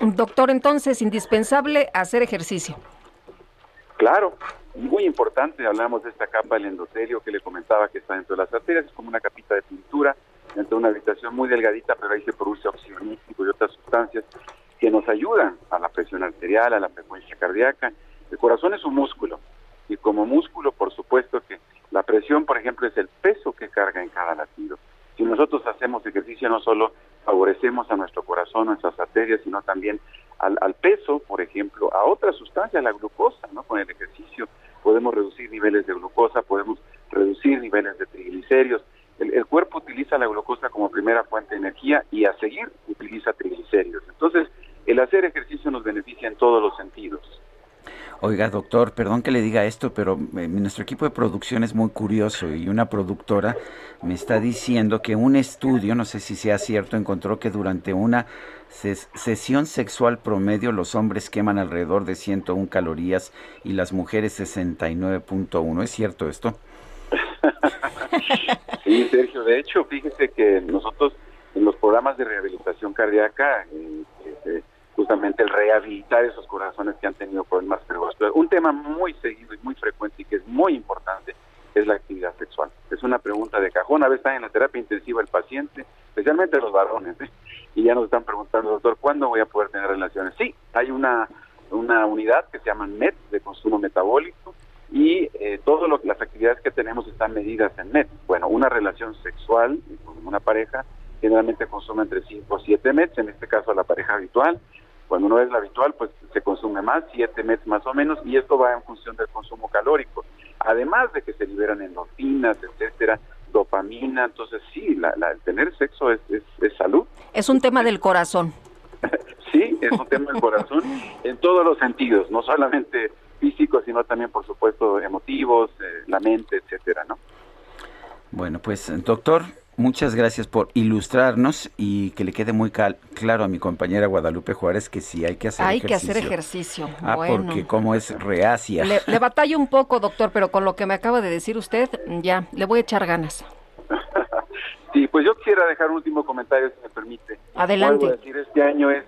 Doctor, entonces, indispensable hacer ejercicio. Claro, muy importante, hablamos de esta capa del endotelio que le comentaba que está dentro de las arterias, es como una capita de pintura dentro de una habitación muy delgadita, pero ahí se produce óxido nítrico y otras sustancias que nos ayudan a la presión arterial, a la frecuencia cardíaca. El corazón es un músculo y como músculo, por supuesto que la presión, por ejemplo, es el peso que carga en cada latido. Si nosotros hacemos ejercicio, no solo favorecemos a nuestro corazón, nuestras arterias, sino también al, al peso, por ejemplo, a otra sustancia, la glucosa, ¿no? Con el ejercicio podemos reducir niveles de glucosa, podemos reducir niveles de triglicéridos. El, el, cuerpo utiliza la glucosa como primera fuente de energía y a seguir utiliza triglicéridos. Entonces, el hacer ejercicio nos beneficia en todos los sentidos. Oiga, doctor, perdón que le diga esto, pero eh, nuestro equipo de producción es muy curioso y una productora me está diciendo que un estudio, no sé si sea cierto, encontró que durante una sesión sexual promedio los hombres queman alrededor de 101 calorías y las mujeres 69.1. ¿Es cierto esto? sí, Sergio, de hecho, fíjese que nosotros en los programas de rehabilitación cardíaca, eh, eh, justamente el rehabilitar esos corazones que han tenido problemas cardiovasculares. Un tema muy seguido y muy frecuente y que es muy importante es la actividad sexual. Es una pregunta de cajón. A veces está en la terapia intensiva el paciente, especialmente los varones, ¿eh? y ya nos están preguntando, doctor, ¿cuándo voy a poder tener relaciones? Sí, hay una, una unidad que se llama MET, de consumo metabólico, y eh, todas las actividades que tenemos están medidas en MET. Bueno, una relación sexual con una pareja generalmente consume entre 5 o 7 METs, en este caso la pareja habitual, cuando uno es la habitual, pues se consume más, 7 METs más o menos, y esto va en función del consumo calórico. Además de que se liberan endorfinas, etcétera, dopamina, entonces sí, la, el tener sexo es, es, salud. Es un tema del corazón. sí, es un tema del corazón en todos los sentidos, no solamente físicos, sino también, por supuesto, emotivos, eh, la mente, etcétera, ¿no? Bueno, pues, doctor, Muchas gracias por ilustrarnos y que le quede muy claro a mi compañera Guadalupe Juárez que sí hay que hacer hay ejercicio. Hay que hacer ejercicio. Ah, porque como es reacia. Le, le batalla un poco, doctor, pero con lo que me acaba de decir usted, ya, le voy a echar ganas. sí, pues yo quisiera dejar un último comentario, si me permite. Adelante. decir, este año es,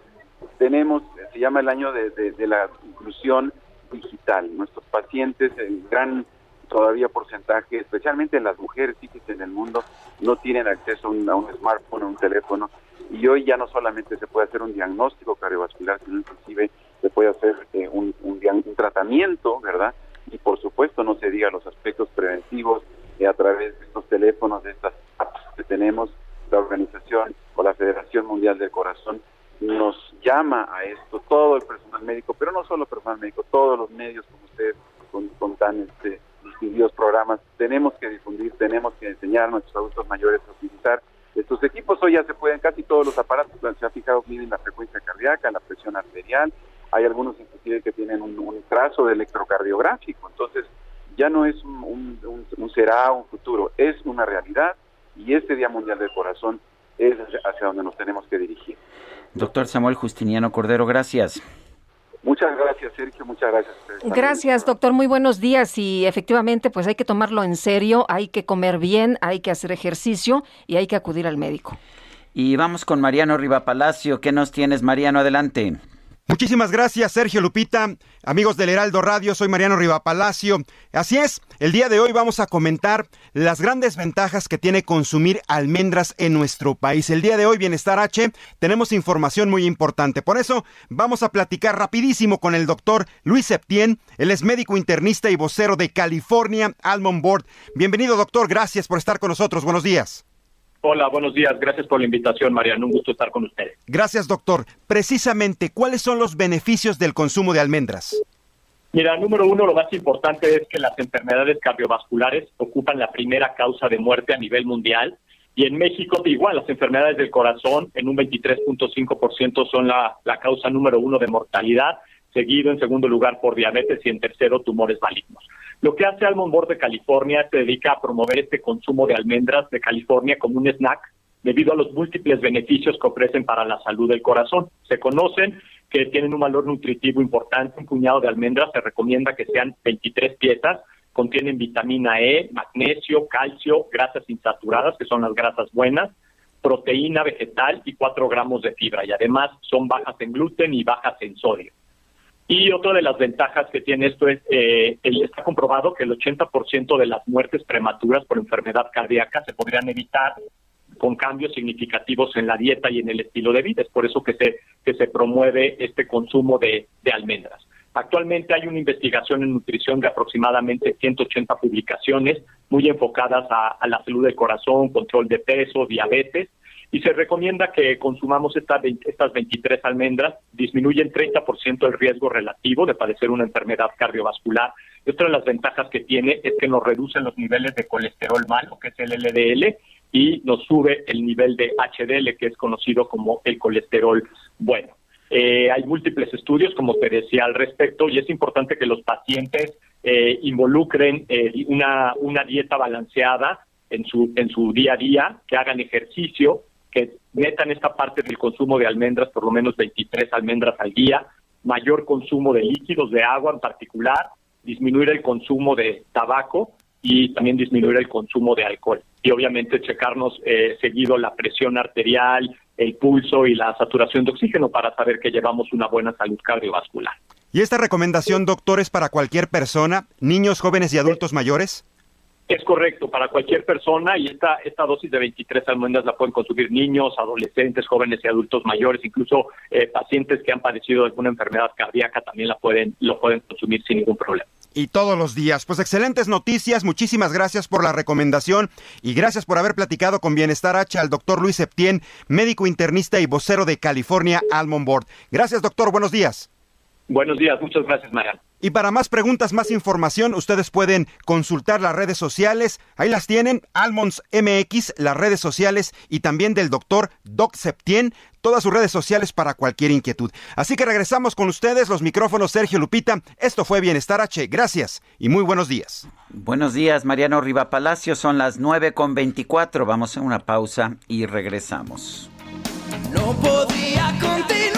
tenemos, se llama el año de, de la inclusión digital. Nuestros pacientes, el gran todavía porcentaje, especialmente en las mujeres, fíjense, en el mundo, no tienen acceso a un, smartphone, a un teléfono, y hoy ya no solamente se puede hacer un diagnóstico cardiovascular, sino inclusive se puede hacer eh, un, un, tratamiento, ¿verdad? Y por supuesto no se diga los aspectos preventivos eh, a través de estos teléfonos, de estas apps que tenemos, la organización o la Federación Mundial del Corazón nos llama a esto, todo el personal médico, pero no solo el personal médico, todos los medios como ustedes con, con tan este, distinguidos programas, tenemos que difundir, tenemos que enseñar a nuestros adultos mayores a utilizar estos equipos. Hoy ya se pueden, casi todos los aparatos, se ha fijado, miden la frecuencia cardíaca, la presión arterial, hay algunos inclusive que tienen un, trazo de electrocardiográfico, entonces ya no es un, un, será un futuro, es una realidad y este Día Mundial del Corazón es hacia donde nos tenemos que dirigir. Doctor Samuel Justiniano Cordero, gracias. Muchas gracias, Sergio. Muchas gracias. Gracias, doctor. Muy buenos días. Y efectivamente, pues hay que tomarlo en serio, hay que comer bien, hay que hacer ejercicio y hay que acudir al médico. Y vamos con Mariano Rivapalacio. ¿Qué nos tienes, Mariano? Adelante. Muchísimas gracias, Sergio Lupita. Amigos del Heraldo Radio, soy Mariano Rivapalacio. Así es, el día de hoy vamos a comentar las grandes ventajas que tiene consumir almendras en nuestro país. El día de hoy, Bienestar H, tenemos información muy importante. Por eso, vamos a platicar rapidísimo con el doctor Luis Septien. Él es médico internista y vocero de California Almond Board. Bienvenido, doctor. Gracias por estar con nosotros. Buenos días. Hola, buenos días. Gracias por la invitación, Mariano. Un gusto estar con ustedes. Gracias, doctor. Precisamente, ¿cuáles son los beneficios del consumo de almendras? Mira, número uno, lo más importante es que las enfermedades cardiovasculares ocupan la primera causa de muerte a nivel mundial. Y en México, igual, las enfermedades del corazón en un 23.5% son la, la causa número uno de mortalidad, seguido en segundo lugar por diabetes y en tercero tumores malignos. Lo que hace Almond Board de California se dedica a promover este consumo de almendras de California como un snack debido a los múltiples beneficios que ofrecen para la salud del corazón. Se conocen que tienen un valor nutritivo importante, un puñado de almendras se recomienda que sean 23 piezas, contienen vitamina E, magnesio, calcio, grasas insaturadas, que son las grasas buenas, proteína vegetal y 4 gramos de fibra, y además son bajas en gluten y bajas en sodio. Y otra de las ventajas que tiene esto es, eh, está comprobado que el 80% de las muertes prematuras por enfermedad cardíaca se podrían evitar con cambios significativos en la dieta y en el estilo de vida. Es por eso que se, que se promueve este consumo de, almendras. Actualmente hay una investigación en nutrición de aproximadamente 180 publicaciones muy enfocadas a, a la salud del corazón, control de peso, diabetes y se recomienda que consumamos estas, estas 23 almendras, disminuyen 30% el riesgo relativo de padecer una enfermedad cardiovascular. Y otra de las ventajas que tiene es que nos reducen los niveles de colesterol malo, que es el LDL, y nos sube el nivel de HDL, que es conocido como el colesterol bueno. Eh, hay múltiples estudios, como te decía, al respecto, y es importante que los pacientes eh, involucren eh, una, una dieta balanceada en su, en su día a día, que hagan ejercicio, que metan esta parte del consumo de almendras, por lo menos 23 almendras al día, mayor consumo de líquidos, de agua en particular, disminuir el consumo de tabaco y también disminuir el consumo de alcohol. Y obviamente checarnos eh, seguido la presión arterial, el pulso y la saturación de oxígeno para saber que llevamos una buena salud cardiovascular. ¿Y esta recomendación, doctor, es para cualquier persona, niños, jóvenes y adultos mayores? Es correcto, para cualquier persona y esta, esta dosis de 23 almendras la pueden consumir niños, adolescentes, jóvenes y adultos mayores, incluso eh, pacientes que han padecido alguna enfermedad cardíaca también la pueden, lo pueden consumir sin ningún problema. Y todos los días. Pues excelentes noticias, muchísimas gracias por la recomendación y gracias por haber platicado con Bienestar H al doctor Luis Septién, médico internista y vocero de California Almond Board. Gracias doctor, buenos días. Buenos días, muchas gracias Mariano. Y para más preguntas, más información, ustedes pueden consultar las redes sociales. Ahí las tienen, Almonds MX, las redes sociales y también del doctor Doc Septien, todas sus redes sociales para cualquier inquietud. Así que regresamos con ustedes, los micrófonos Sergio Lupita. Esto fue Bienestar H. Gracias y muy buenos días. Buenos días, Mariano Riva Palacio. Son las 9 con 24. Vamos a una pausa y regresamos. No podía continuar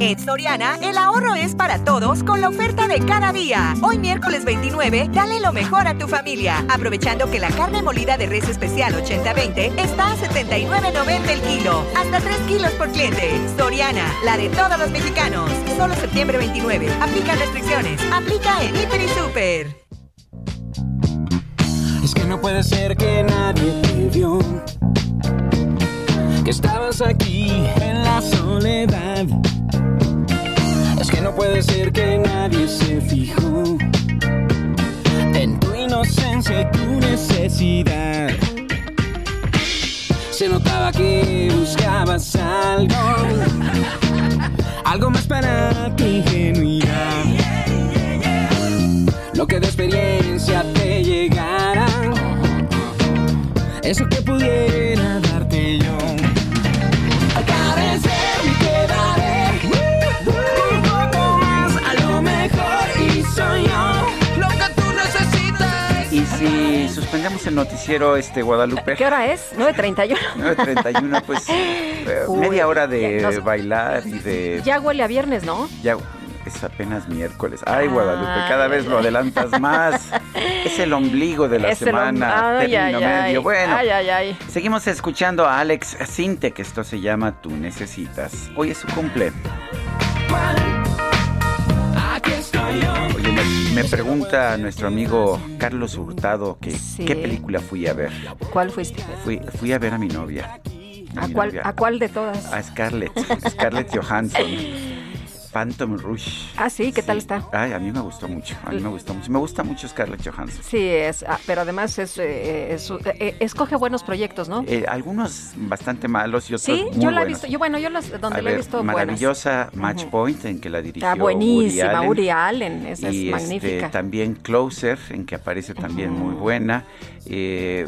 En Soriana, el ahorro es para todos con la oferta de cada día. Hoy miércoles 29, dale lo mejor a tu familia, aprovechando que la carne molida de res especial 80-20 está a 79.90 el kilo, hasta 3 kilos por cliente. Soriana, la de todos los mexicanos. Solo septiembre 29. Aplica restricciones. Aplica en Hiper y Super. Es que no puede ser que nadie te vio estás aquí en la soledad. Puede ser que nadie se fijó en tu inocencia y tu necesidad. Se notaba que buscabas algo, algo más para tu ingenuidad. Lo que de suspendemos el noticiero este Guadalupe. ¿Qué hora es? 9.31. 9.31, pues eh, Uy, media hora de ya nos- bailar y de... Ya huele a viernes, ¿no? Ya es apenas miércoles. Ay, Guadalupe, cada vez lo adelantas más. Es el ombligo de la Es el semana, Ay, término ay, ay. medio. Bueno, Ay, ay, ay. seguimos escuchando a Alex Sinte, que esto se llama Tú Necesitas. Hoy es su cumple. Oye, me, me pregunta nuestro amigo Carlos Hurtado que Sí. qué película fui a ver. ¿Cuál fuiste? Fui, fui a ver a mi novia. ¿A mi cuál, novia, ¿A cuál de todas? a Scarlett, Scarlett Johansson. Phantom Rush. Ah, sí, ¿qué tal está? Ay, a mí me gustó mucho. A mí me gustó mucho. Me gusta mucho Scarlett Johansson. Sí, es, ah, pero además es, eh, es- eh, escoge buenos proyectos, ¿no? Eh, algunos bastante malos y otros sí, muy yo la he visto, yo bueno, yo las, donde A la he visto buenas. maravillosa Match Point en que la dirigió Está buenísima, Uri Allen. Allen, esa es y este, magnífica. también Closer, en que aparece también muy buena. Eh,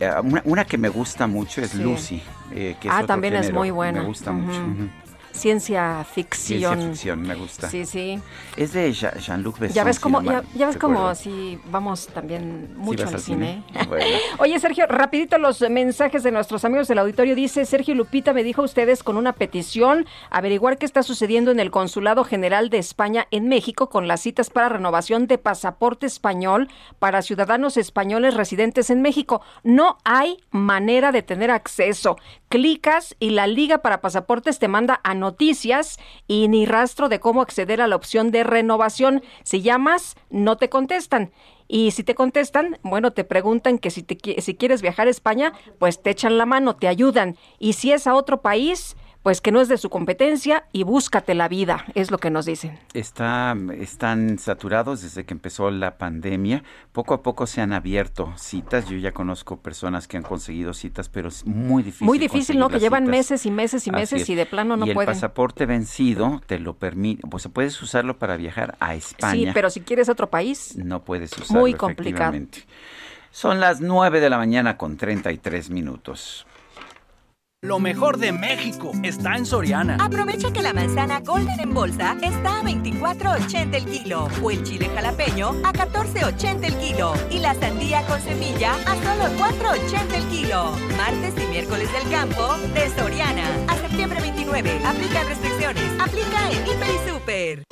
eh, una, una que me gusta mucho es Sí. Lucy. eh, que es Ah, también es género. muy buena. Me gusta Ujú. mucho. Ciencia ficción. Ciencia ficción, me gusta. Sí, sí. Es de Jean- Jean-Luc Besson. Ya ves si cómo, no ya, ves cómo si vamos también mucho al al cine. cine? Bueno. Oye, Sergio, rapidito los mensajes de nuestros amigos del auditorio. Dice, Sergio Lupita me dijo a ustedes con una petición averiguar qué está sucediendo en el Consulado General de España en México con las citas para renovación de pasaporte español para ciudadanos españoles residentes en México. No hay manera de tener acceso. Clicas y la Liga para Pasaportes te manda a noticias y ni rastro de cómo acceder a la opción de renovación. Si llamas, no te contestan. Y si te contestan, bueno, te preguntan que si, te, si quieres viajar a España, pues te echan la mano, te ayudan. Y si es a otro país, pues que no es de su competencia y búscate la vida, es lo que nos dicen. Está, están saturados desde que empezó la pandemia. Poco a poco se han abierto citas. Yo ya conozco personas que han conseguido citas, pero es muy difícil. Muy difícil, ¿no? Que llevan citas. meses y meses y meses es. y de plano no y el pueden. pasaporte vencido te lo permite, pues puedes usarlo para viajar a España. Sí, pero si quieres otro país, no puedes usarlo. Muy complicado. Son las 9 de la mañana con 33 minutos. Lo mejor de México está en Soriana. Aprovecha que la manzana Golden en bolsa está a 24.80 el kilo o el chile jalapeño a 14.80 el kilo y la sandía con semilla a solo 4.80 el kilo. Martes y miércoles del campo de Soriana a septiembre 29. Aplica restricciones. Aplica en Hiper y Super.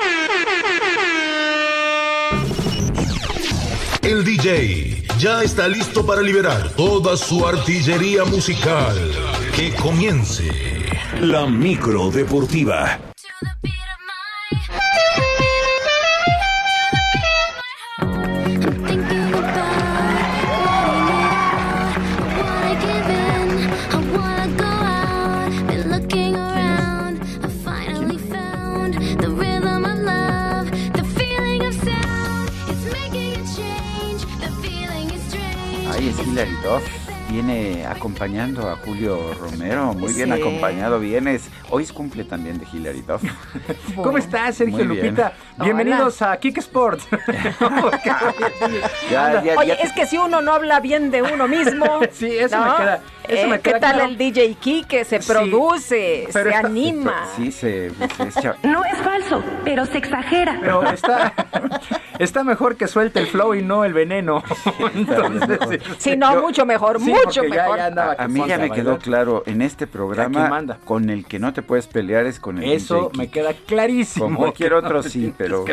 El DJ ya está listo para liberar toda su artillería musical. Que comience La micro deportiva. Ay, es Hilary Duff. Viene acompañando a Julio Romero. Muy bien Sí. acompañado vienes. Hoy es cumple también de Hilary Duff. ¿Cómo estás, Sergio bien. Lupita? Bienvenidos a Kick Sports. Ya, ya, Oye, ya- es que si uno no habla bien de uno mismo. Sí, eso me queda- eso Eh, me queda ¿Qué tal claro. el DJ Kike? Se produce, pero se está- anima. Sí, se, No es falso, pero se exagera. Pero está, está mejor que suelte el flow y no el veneno. Entonces, Sí, no, mucho mejor, sí, mucho ya- mejor. ya andaba A mí ya me quedó claro, en este ¿quién programa, manda? con el que no te puedes pelear es con el Eso DJ me queda clarísimo. Con cualquier no otro sí, pero,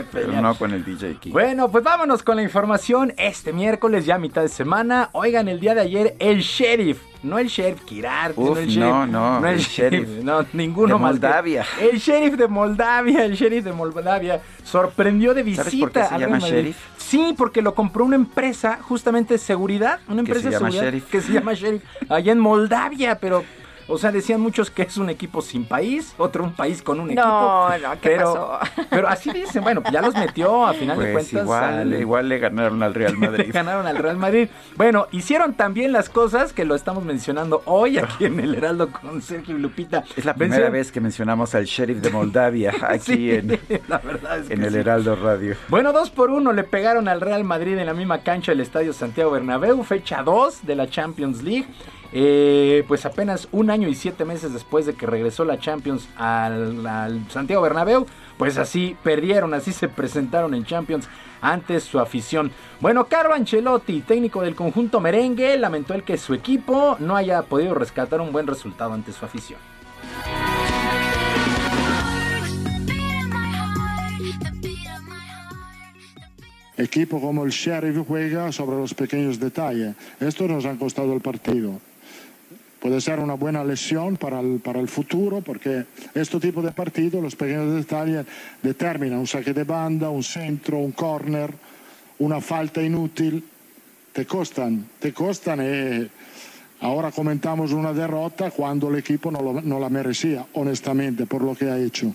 no con el DJ Kike. Bueno, pues vámonos con la información. Este miércoles, ya mitad de semana. Oigan, el día de ayer, el sheriff. No el sheriff Kirar, Uf, no el no, sheriff. no, el, el sheriff. sheriff No, ninguno de más. que- Moldavia. el sheriff de Moldavia, el sheriff de Moldavia. Sorprendió de visita. ¿Sabes por qué se al llama Madrid. sheriff? Sí, porque lo compró una empresa justamente de seguridad. Una empresa de seguridad Sheriff. que se llama Sheriff. Allá en Moldavia, pero O sea, decían muchos que es un equipo sin país, otro un país con un No, equipo. no, ¿qué pero, pasó? pero así dicen, bueno, ya los metió a final de Pues cuentas. igual, al- igual le ganaron al Real Madrid. Ganaron al Real Madrid. Bueno, hicieron también las cosas que lo estamos mencionando hoy aquí en el Heraldo con Sergio y Lupita. Es la primera vez que mencionamos al sheriff de Moldavia aquí Sí, en, la verdad es que en el sí. Heraldo Radio. Bueno, dos por uno le pegaron al Real Madrid en la misma cancha del Estadio Santiago Bernabéu, fecha 2 de la Champions League. Eh, pues apenas un año y siete meses después de que regresó la Champions al, Santiago Bernabéu, pues así perdieron, así se presentaron en Champions ante su afición. Bueno, Carlo Ancelotti, técnico del conjunto merengue, lamentó el que su equipo no haya podido rescatar un buen resultado ante su afición. Equipo como el Sheriff juega sobre los pequeños detalles. Esto nos ha costado el partido. Puede ser una buena lesión para el, para el futuro porque este tipo de partido, los pequeños detalles, determinan un saque de banda, un centro, un corner, una falta inútil. Te costan, te costan y ahora comentamos una derrota cuando el equipo no, lo- no la merecía, honestamente, por lo que ha hecho.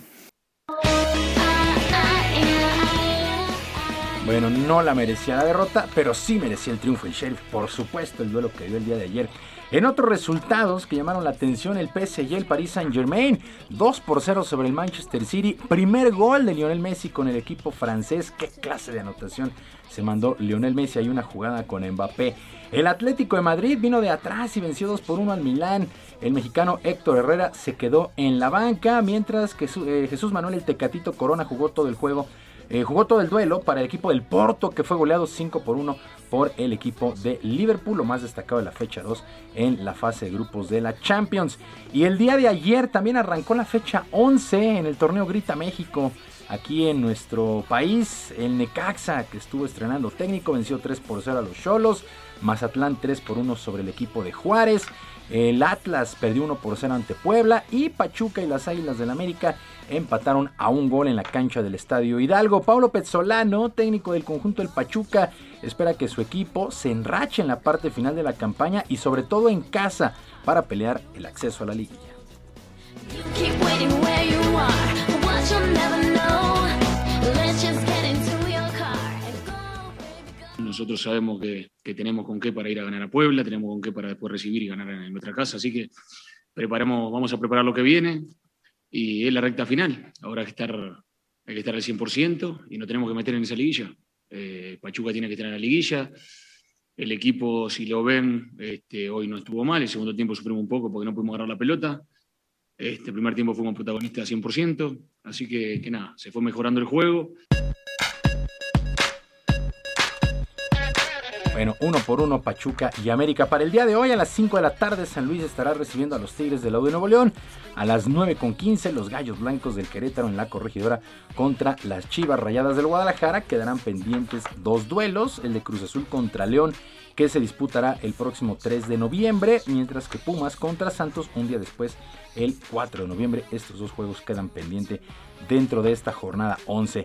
Bueno, no la merecía la derrota, pero sí merecía el triunfo el Sheriff, por supuesto, el duelo que dio el día de ayer. En otros resultados que llamaron la atención, el PSG y el Paris Saint Germain, 2 por 0 sobre el Manchester City, primer gol de Lionel Messi con el equipo francés, qué clase de anotación se mandó Lionel Messi, hay una jugada con Mbappé. El Atlético de Madrid vino de atrás y venció 2 por 1 al Milán. El mexicano Héctor Herrera se quedó en la banca, mientras que eh, Jesús Manuel el Tecatito Corona jugó todo el juego eh, jugó todo el duelo para el equipo del Porto, que fue goleado 5 por 1 por el equipo de Liverpool, lo más destacado de la fecha 2 en la fase de grupos de la Champions. Y el día de ayer también arrancó la fecha 11 en el torneo Grita México. Aquí en nuestro país, el Necaxa, que estuvo estrenando técnico, venció 3 por 0 a los Cholos. Mazatlán 3 por 1 sobre el equipo de Juárez. El Atlas perdió 1 por 0 ante Puebla. Y Pachuca y las Águilas del América empataron a un gol en la cancha del Estadio Hidalgo. Paulo Pezzolano, técnico del conjunto del Pachuca, espera que su equipo se enrache en la parte final de la campaña y sobre todo en casa para pelear el acceso a la liguilla. Nosotros sabemos que, que tenemos con qué para ir a ganar a Puebla, tenemos con qué para después recibir y ganar en nuestra casa, así que preparamos, vamos a preparar lo que viene y es la recta final. Ahora hay que estar, hay que estar al 100% y no tenemos que meter en esa liguilla. Eh, Pachuca tiene que estar en la liguilla. El equipo, si lo ven, este, hoy no estuvo mal. El segundo tiempo sufrimos un poco porque no pudimos agarrar la pelota. Este primer tiempo fuimos protagonistas 100%. Así que, que nada, se fue mejorando el juego. Bueno, uno por uno Pachuca y América. Para el día de hoy a las 5 de la tarde San Luis estará recibiendo a los Tigres del Audio de Nuevo León. A las 9 con 15 los Gallos Blancos del Querétaro en la corregidora contra las Chivas Rayadas del Guadalajara. Quedarán pendientes dos duelos, el de Cruz Azul contra León que se disputará el próximo 3 de noviembre, mientras que Pumas contra Santos un día después, el 4 de noviembre. Estos dos juegos quedan pendientes dentro de esta jornada 11.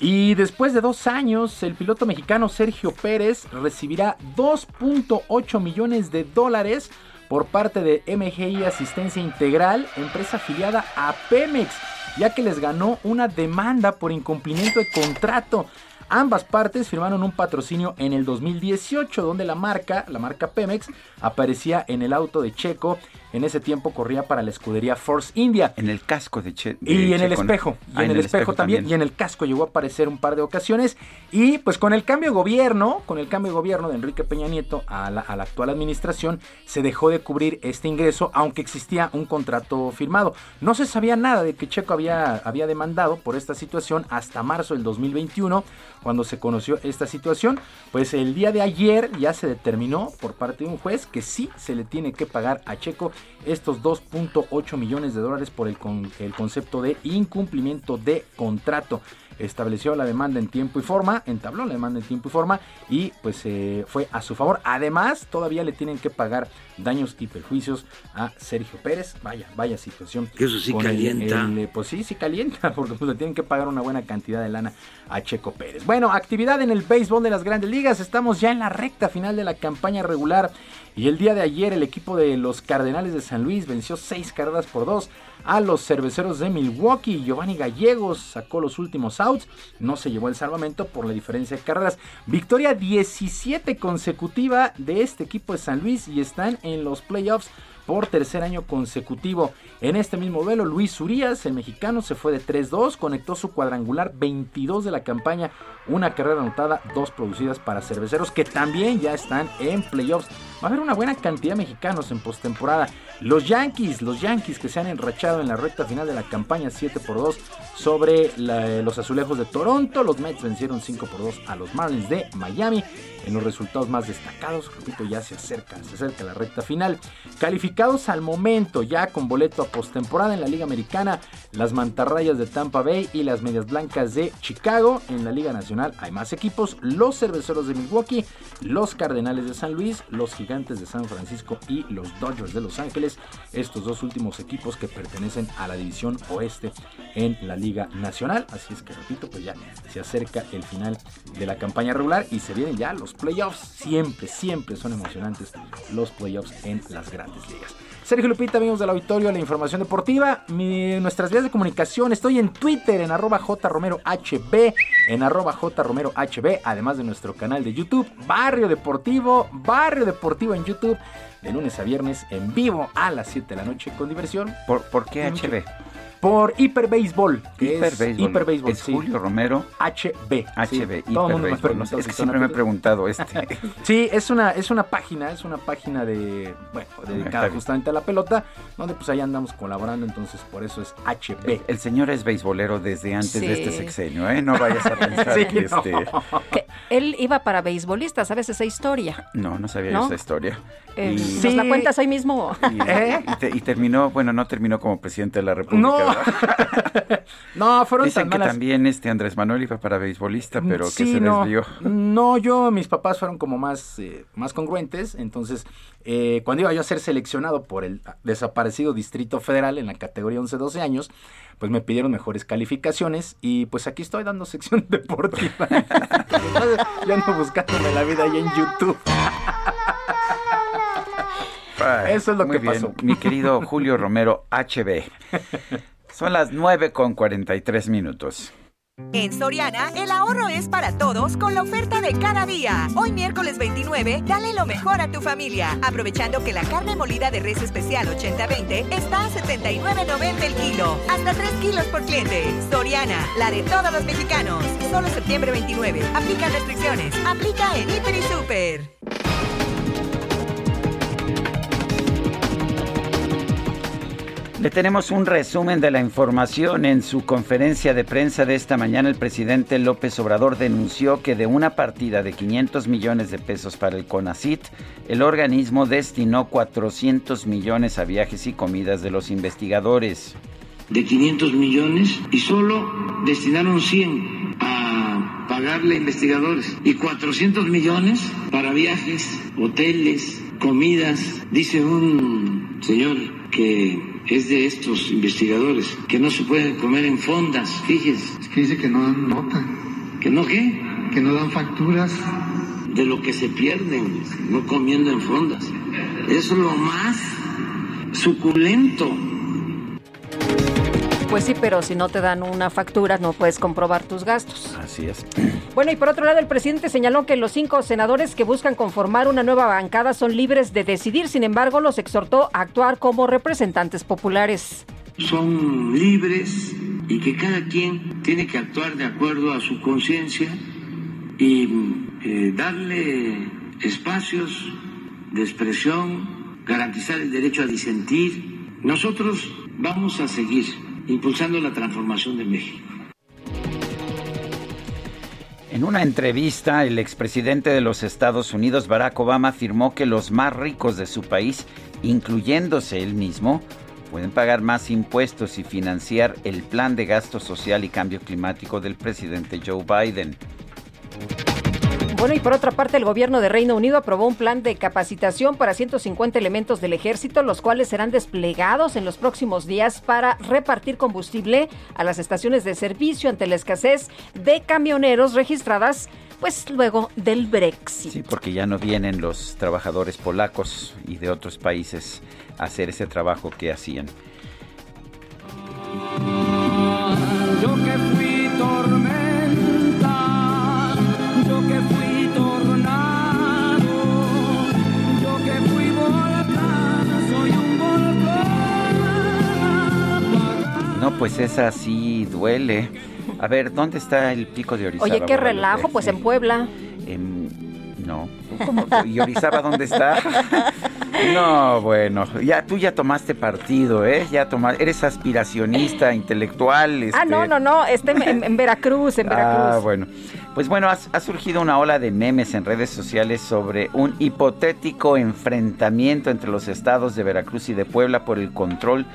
Y después de dos años, el piloto mexicano Sergio Pérez recibirá 2.8 millones de dólares por parte de MGI Asistencia Integral, empresa afiliada a Pemex, ya que les ganó una demanda por incumplimiento de contrato. Ambas partes firmaron un patrocinio en el 2018, donde la marca, la marca Pemex, aparecía en el auto de Checo. En ese tiempo corría para la escudería Force India. En el casco de, che, de Y en el Checo, espejo. Y Ah, en el espejo también, Y en el casco llegó a aparecer un par de ocasiones. Y pues con el cambio de gobierno, con el cambio de gobierno de Enrique Peña Nieto a la, a la actual administración, se dejó de cubrir este ingreso, aunque existía un contrato firmado. No se sabía nada de que Checo había, había demandado por esta situación hasta marzo del 2021, cuando se conoció esta situación. Pues el día de ayer ya se determinó por parte de un juez que sí se le tiene que pagar a Checo estos 2.8 millones de dólares por el, con- el concepto de incumplimiento de contrato. Estableció la demanda en tiempo y forma, entabló la demanda en tiempo y forma y pues eh, fue a su favor. Además, todavía le tienen que pagar daños y perjuicios a Sergio Pérez. Vaya, vaya situación. Que eso sí con calienta. el, eh, pues sí, sí calienta, porque pues, le tienen que pagar una buena cantidad de lana a Checo Pérez. Bueno, actividad en el béisbol de las grandes ligas. Estamos ya en la recta final de la campaña regular. Y el día de ayer el equipo de los Cardenales de San Luis venció seis carreras por dos a los cerveceros de Milwaukee. Giovanni Gallegos sacó los últimos outs. No se llevó el salvamento por la diferencia de carreras. Victoria 17 consecutiva de este equipo de San Luis y están en los playoffs por tercer año consecutivo. En este mismo duelo, Luis Urias, el mexicano, se fue de 3-2, conectó su cuadrangular 22 de la campaña, una carrera anotada, dos producidas para cerveceros que también ya están en playoffs. Va a haber una buena cantidad de mexicanos en postemporada. Los Yankees, los Yankees que se han enrachado en la recta final de la campaña 7 por 2 sobre los azulejos de Toronto. Los Mets vencieron 5 por 2 a los Marlins de Miami. En los resultados más destacados, repito, ya se acerca, se acerca la recta final. Calificados al momento, ya con boleto a postemporada en la Liga Americana, las mantarrayas de Tampa Bay y las medias blancas de Chicago. En la Liga Nacional hay más equipos: los cerveceros de Milwaukee, los Cardenales de San Luis, los Gigantes de San Francisco y los Dodgers de Los Ángeles. Estos dos últimos equipos que pertenecen a la división oeste en la Liga Nacional. Así es que, repito, pues ya se acerca el final de la campaña regular y se vienen ya los playoffs. Siempre, siempre son emocionantes los playoffs en las grandes ligas. Sergio Lupita, amigos del auditorio, la información deportiva, mi- nuestras vías de comunicación, estoy en Twitter en arroba jromerohb, en arroba jromerohb, además de nuestro canal de YouTube, Barrio Deportivo, Barrio Deportivo en YouTube, de lunes a viernes en vivo a las 7 de la noche con diversión. ¿Por, por qué HB? Por Hiper Béisbol, Hiper es Béisbol. Es sí. Julio Romero. HB. HB, sí. Hiper Todo el mundo me Es que siempre me he preguntado este. Sí, es una, es una página, es una página de, bueno, Está dedicada bien. justamente a la pelota, donde pues ahí andamos colaborando, entonces por eso es HB. El señor es beisbolero desde antes de este sexenio, ¿eh? No vayas a pensar Sí, que no. este... Que él iba para beisbolista, ¿sabes esa historia? No, no sabía ¿No? esa historia. Eh, Y- ¿Nos la cuentas hoy mismo? Y, y te- y terminó, bueno, no terminó como presidente de la República. No. No, fueron Dicen tan que malas. también este Andrés Manuel iba para beisbolista, pero que Sí, se no, desvió. No, yo, mis papás fueron como más, eh, más congruentes. Entonces, eh, cuando iba yo a ser seleccionado por el desaparecido Distrito Federal en la categoría 11-12 años, pues me pidieron mejores calificaciones. Y pues aquí estoy dando sección deportiva. yo ando buscándome la vida ahí en YouTube. Eso es lo muy que bien, pasó. Mi querido Julio Romero, HB. Son las 9 con 43 minutos. En Soriana, el ahorro es para todos con la oferta de cada día. Hoy miércoles 29, dale lo mejor a tu familia, aprovechando que la carne molida de res especial 80-20 está a 79.90 el kilo, hasta 3 kilos por cliente. Soriana, la de todos los mexicanos. Solo septiembre 29. Aplica restricciones. Aplica en Hiper y Super. Le tenemos un resumen de la información. En su conferencia de prensa de esta mañana, el presidente López Obrador denunció que de una partida de 500 millones de pesos para el CONACIT, el organismo destinó 400 millones a viajes y comidas de los investigadores. de 500 millones y solo destinaron 100 a pagarle a investigadores y 400 millones para viajes, hoteles, comidas. Dice un señor que es de estos investigadores que no se pueden comer en fondas, fíjese. Es que dice que no dan nota. ¿Que no qué? Que no dan facturas. De lo que se pierden, no comiendo en fondas. Es lo más suculento. Pues sí, pero si no te dan una factura no puedes comprobar tus gastos. Así es. Bueno, y por otro lado, el presidente señaló que los cinco senadores que buscan conformar una nueva bancada son libres de decidir, sin embargo, los exhortó a actuar como representantes populares. son libres y que cada quien tiene que actuar de acuerdo a su conciencia y eh, darle espacios de expresión, garantizar el derecho a disentir. Nosotros vamos a seguir impulsando la transformación de México. En una entrevista, el expresidente de los Estados Unidos, Barack Obama, afirmó que los más ricos de su país, incluyéndose él mismo, pueden pagar más impuestos y financiar el plan de gasto social y cambio climático del presidente Joe Biden. Bueno, y por otra parte, el gobierno de Reino Unido aprobó un plan de capacitación para 150 elementos del ejército, los cuales serán desplegados en los próximos días para repartir combustible a las estaciones de servicio ante la escasez de camioneros registradas, pues luego del Brexit. Sí, porque ya no vienen los trabajadores polacos y de otros países a hacer ese trabajo que hacían. No, pues esa sí duele. A ver, ¿dónde está el pico de Orizaba? Oye, qué relajo, pues en Puebla. No. ¿Cómo? ¿Y Orizaba dónde está? No, bueno, ya tú ya tomaste partido, ¿eh? Ya toma, eres aspiracionista, intelectual. Ah, este- no, no, no, este en, en Veracruz, en Veracruz. Ah, bueno. Pues bueno, ha, surgido una ola de memes en redes sociales sobre un hipotético enfrentamiento entre los estados de Veracruz y de Puebla por el control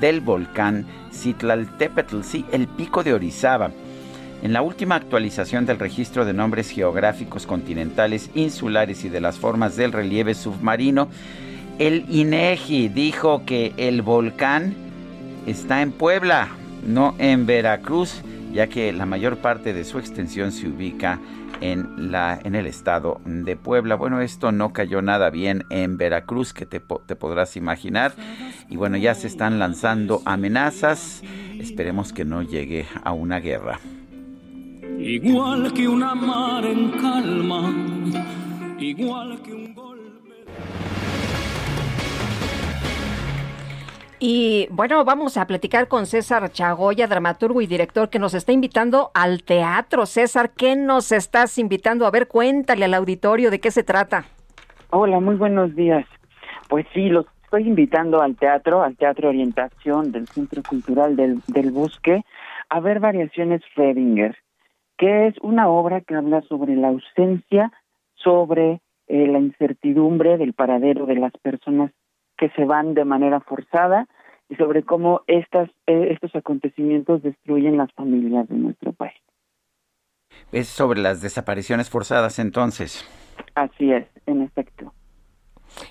del volcán Citlaltépetl, sí, el pico de Orizaba. En la última actualización del registro de nombres geográficos continentales, insulares y de las formas del relieve submarino, el INEGI dijo que el volcán está en Puebla, no en Veracruz, ya que la mayor parte de su extensión se ubica en, la, en el estado de Puebla. Bueno, esto no cayó nada bien en Veracruz, que te, te podrás imaginar. Y bueno, ya se están lanzando amenazas. Esperemos que no llegue a una guerra. Igual que una mar en calma, igual que un Y bueno, vamos a platicar con César Chagoya, dramaturgo y director, que nos está invitando al teatro. César, ¿qué nos estás invitando? A ver, cuéntale al auditorio de qué se trata. Hola, muy buenos días. Pues sí, los estoy invitando al teatro, al Teatro Orientación del Centro Cultural del, del Bosque, a ver Variaciones Fredinger, que es una obra que habla sobre la ausencia, sobre eh, la incertidumbre del paradero de las personas que se van de manera forzada y sobre cómo estas, eh, estos acontecimientos destruyen las familias de nuestro país. Es sobre las desapariciones forzadas entonces. Así es, en efecto.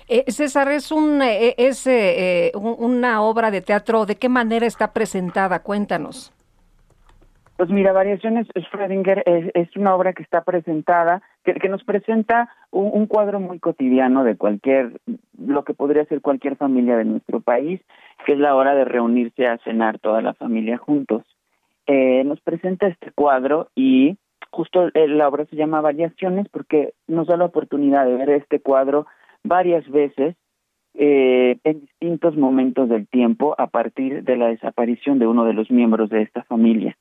Eh, César, es, un, eh, es eh, eh, un- una obra de teatro. ¿De qué manera está presentada? Cuéntanos. Pues mira, Variaciones Schrödinger es, es una obra que está presentada, que, nos presenta un, un cuadro muy cotidiano de cualquier, lo que podría ser cualquier familia de nuestro país, que es la hora de reunirse a cenar toda la familia juntos. Eh, nos presenta este cuadro y justo eh, la obra se llama Variaciones porque nos da la oportunidad de ver este cuadro varias veces eh, en distintos momentos del tiempo a partir de la desaparición de uno de los miembros de esta familia.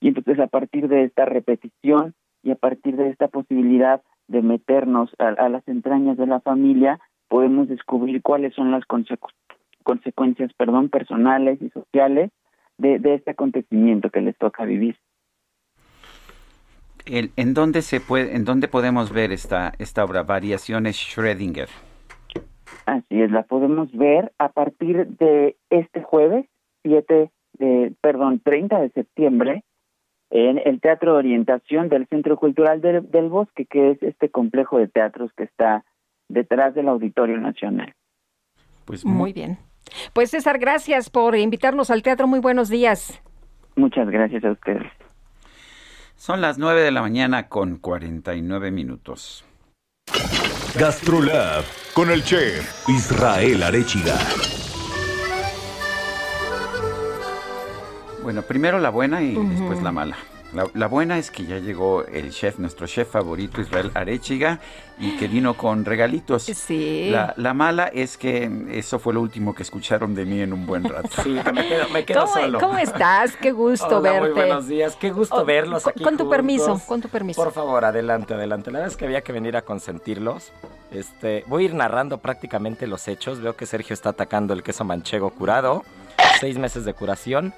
Y entonces a partir de esta repetición y a partir de esta posibilidad de meternos a, a las entrañas de la familia, podemos descubrir cuáles son las consecu- consecuencias perdón, personales y sociales de, de este acontecimiento que les toca vivir. El- ¿En dónde se puede, en dónde podemos ver esta, esta obra, Variaciones Schrödinger? Así es, la podemos ver a partir de este jueves, 7 de, perdón, 30 de septiembre, en el Teatro de Orientación del Centro Cultural del, del Bosque, que es este complejo de teatros que está detrás del Auditorio Nacional. Pues Muy bien. Pues César, gracias por invitarnos al teatro. Muy buenos días. Muchas gracias a ustedes. Son las 9 de la mañana con 49 minutos. Gastrolab con el chef Israel Arechiga. Bueno, primero la buena y Ujú. después la mala. La, la buena es que ya llegó el chef, nuestro chef favorito, Israel Arechiga, y que vino con regalitos. Sí. La, la mala es que eso fue lo último que escucharon de mí en un buen rato. Sí, me quedo, me quedo ¿Cómo, solo. cómo estás? Qué gusto Hola, verte. Muy buenos días, qué gusto Oh, verlos con- aquí. Con tu juntos. permiso, con tu permiso. Por favor, adelante, adelante. La verdad es que había que venir a consentirlos. Este, voy a ir narrando prácticamente los hechos. Veo que Sergio está atacando el queso manchego curado. Seis meses de curación,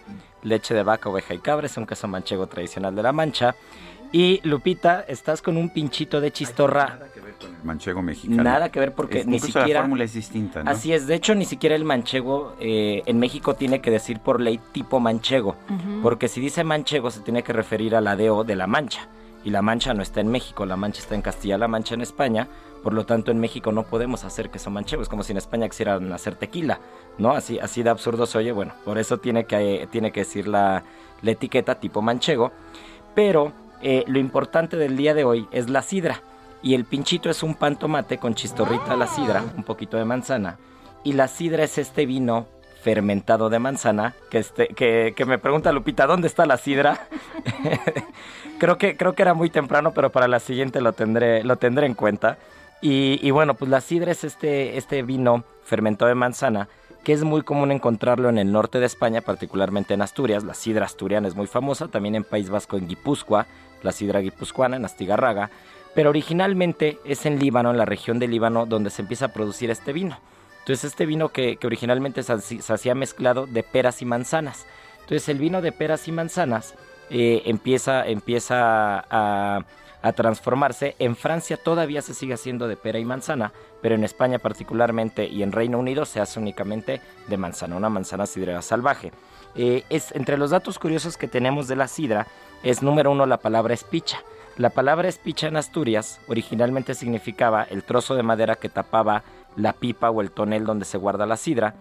leche de vaca, oveja y cabra, es un queso manchego tradicional de la Mancha. Y Lupita, estás con un pinchito de chistorra. Manchego mexicano. Nada que ver porque Es- ni incluso siquiera... la fórmula es distinta, ¿no? Así es, de hecho ni siquiera el manchego eh, en México tiene que decir por ley tipo manchego, porque si dice manchego se tiene que referir a la DO de la mancha. y La Mancha no está en México, La Mancha está en Castilla-La Mancha en España, por lo tanto en México no podemos hacer queso manchego, es como si en España quisieran hacer tequila, ¿no? Así, así de absurdo se oye, bueno, por eso tiene que, tiene que decir la, etiqueta tipo manchego, pero eh, lo importante del día de hoy es la sidra, y el pinchito es un pan tomate con chistorrita a la sidra, un poquito de manzana, y la sidra es este vino fermentado de manzana, que, este, que, que me pregunta Lupita, ¿dónde está la sidra? creo, que, creo que era muy temprano, pero para la siguiente lo tendré, lo tendré en cuenta. Y, bueno, pues la sidra es este, este vino fermentado de manzana, que es muy común encontrarlo en el norte de España, particularmente en Asturias. La sidra asturiana es muy famosa, también en País Vasco, en Guipúzcoa, la sidra guipuzcoana, en Astigarraga. Pero originalmente es en Líbano, en la región de Líbano, donde se empieza a producir este vino. Entonces este vino que, originalmente se hacía mezclado de peras y manzanas. Entonces el vino de peras y manzanas eh, empieza, empieza a, a transformarse. En Francia todavía se sigue haciendo de pera y manzana, pero en España particularmente y en Reino Unido se hace únicamente de manzana, una manzana sidrera salvaje. Eh, es, entre los datos curiosos que tenemos de la sidra es número uno la palabra espicha. La palabra espicha en Asturias originalmente significaba el trozo de madera que tapaba la pipa o el tonel donde se guarda la sidra,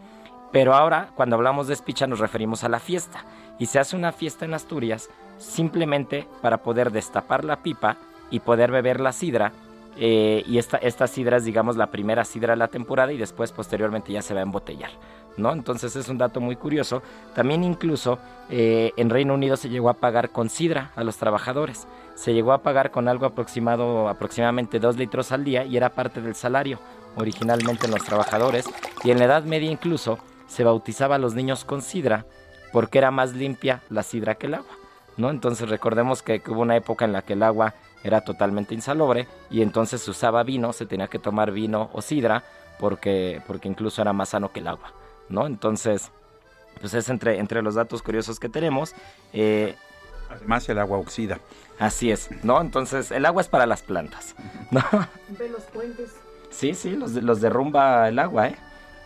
pero ahora cuando hablamos de espicha nos referimos a la fiesta y se hace una fiesta en Asturias simplemente para poder destapar la pipa y poder beber la sidra eh, y esta, esta sidra es digamos la primera sidra de la temporada y después posteriormente ya se va a embotellar. ¿No? Entonces es un dato muy curioso. También incluso eh, en Reino Unido se llegó a pagar con sidra a los trabajadores. Se llegó a pagar con algo aproximado, aproximadamente 2 litros al día y era parte del salario originalmente en los trabajadores. Y en la Edad Media incluso se bautizaba a los niños con sidra porque era más limpia la sidra que el agua. ¿No? Entonces recordemos que, que hubo una época en la que el agua era totalmente insalubre y entonces se usaba vino, se tenía que tomar vino o sidra porque, porque incluso era más sano que el agua. ¿no? Entonces, pues es entre, entre los datos curiosos que tenemos. Eh, Además el agua oxida. Así es, ¿no? Entonces el agua es para las plantas, ¿no? Ve los puentes. Sí, sí, los, de- los derrumba el agua, ¿eh?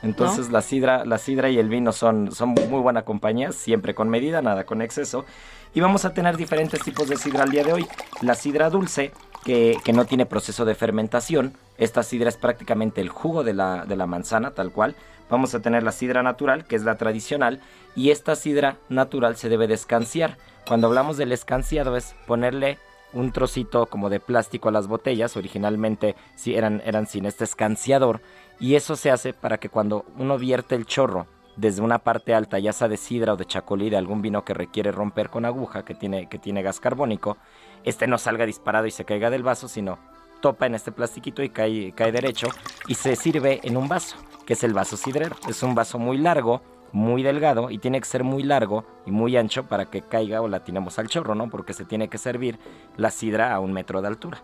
Entonces la sidra, la sidra y el vino son, son muy buena compañía, siempre con medida, nada con exceso. Y vamos a tener diferentes tipos de sidra al día de hoy. La sidra dulce, que, que no tiene proceso de fermentación. Esta sidra es prácticamente el jugo de la, de la manzana, tal cual. Vamos a tener la sidra natural, que es la tradicional. Y esta sidra natural se debe de escanciar. Cuando hablamos del escanciado es ponerle un trocito como de plástico a las botellas. Originalmente sí eran, eran sin este escanciador. Y eso se hace para que cuando uno vierte el chorro desde una parte alta, ya sea de sidra o de chacolí, de algún vino que requiere romper con aguja, que tiene, que tiene gas carbónico, este no salga disparado y se caiga del vaso, sino topa en este plastiquito y cae, cae derecho y se sirve en un vaso, que es el vaso sidrero. Es un vaso muy largo, muy delgado y tiene que ser muy largo y muy ancho para que caiga o la tiremos al chorro, ¿no? Porque se tiene que servir la sidra a un metro de altura.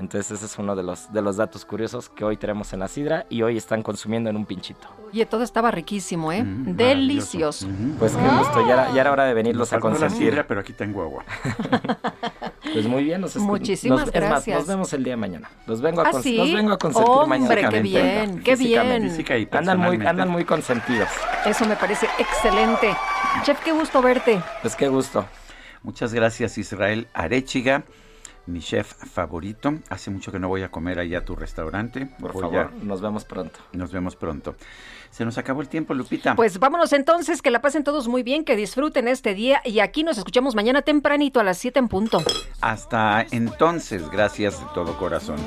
Entonces ese es uno de los, de los datos curiosos que hoy tenemos en la sidra y hoy están consumiendo en un pinchito. Oye, todo estaba riquísimo, ¿eh? Mm, Delicioso. Pues qué gusto, ya era, ya era hora de venirlos a Faltó la consentir. sidra, pero aquí tengo agua. Pues muy bien, nos Muchísimas nos- es más, gracias. nos vemos el día de mañana. Los vengo a, ¿Ah, cons- sí? los vengo a consentir Hombre, mañana. qué bien, qué bien. Física y Andan muy, andan muy consentidos. Eso me parece excelente. Chef, qué gusto verte. Pues qué gusto. Muchas gracias Israel Arechiga, mi chef favorito. Hace mucho que no voy a comer allá a tu restaurante. Por Voy favor, a- nos vemos pronto. Nos vemos pronto. Se nos acabó el tiempo, Lupita. Pues vámonos entonces, que la pasen todos muy bien, que disfruten este día y aquí nos escuchamos mañana tempranito a las 7 en punto. Hasta entonces, gracias de todo corazón.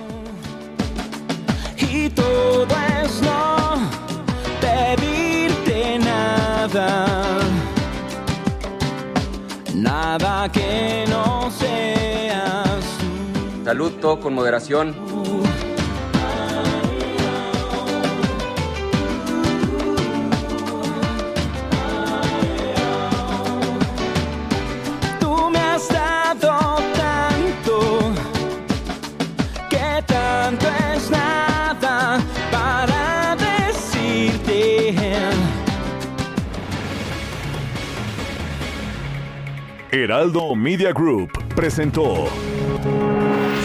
Y todo es no pedirte nada. Nada que no seas Salud, todo con moderación. Tú me has dado tanto, que tanto es nada para decirte. Heraldo Media Group presentó